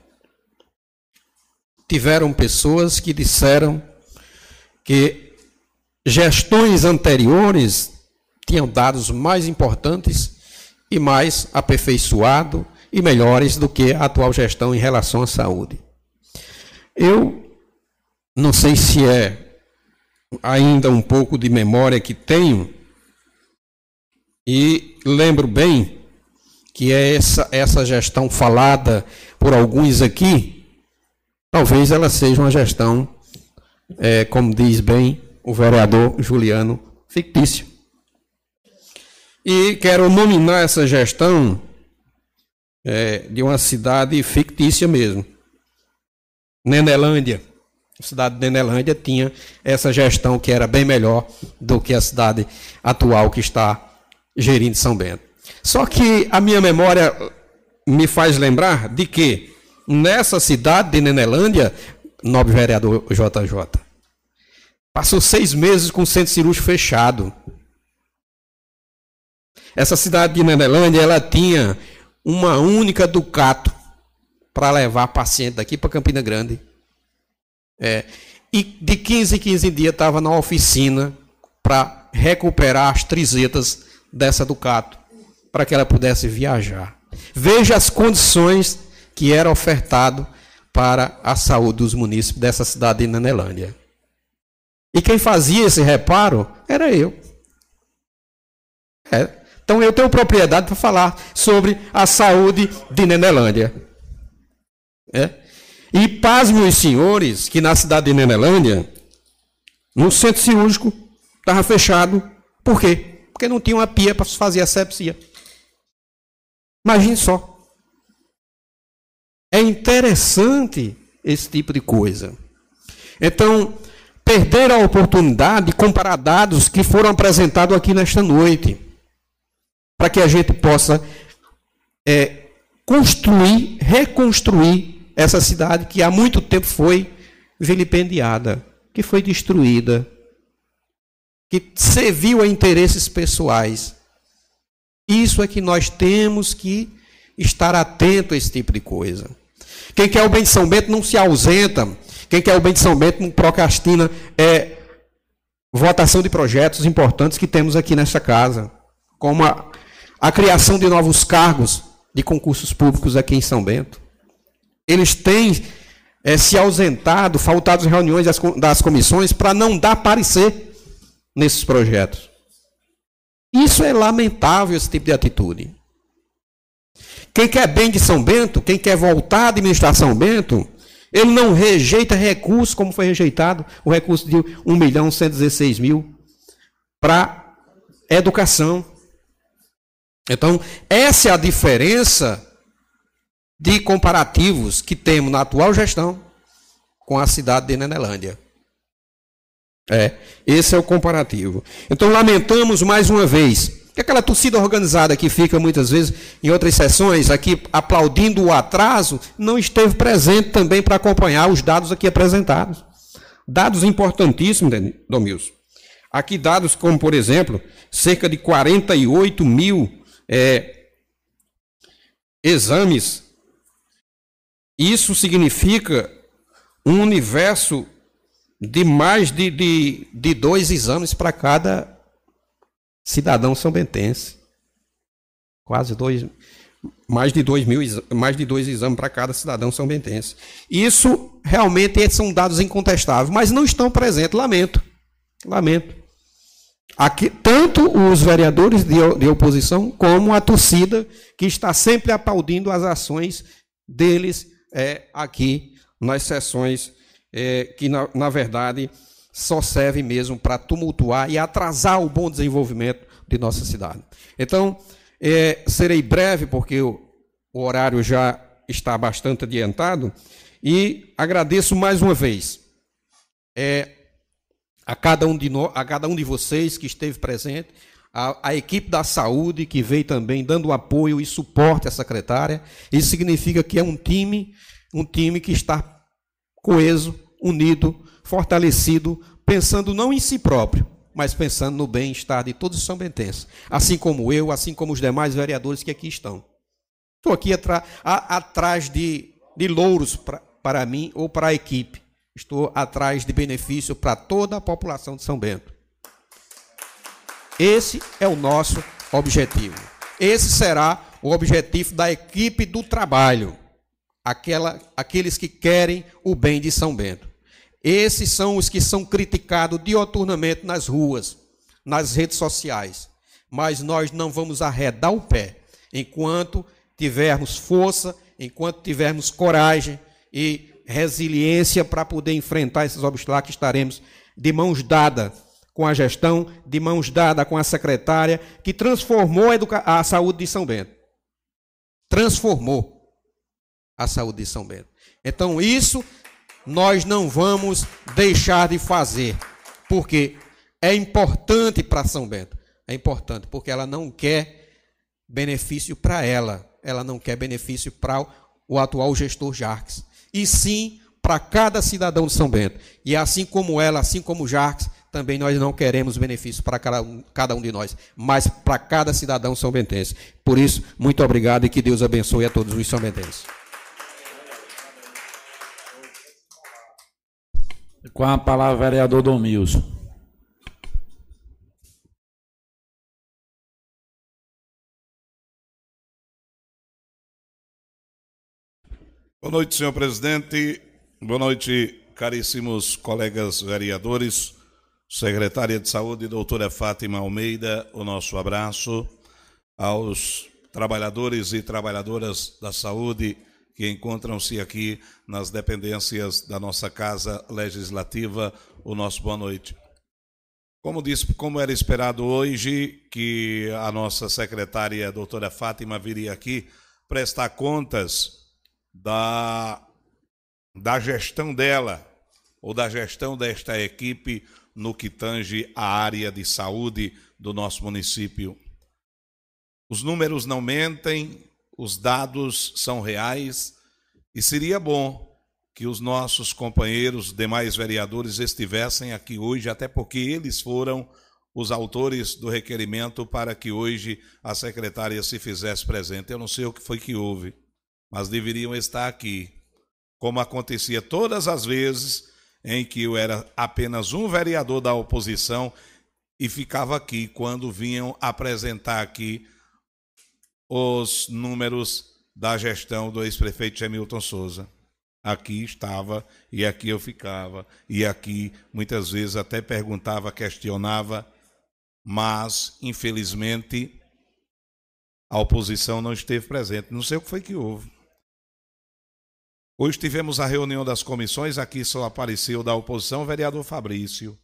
S3: Tiveram pessoas que disseram que gestões anteriores tinham dados mais importantes e mais aperfeiçoado e melhores do que a atual gestão em relação à saúde. Eu não sei se é ainda um pouco de memória que tenho, e lembro bem que é essa, essa gestão falada por alguns aqui, talvez ela seja uma gestão, é, como diz bem o vereador Juliano, fictícia. E quero nominar essa gestão é, de uma cidade fictícia mesmo. Nenelândia. A cidade de Nenelândia tinha essa gestão que era bem melhor do que a cidade atual que está gerindo São Bento. Só que a minha memória me faz lembrar de que nessa cidade de Nenelândia, nobre vereador JJ, passou seis meses com o centro cirúrgico fechado. Essa cidade de Nenelândia, ela tinha uma única Ducato para levar paciente daqui para Campina Grande. É, e de 15 em 15 dias estava na oficina para recuperar as trizetas dessa Ducato para que ela pudesse viajar. Veja as condições que era ofertado para a saúde dos munícipes dessa cidade de Nenelândia. E quem fazia esse reparo era eu. É. Então eu tenho propriedade para falar sobre a saúde de Nenelândia. É. E pasmem os senhores que na cidade de Nenelândia, no centro cirúrgico, estava fechado. Por quê? Porque não tinha uma pia para fazer asepsia. Imagine só. É interessante esse tipo de coisa. Então, perder a oportunidade de comparar dados que foram apresentados aqui nesta noite, para que a gente possa é, construir, reconstruir essa cidade que há muito tempo foi vilipendiada, que foi destruída, que serviu a interesses pessoais. Isso é que nós temos que estar atento a esse tipo de coisa. Quem quer o bem de São Bento não se ausenta. Quem quer o bem de São Bento não procrastina é, votação de projetos importantes que temos aqui nessa casa, como a, a criação de novos cargos de concursos públicos aqui em São Bento. Eles têm é, se ausentado, faltado reuniões das, das comissões para não dar parecer nesses projetos. Isso é lamentável, esse tipo de atitude. Quem quer bem de São Bento, quem quer voltar à administração São Bento, ele não rejeita recurso, como foi rejeitado o recurso de 1 milhão 116 mil para educação. Então, essa é a diferença de comparativos que temos na atual gestão com a cidade de Nenelândia. É, esse é o comparativo. Então, lamentamos mais uma vez que aquela torcida organizada que fica muitas vezes em outras sessões aqui aplaudindo o atraso, não esteve presente também para acompanhar os dados aqui apresentados. Dados importantíssimos, Domilson. Aqui dados como, por exemplo, cerca de 48 mil é, exames. Isso significa um universo de mais de, de, de dois exames para cada cidadão são bentense. Quase dois, mais de dois mil, mais de dois exames para cada cidadão são bentense. Isso realmente são dados incontestáveis, mas não estão presentes. Lamento, lamento. Aqui, tanto os vereadores de, de oposição como a torcida que está sempre aplaudindo as ações deles é, aqui nas sessões é, que na, na verdade só serve mesmo para tumultuar e atrasar o bom desenvolvimento de nossa cidade. Então, é, serei breve, porque o, o horário já está bastante adiantado, e agradeço mais uma vez é, a, cada um de no, a cada um de vocês que esteve presente, a, a, equipe da saúde que veio também dando apoio e suporte à secretária. Isso significa que é um time, um time que está coeso, unido, fortalecido, pensando não em si próprio, mas pensando no bem-estar de todos os são bentenses, assim como eu, assim como os demais vereadores que aqui estão. Estou aqui atrás de, de louros para mim ou para a equipe. Estou atrás de benefício para toda a população de São Bento. Esse é o nosso objetivo. Esse será o objetivo da equipe do trabalho. Aquela, aqueles que querem o bem de São Bento. Esses são os que são criticados dioturnamente nas ruas, nas redes sociais. Mas nós não vamos arredar o pé enquanto tivermos força, enquanto tivermos coragem e resiliência para poder enfrentar esses obstáculos, estaremos de mãos dadas com a gestão, de mãos dadas com a secretária, que transformou a, a saúde de São Bento. Transformou a saúde de São Bento. Então, isso nós não vamos deixar de fazer, porque é importante para São Bento. É importante, porque ela não quer benefício para ela, ela não quer benefício para o atual gestor Jarques, e sim para cada cidadão de São Bento. E assim como ela, assim como Jarques, também nós não queremos benefício para cada um, cada um de nós, mas para cada cidadão são bentense. Por isso, muito obrigado e que Deus abençoe a todos os são bentenses.
S1: Com a palavra, vereador Domilson.
S9: Boa noite, senhor presidente. Boa noite, caríssimos colegas vereadores. Secretária de Saúde, doutora Fátima Almeida, o nosso abraço aos trabalhadores e trabalhadoras da saúde que encontram-se aqui nas dependências da nossa Casa Legislativa, o nosso boa noite. Como disse, como era esperado hoje, que a nossa secretária, a doutora Fátima, viria aqui prestar contas da, da gestão dela, ou da gestão desta equipe no que tange a área de saúde do nosso município. Os números não mentem, os dados são reais e seria bom que os nossos companheiros, demais vereadores, estivessem aqui hoje, até porque eles foram os autores do requerimento para que hoje a secretária se fizesse presente. Eu não sei o que foi que houve, mas deveriam estar aqui, como acontecia todas as vezes em que eu era apenas um vereador da oposição e ficava aqui quando vinham apresentar aqui os números da gestão do ex-prefeito Hamilton Souza. Aqui estava e aqui eu ficava, e aqui muitas vezes até perguntava, questionava, mas infelizmente a oposição não esteve presente. Não sei o que foi que houve. Hoje tivemos a reunião das comissões, aqui só apareceu da oposição o vereador Fabrício.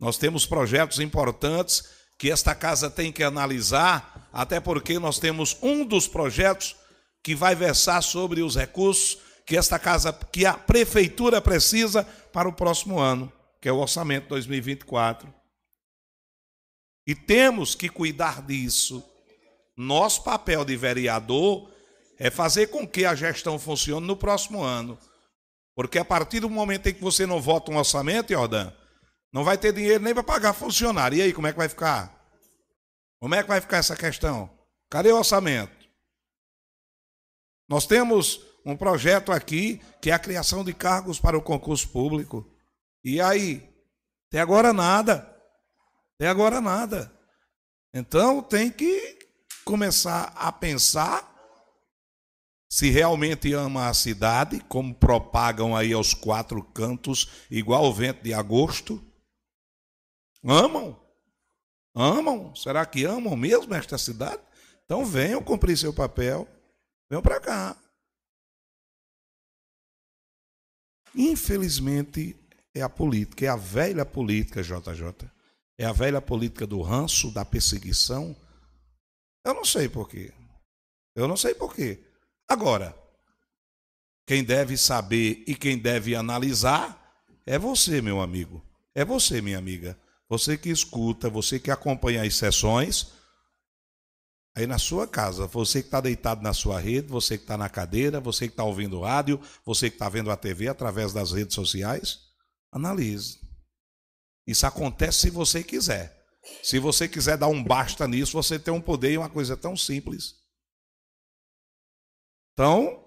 S9: Nós temos projetos importantes que esta casa tem que analisar, até porque nós temos um dos projetos que vai versar sobre os recursos que esta casa, que a prefeitura precisa para o próximo ano, que é o orçamento 2024. E temos que cuidar disso. Nosso papel de vereador é fazer com que a gestão funcione no próximo ano. Porque a partir do momento em que você não vota um orçamento, Jordan, não vai ter dinheiro nem para pagar funcionário. E aí, como é que vai ficar? Como é que vai ficar essa questão? Cadê o orçamento? Nós temos um projeto aqui que é a criação de cargos para o concurso público. E aí? Até agora nada. Até agora nada. Então tem que começar a pensar se realmente ama a cidade, como propagam aí aos quatro cantos, igual o vento de agosto. Amam? Amam? Será que amam mesmo esta cidade? Então venham cumprir seu papel. Venham para cá. Infelizmente, é a política, é a velha política, JJ. É a velha política do ranço, da perseguição. Eu não sei porquê. Eu não sei porquê. Agora, quem deve saber e quem deve analisar é você, meu amigo. É você, minha amiga. Você que escuta, você que acompanha as sessões. Aí na sua casa, você que está deitado na sua rede, você que está na cadeira, você que está ouvindo rádio, você que está vendo a TV através das redes sociais, analise. Isso acontece se você quiser. Se você quiser dar um basta nisso, você tem um poder e uma coisa tão simples então,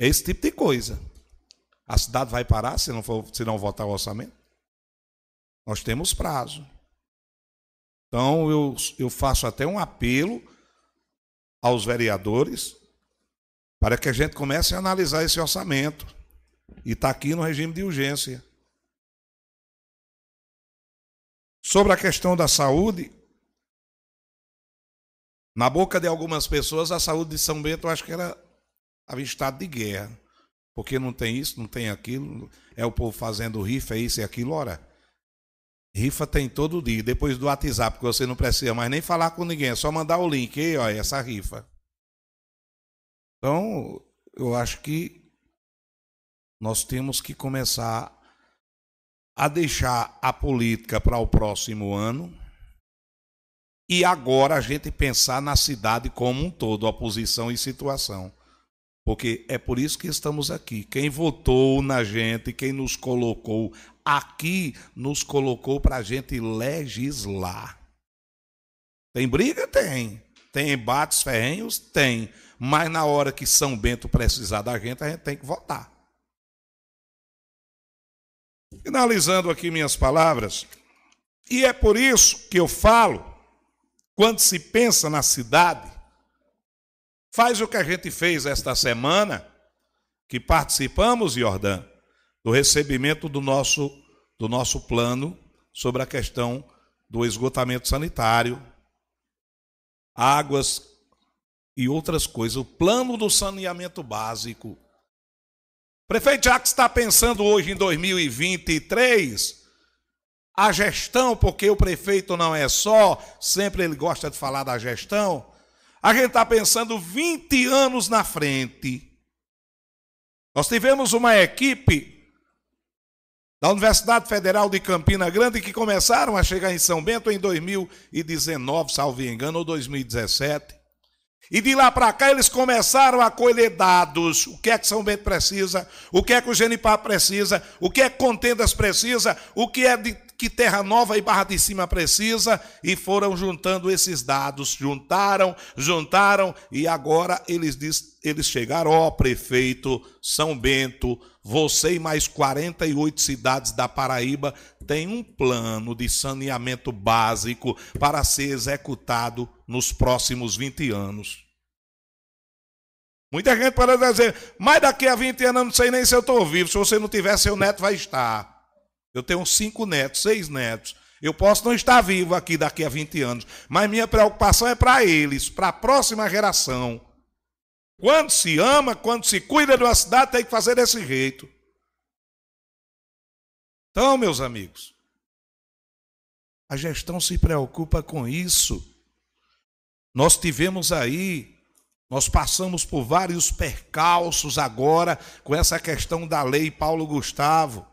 S9: é esse tipo de coisa. A cidade vai parar se não, for, se não votar o orçamento? Nós temos prazo. Então, eu, eu faço até um apelo aos vereadores para que a gente comece a analisar esse orçamento. E está aqui no regime de urgência. Sobre a questão da saúde, na boca de algumas pessoas, a saúde de São Bento, eu acho que era em estado de guerra. Porque não tem isso, não tem aquilo. É o povo fazendo rifa, é isso e aquilo. Ora, rifa tem todo dia. Depois do WhatsApp, que você não precisa mais nem falar com ninguém, é só mandar o link. E olha, essa rifa. Então, eu acho que nós temos que começar a deixar a política para o próximo ano e agora a gente pensar na cidade como um todo, oposição e situação. Porque é por isso que estamos aqui. Quem votou na gente, quem nos colocou aqui, nos colocou para a gente legislar. Tem briga? Tem. Tem embates ferrenhos? Tem. Mas na hora que São Bento precisar da gente, a gente tem que votar. Finalizando aqui minhas palavras, e é por isso que eu falo quando se pensa na cidade, Faz o que a gente fez esta semana, que participamos, Jordã, do recebimento do nosso, do nosso plano sobre a questão do esgotamento sanitário, águas e outras coisas. O plano do saneamento básico. Prefeito Jacques está pensando hoje em 2023 a gestão, porque o prefeito não é só, sempre ele gosta de falar da gestão. A gente está pensando 20 anos na frente. Nós tivemos uma equipe da Universidade Federal de Campina Grande que começaram a chegar em São Bento em 2019, salvo engano, ou 2017. E de lá para cá eles começaram a colher dados. O que é que São Bento precisa? O que é que o Genipar precisa? O que é que Contendas precisa? O que é de que Terra Nova e Barra de Cima precisa? E foram juntando esses dados. Juntaram, juntaram e agora eles, diz, eles chegaram, ó prefeito São Bento, você e mais 48 cidades da Paraíba têm um plano de saneamento básico para ser executado nos próximos 20 anos. Muita gente pode dizer, mas daqui a 20 anos eu não sei nem se eu estou vivo. Se você não tiver, seu neto vai estar. Eu tenho cinco netos, seis netos. Eu posso não estar vivo aqui daqui a 20 anos, mas minha preocupação é para eles, para a próxima geração. Quando se ama, quando se cuida de uma cidade, tem que fazer desse jeito. Então, meus amigos, a gestão se preocupa com isso. Nós tivemos aí, nós passamos por vários percalços agora com essa questão da lei Paulo Gustavo.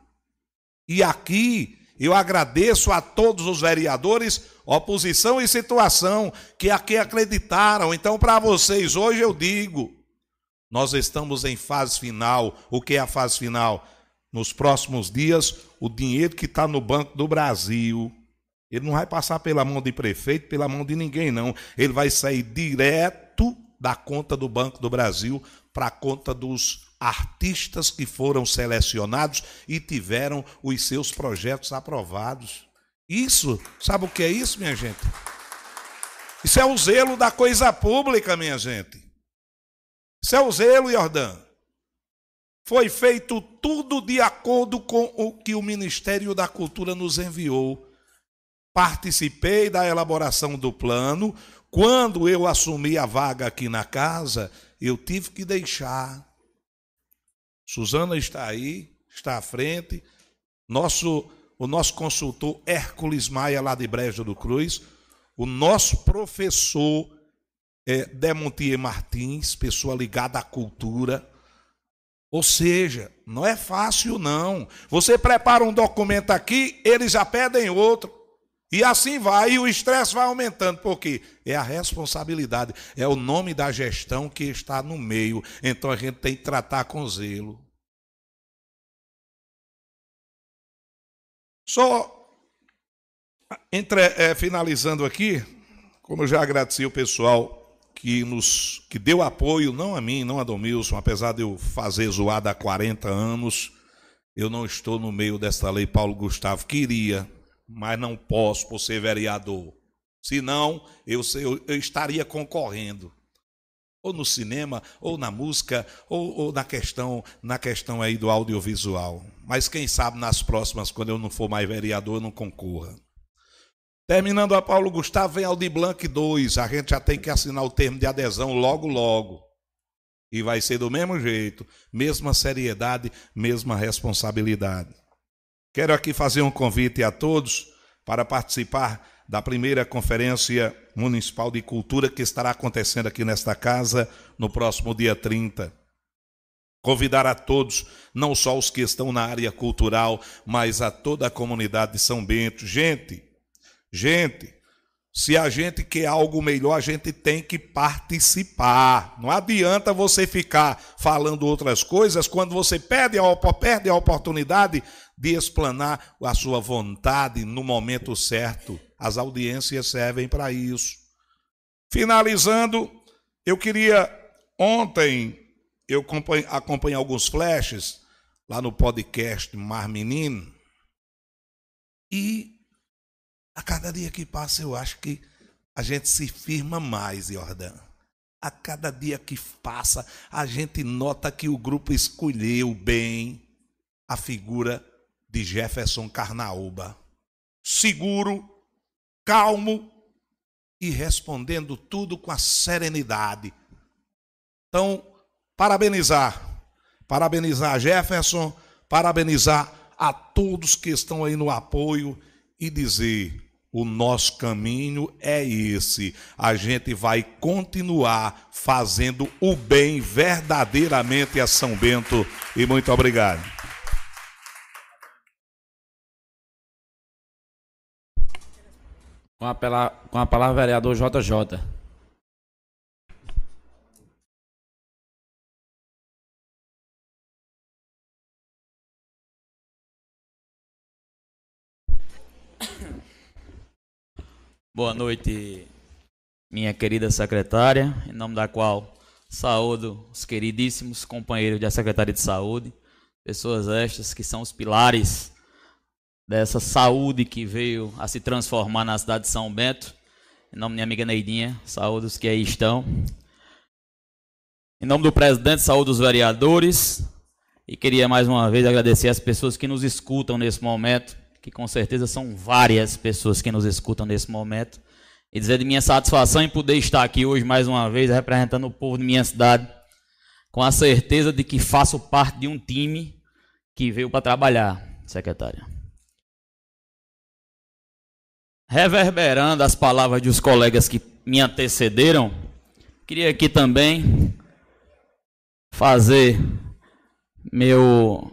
S9: E aqui eu agradeço a todos os vereadores, oposição e situação, que aqui acreditaram. Então, para vocês, hoje eu digo: nós estamos em fase final. O que é a fase final? Nos próximos dias, o dinheiro que está no Banco do Brasil ele não vai passar pela mão de prefeito, pela mão de ninguém, não. Ele vai sair direto da conta do Banco do Brasil para a conta dos artistas que foram selecionados e tiveram os seus projetos aprovados. Isso, sabe o que é isso, minha gente? Isso é o zelo da coisa pública, minha gente. Isso é o zelo, Jordã. Foi feito tudo de acordo com o que o Ministério da Cultura nos enviou participei da elaboração do plano. Quando eu assumi a vaga aqui na casa, eu tive que deixar. Suzana está aí, está à frente. Nosso, o nosso consultor Hércules Maia, lá de Breja do Cruz. O nosso professor é, Demontier Martins, pessoa ligada à cultura. Ou seja, não é fácil, não. Você prepara um documento aqui, eles já pedem outro. E assim vai, e o estresse vai aumentando, porque é a responsabilidade, é o nome da gestão que está no meio. Então a gente tem que tratar com zelo. Só entre, é, finalizando aqui, como eu já agradeci o pessoal que nos que deu apoio, não a mim, não a Domilson, apesar de eu fazer zoada há 40 anos, eu não estou no meio desta lei. Paulo Gustavo queria mas não posso por ser vereador. Senão, eu, eu, eu estaria concorrendo. Ou no cinema, ou na música, ou, ou, na questão na questão aí do audiovisual. Mas quem sabe nas próximas, quando eu não for mais vereador, eu não concorra. Terminando a Paulo Gustavo, vem Aldi Blanc 2. A gente já tem que assinar o termo de adesão logo, logo. E vai ser do mesmo jeito, mesma seriedade, mesma responsabilidade. Quero aqui fazer um convite a todos para participar da primeira Conferência Municipal de Cultura que estará acontecendo aqui nesta casa no próximo dia 30. Convidar a todos, não só os que estão na área cultural, mas a toda a comunidade de São Bento. Gente, gente, se a gente quer algo melhor, a gente tem que participar. Não adianta você ficar falando outras coisas quando você perde a, perde a oportunidade de explanar a sua vontade no momento certo. As audiências servem para isso. Finalizando, eu queria ontem eu acompanhei alguns flashes lá no podcast Mar Menino e a cada dia que passa eu acho que a gente se firma mais, Jordão. A cada dia que passa, a gente nota que o grupo escolheu bem a figura de Jefferson Carnaúba. Seguro, calmo e respondendo tudo com a serenidade. Então, parabenizar. Parabenizar Jefferson, parabenizar a todos que estão aí no apoio e dizer: o nosso caminho é esse. A gente vai continuar fazendo o bem verdadeiramente a São Bento. E muito obrigado.
S1: Com a, pela, com a palavra, vereador JJ.
S4: Boa noite, minha querida secretária, em nome da qual saúdo os queridíssimos companheiros da Secretaria de Saúde, pessoas estas que são os pilares dessa saúde que veio a se transformar na cidade de São Bento. Em nome da minha amiga Neidinha, saúde que aí estão. Em nome do presidente, saúde os vereadores. E queria mais uma vez agradecer as pessoas que nos escutam nesse momento que com certeza são várias pessoas que nos escutam nesse momento, e dizer de minha satisfação em poder estar aqui hoje mais uma vez representando o povo de minha cidade, com a certeza de que faço parte de um time que veio para trabalhar, secretária. Reverberando as palavras dos colegas que me antecederam, queria aqui também fazer meu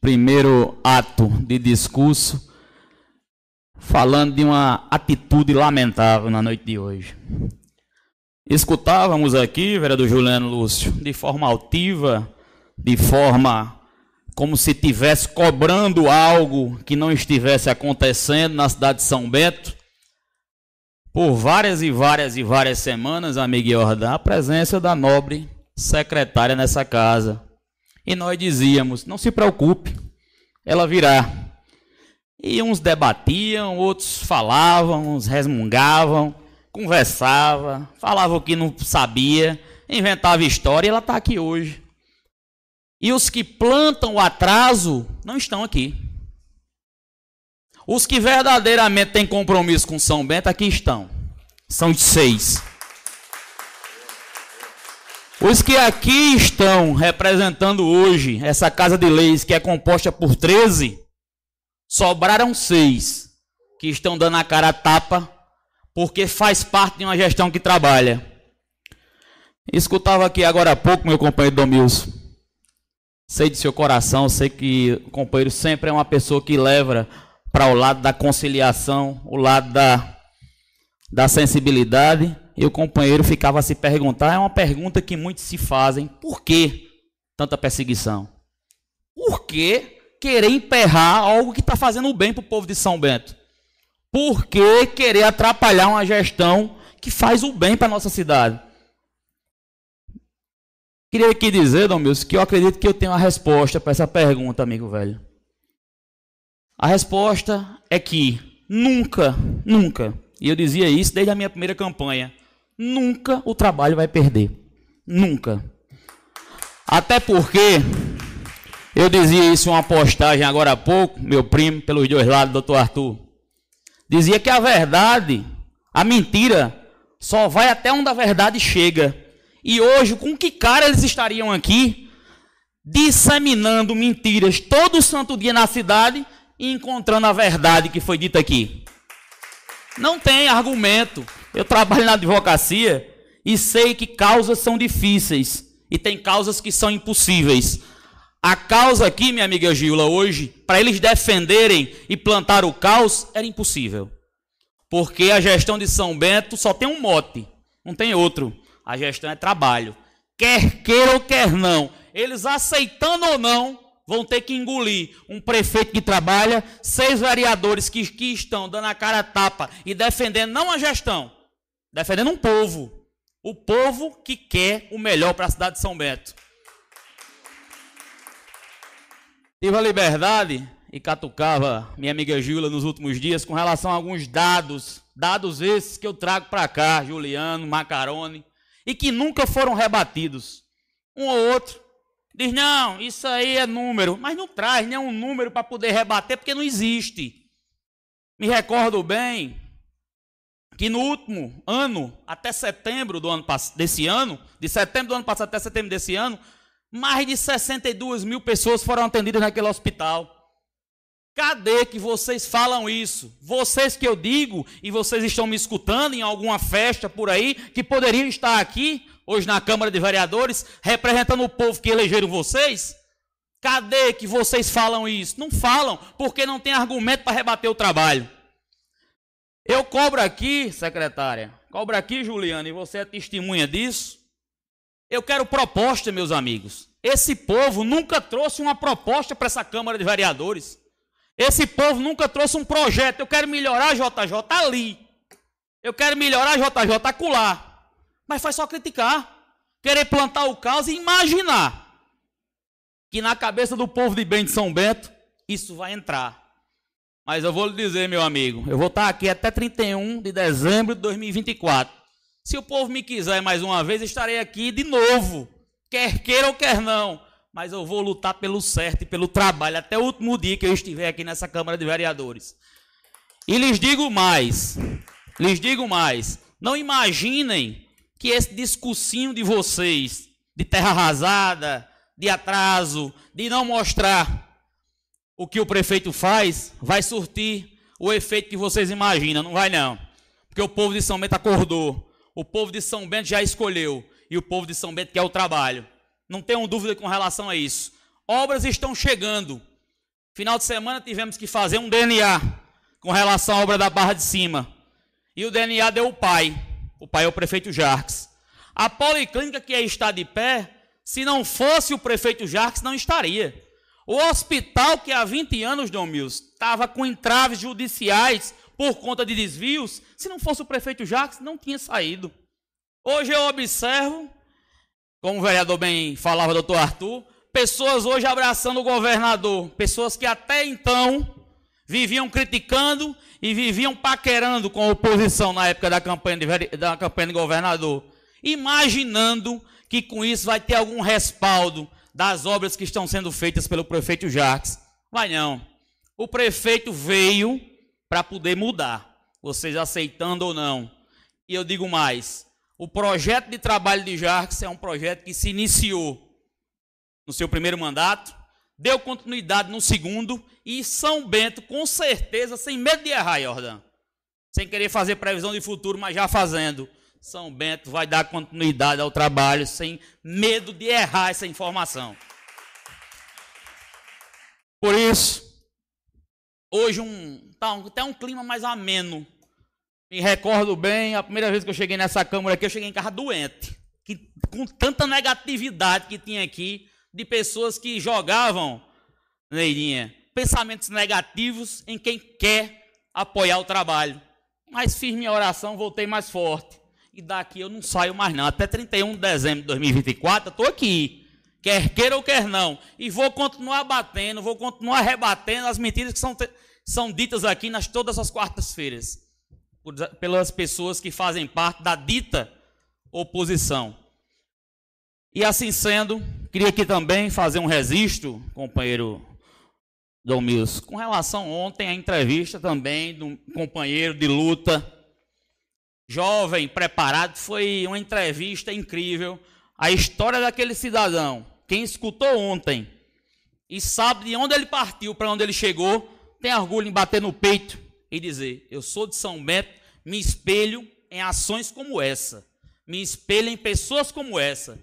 S4: primeiro ato de discurso falando de uma atitude lamentável na noite de hoje. Escutávamos aqui, vereador Juliano Lúcio, de forma altiva, de forma como se estivesse cobrando algo que não estivesse acontecendo na cidade de São Bento, por várias e várias e várias semanas, amigo Jordão, a presença da nobre secretária nessa casa. E nós dizíamos: não se preocupe, ela virá. E uns debatiam, outros falavam, uns resmungavam, conversavam, falavam que não sabia, inventava história e ela está aqui hoje. E os que plantam o atraso não estão aqui. Os que verdadeiramente têm compromisso com São Bento aqui estão. São seis. Os que aqui estão representando hoje essa Casa de Leis, que é composta por 13, sobraram seis que estão dando a cara a tapa, porque faz parte de uma gestão que trabalha. Escutava aqui agora há pouco meu companheiro Domilson. Sei de seu coração, sei que o companheiro sempre é uma pessoa que leva para o lado da conciliação, o lado da, da sensibilidade. E o companheiro ficava a se perguntar, é uma pergunta que muitos se fazem, por que tanta perseguição? Por que querer emperrar algo que está fazendo bem para o povo de São Bento? Por que querer atrapalhar uma gestão que faz o bem para a nossa cidade? Queria aqui dizer, Dom Milson, que eu acredito que eu tenho a resposta para essa pergunta, amigo velho. A resposta é que nunca, nunca, e eu dizia isso desde a minha primeira campanha, nunca o trabalho vai perder. Nunca. Até porque eu dizia isso em uma postagem agora há pouco, meu primo, pelos dois lados, doutor Arthur. Dizia que a verdade, a mentira, só vai até onde a verdade chega. E hoje, com que cara eles estariam aqui disseminando mentiras todo santo dia na cidade e encontrando a verdade que foi dita aqui? Não tem argumento. Eu trabalho na advocacia e sei que causas são difíceis e tem causas que são impossíveis. A causa aqui, minha amiga Gila, hoje, para eles defenderem e plantar o caos, era impossível. Porque a gestão de São Bento só tem um mote, não tem outro. A gestão é trabalho. Quer queira ou quer não, eles aceitando ou não, vão ter que engolir um prefeito que trabalha, seis vereadores que, que estão dando a cara a tapa e defendendo não a gestão, defendendo um povo. O povo que quer o melhor para a cidade de São Bento. Tive a liberdade e catucava minha amiga Júlia nos últimos dias com relação a alguns dados, dados esses que eu trago para cá, Juliano, Macarone, e que nunca foram rebatidos. Um ou outro diz: não, isso aí é número, mas não traz nenhum número para poder rebater, porque não existe. Me recordo bem que no último ano, até setembro do ano desse ano, de setembro do ano passado até setembro desse ano, mais de 62 mil pessoas foram atendidas naquele hospital. Cadê que vocês falam isso? Vocês que eu digo, e vocês estão me escutando em alguma festa por aí, que poderiam estar aqui, hoje na Câmara de Vereadores, representando o povo que elegeram vocês? Cadê que vocês falam isso? Não falam, porque não tem argumento para rebater o trabalho. Eu cobro aqui, secretária, cobro aqui, Juliana, e você é testemunha disso. Eu quero proposta, meus amigos. Esse povo nunca trouxe uma proposta para essa Câmara de Vereadores. Esse povo nunca trouxe um projeto. Eu quero melhorar JJ ali. Eu quero melhorar JJ acolá. Mas faz só criticar. Querer plantar o caos e imaginar que na cabeça do povo de bem de São Bento isso vai entrar. Mas eu vou lhe dizer, meu amigo, eu vou estar aqui até 31 de dezembro de 2024. Se o povo me quiser mais uma vez, estarei aqui de novo, quer queira ou quer não mas eu vou lutar pelo certo e pelo trabalho até o último dia que eu estiver aqui nessa Câmara de Vereadores. E lhes digo mais, lhes digo mais, não imaginem que esse discursinho de vocês, de terra arrasada, de atraso, de não mostrar o que o prefeito faz, vai surtir o efeito que vocês imaginam. Não vai não. Porque o povo de São Bento acordou. O povo de São Bento já escolheu. E o povo de São Bento quer o trabalho. Não tenham dúvida com relação a isso. Obras estão chegando. Final de semana tivemos que fazer um DNA com relação à obra da Barra de Cima. E o DNA deu o pai. O pai é o prefeito Jarques. A policlínica que está de pé, se não fosse o prefeito Jarques, não estaria. O hospital que há 20 anos, Dom Mills, estava com entraves judiciais por conta de desvios, se não fosse o prefeito Jacques, não tinha saído. Hoje eu observo como o vereador bem falava, doutor Arthur, pessoas hoje abraçando o governador, pessoas que até então viviam criticando e viviam paquerando com a oposição na época da campanha de, da campanha de governador, imaginando que com isso vai ter algum respaldo das obras que estão sendo feitas pelo prefeito Jacques. Vai não. O prefeito veio para poder mudar, vocês aceitando ou não. E eu digo mais, o projeto de trabalho de Jarques é um projeto que se iniciou no seu primeiro mandato, deu continuidade no segundo, e São Bento, com certeza, sem medo de errar, Jordan, sem querer fazer previsão de futuro, mas já fazendo, São Bento vai dar continuidade ao trabalho sem medo de errar essa informação. Por isso, hoje um, tá, até um clima mais ameno me recordo bem, a primeira vez que eu cheguei nessa câmara aqui, eu cheguei em casa doente. Que, com tanta negatividade que tinha aqui, de pessoas que jogavam, Neirinha, pensamentos negativos em quem quer apoiar o trabalho. Mas fiz minha oração, voltei mais forte. E daqui eu não saio mais não. Até 31 de dezembro de 2024, eu estou aqui. Quer queira ou quer não. E vou continuar batendo, vou continuar rebatendo as mentiras que são, são ditas aqui nas todas as quartas-feiras pelas pessoas que fazem parte da dita oposição. E assim sendo, queria aqui também fazer um registro, companheiro Dom Mills, com relação ontem à entrevista também do companheiro de luta, jovem, preparado, foi uma entrevista incrível. A história daquele cidadão, quem escutou ontem e sabe de onde ele partiu, para onde ele chegou, tem orgulho em bater no peito e dizer: Eu sou de São Bento, me espelho em ações como essa, me espelho em pessoas como essa.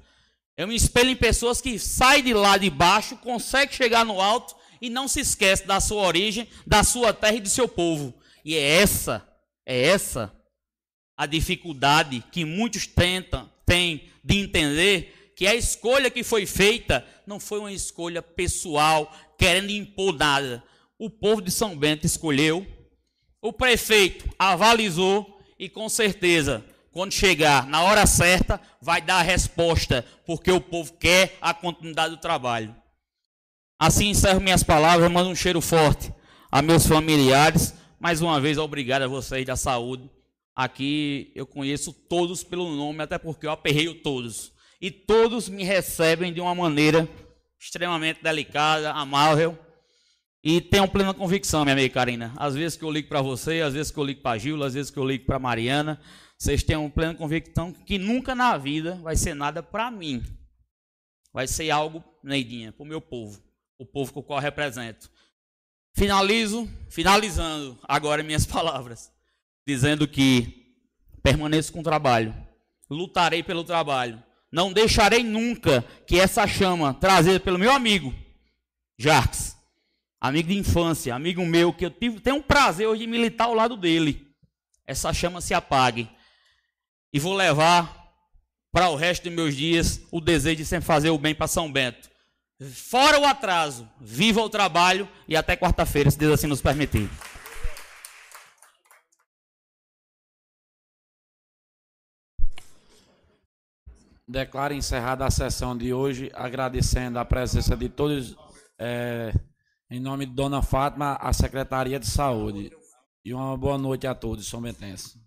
S4: Eu me espelho em pessoas que saem de lá de baixo, conseguem chegar no alto e não se esquece da sua origem, da sua terra e do seu povo. E é essa, é essa a dificuldade que muitos tentam, têm de entender que a escolha que foi feita não foi uma escolha pessoal, querendo impor nada. O povo de São Bento escolheu o prefeito avalizou e com certeza, quando chegar na hora certa, vai dar a resposta, porque o povo quer a continuidade do trabalho. Assim encerro minhas palavras, mando um cheiro forte a meus familiares. Mais uma vez, obrigado a vocês da saúde Aqui eu conheço todos pelo nome, até porque eu aperreio todos. E todos me recebem de uma maneira extremamente delicada, amável. E tenho plena convicção, minha amiga Karina. Às vezes que eu ligo para você, às vezes que eu ligo para Gil, às vezes que eu ligo para Mariana, vocês tenham plena convicção que nunca na vida vai ser nada para mim. Vai ser algo, Neidinha, para o meu povo, o povo com o qual eu represento. Finalizo, finalizando agora minhas *laughs* palavras, dizendo que permaneço com o trabalho, lutarei pelo trabalho, não deixarei nunca que essa chama trazida pelo meu amigo, Jarques, amigo de infância, amigo meu, que eu tive, tenho um prazer hoje de militar ao lado dele, essa chama se apague. E vou levar para o resto dos meus dias o desejo de sempre fazer o bem para São Bento. Fora o atraso, viva o trabalho e até quarta-feira, se Deus assim nos permitir.
S1: Declaro encerrada a sessão de hoje, agradecendo a presença de todos, é, em nome de Dona Fátima, a Secretaria de Saúde. E uma boa noite a todos, São Bentense.